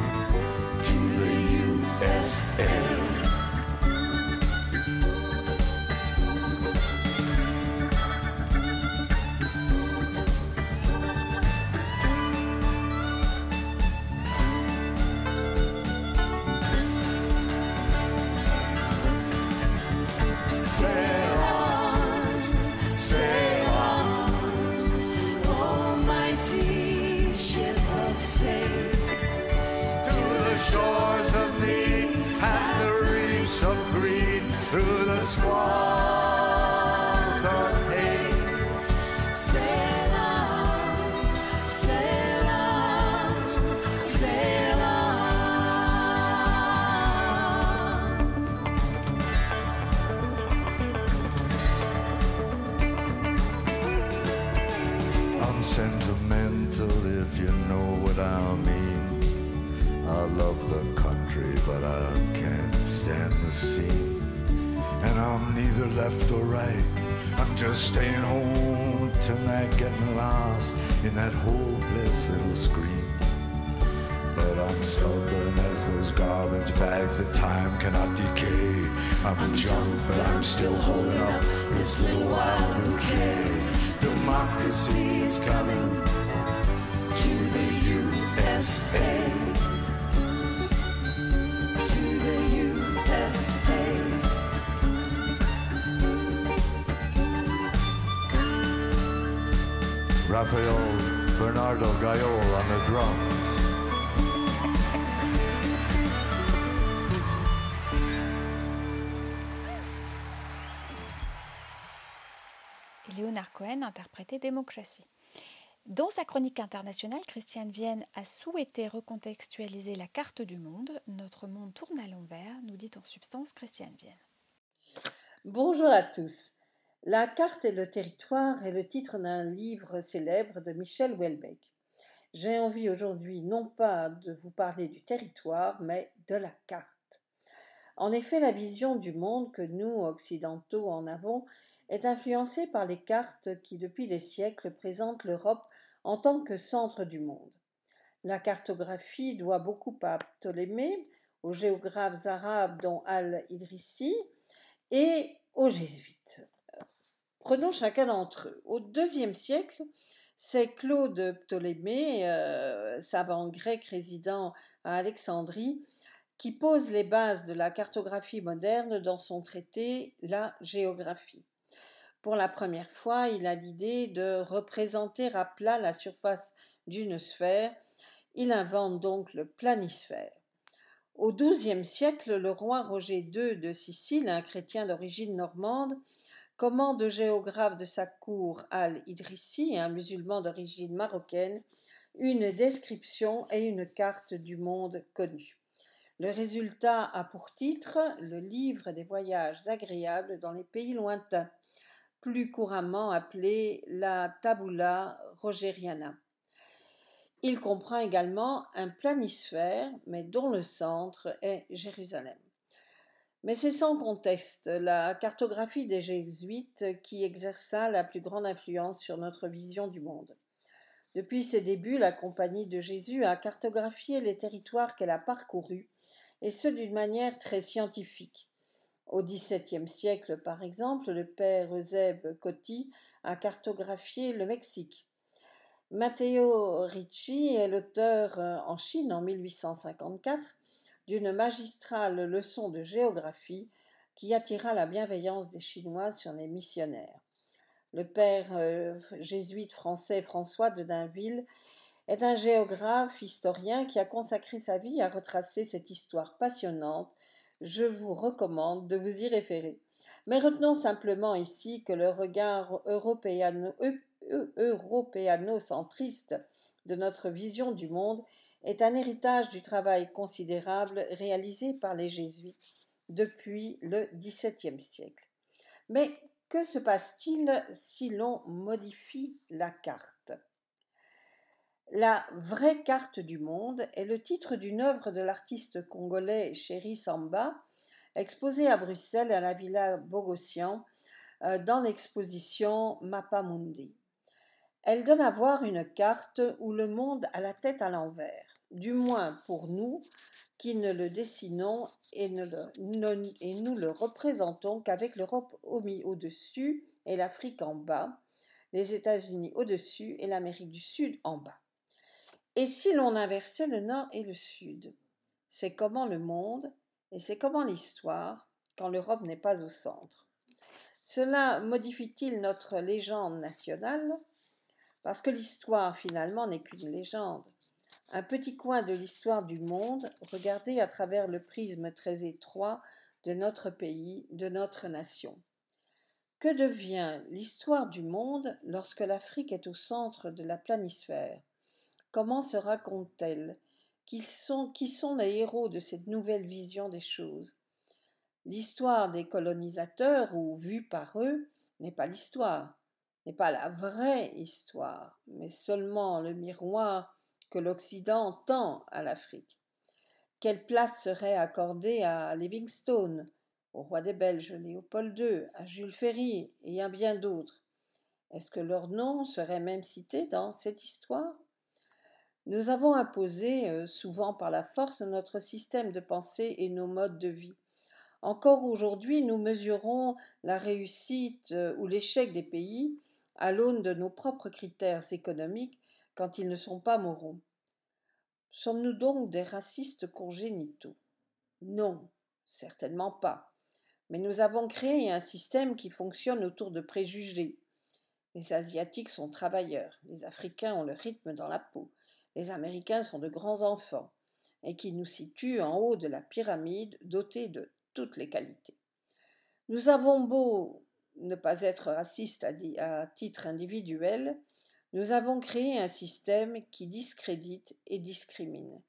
Cohen Démocratie. Dans sa chronique internationale, Christiane Vienne a souhaité recontextualiser la carte du monde. Notre monde tourne à l'envers, nous dit en substance Christiane Vienne. Bonjour à tous. La carte et le territoire est le titre d'un livre célèbre de Michel Houellebecq. J'ai envie aujourd'hui non pas de vous parler du territoire, mais de la carte. En effet, la vision du monde que nous, occidentaux, en avons est influencée par les cartes qui, depuis des siècles, présentent l'Europe en tant que centre du monde. La cartographie doit beaucoup à Ptolémée, aux géographes arabes dont Al-Idrissi et aux jésuites. Prenons chacun d'entre eux. Au deuxième siècle, c'est Claude Ptolémée, euh, savant grec résident à Alexandrie, qui pose les bases de la cartographie moderne dans son traité La géographie. Pour la première fois, il a l'idée de représenter à plat la surface d'une sphère. Il invente donc le planisphère. Au XIIe siècle, le roi Roger II de Sicile, un chrétien d'origine normande, commande au géographe de sa cour Al-Idrissi, un musulman d'origine marocaine, une description et une carte du monde connu. Le résultat a pour titre le livre des voyages agréables dans les pays lointains, plus couramment appelé la Tabula Rogeriana. Il comprend également un planisphère, mais dont le centre est Jérusalem. Mais c'est sans conteste la cartographie des jésuites qui exerça la plus grande influence sur notre vision du monde. Depuis ses débuts, la Compagnie de Jésus a cartographié les territoires qu'elle a parcourus, et ce d'une manière très scientifique. Au XVIIe siècle, par exemple, le père Eusèbe Coty a cartographié le Mexique. Matteo Ricci est l'auteur euh, en Chine en 1854 d'une magistrale leçon de géographie qui attira la bienveillance des Chinois sur les missionnaires. Le père euh, jésuite français François de Dainville est un géographe historien qui a consacré sa vie à retracer cette histoire passionnante. Je vous recommande de vous y référer. Mais retenons simplement ici que le regard européano, européano-centriste de notre vision du monde est un héritage du travail considérable réalisé par les jésuites depuis le XVIIe siècle. Mais que se passe-t-il si l'on modifie la carte? La vraie carte du monde est le titre d'une œuvre de l'artiste congolais Chéri Samba, exposée à Bruxelles à la Villa Bogossian euh, dans l'exposition Mappa Mundi. Elle donne à voir une carte où le monde a la tête à l'envers du moins pour nous qui ne le dessinons et, ne nous le représentons qu'avec l'Europe au-dessus et l'Afrique en bas, les États-Unis au-dessus et l'Amérique du Sud en bas. Et si l'on inversait le nord et le sud? C'est comment le monde et c'est comment l'histoire quand l'Europe n'est pas au centre. Cela modifie-t-il notre légende nationale? Parce que l'histoire finalement n'est qu'une légende un petit coin de l'histoire du monde regardé à travers le prisme très étroit de notre pays, de notre nation. Que devient l'histoire du monde lorsque l'Afrique est au centre de la planisphère? Comment se raconte-t-elle qui sont, qui sont les héros de cette nouvelle vision des choses? L'histoire des colonisateurs, ou vue par eux, n'est pas l'histoire, n'est pas la vraie histoire, mais seulement le miroir que l'Occident tend à l'Afrique. Quelle place serait accordée à Livingstone, au roi des Belges Léopold II, à Jules Ferry et à bien d'autres? Est-ce que leur nom serait même cité dans cette histoire? Nous avons imposé, euh, souvent par la force, notre système de pensée et nos modes de vie. Encore aujourd'hui, nous mesurons la réussite euh, ou l'échec des pays à l'aune de nos propres critères économiques quand ils ne sont pas moraux. Sommes-nous donc des racistes congénitaux? Non, certainement pas. Mais nous avons créé un système qui fonctionne autour de préjugés. Les Asiatiques sont travailleurs, les Africains ont le rythme dans la peau, les Américains sont de grands enfants, et qui nous situent en haut de la pyramide dotée de toutes les qualités. Nous avons beau ne pas être racistes à, titre individuel, nous avons créé un système qui discrédite et discrimine.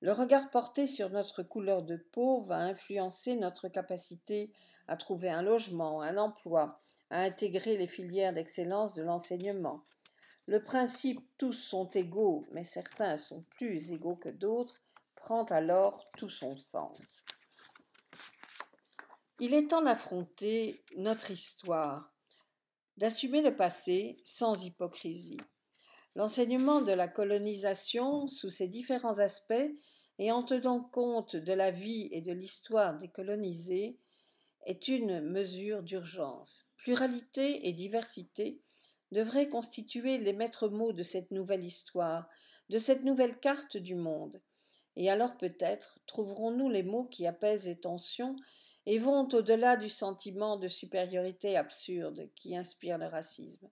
Le regard porté sur notre couleur de peau va influencer notre capacité à trouver un logement, un emploi, à intégrer les filières d'excellence de l'enseignement. Le principe tous sont égaux, mais certains sont plus égaux que d'autres, prend alors tout son sens. Il est temps d'affronter notre histoire, d'assumer le passé sans hypocrisie. L'enseignement de la colonisation, sous ses différents aspects, et en tenant compte de la vie et de l'histoire des colonisés, est une mesure d'urgence. Pluralité et diversité devraient constituer les maîtres mots de cette nouvelle histoire, de cette nouvelle carte du monde. Et alors peut-être trouverons-nous les mots qui apaisent les tensions et vont au-delà du sentiment de supériorité absurde qui inspire le racisme.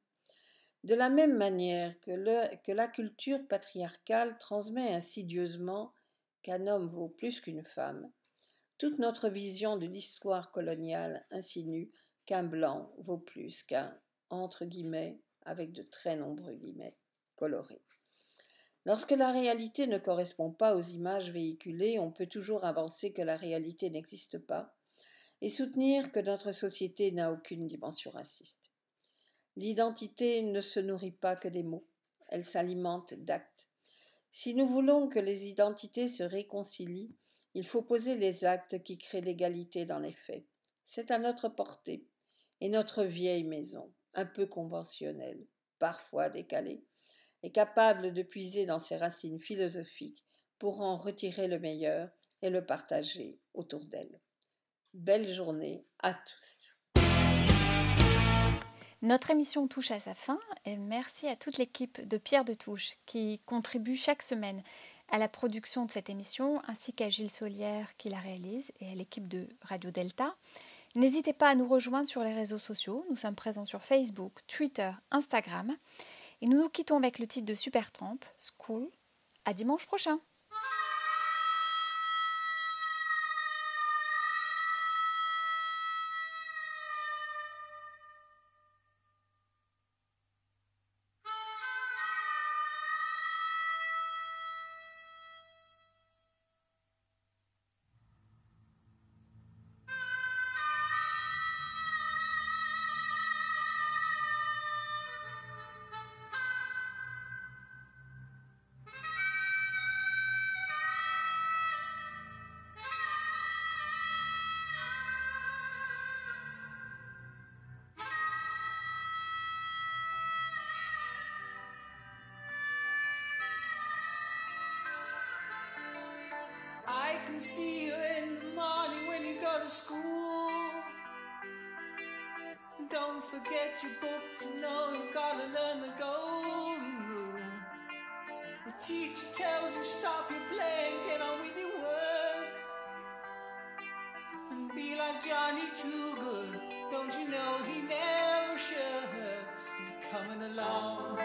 De la même manière que, que la culture patriarcale transmet insidieusement qu'un homme vaut plus qu'une femme, toute notre vision de l'histoire coloniale insinue qu'un blanc vaut plus qu'un entre guillemets avec de très nombreux guillemets colorés. Lorsque la réalité ne correspond pas aux images véhiculées, on peut toujours avancer que la réalité n'existe pas et soutenir que notre société n'a aucune dimension raciste. L'identité ne se nourrit pas que des mots, elle s'alimente d'actes. Si nous voulons que les identités se réconcilient, il faut poser les actes qui créent l'égalité dans les faits. C'est à notre portée, et notre vieille maison, un peu conventionnelle, parfois décalée, est capable de puiser dans ses racines philosophiques pour en retirer le meilleur et le partager autour d'elle. Belle journée à tous. Notre émission touche à sa fin et merci à toute l'équipe de Pierre de Touche qui contribue chaque semaine à la production de cette émission ainsi qu'à Gilles Solière qui la réalise et à l'équipe de Radio Delta. N'hésitez pas à nous rejoindre sur les réseaux sociaux. Nous sommes présents sur Facebook, Twitter, Instagram. Et nous nous quittons avec le titre de Supertramp, School. À dimanche prochain! Johnny Too Good. Don't you know he never shirks? He's coming along.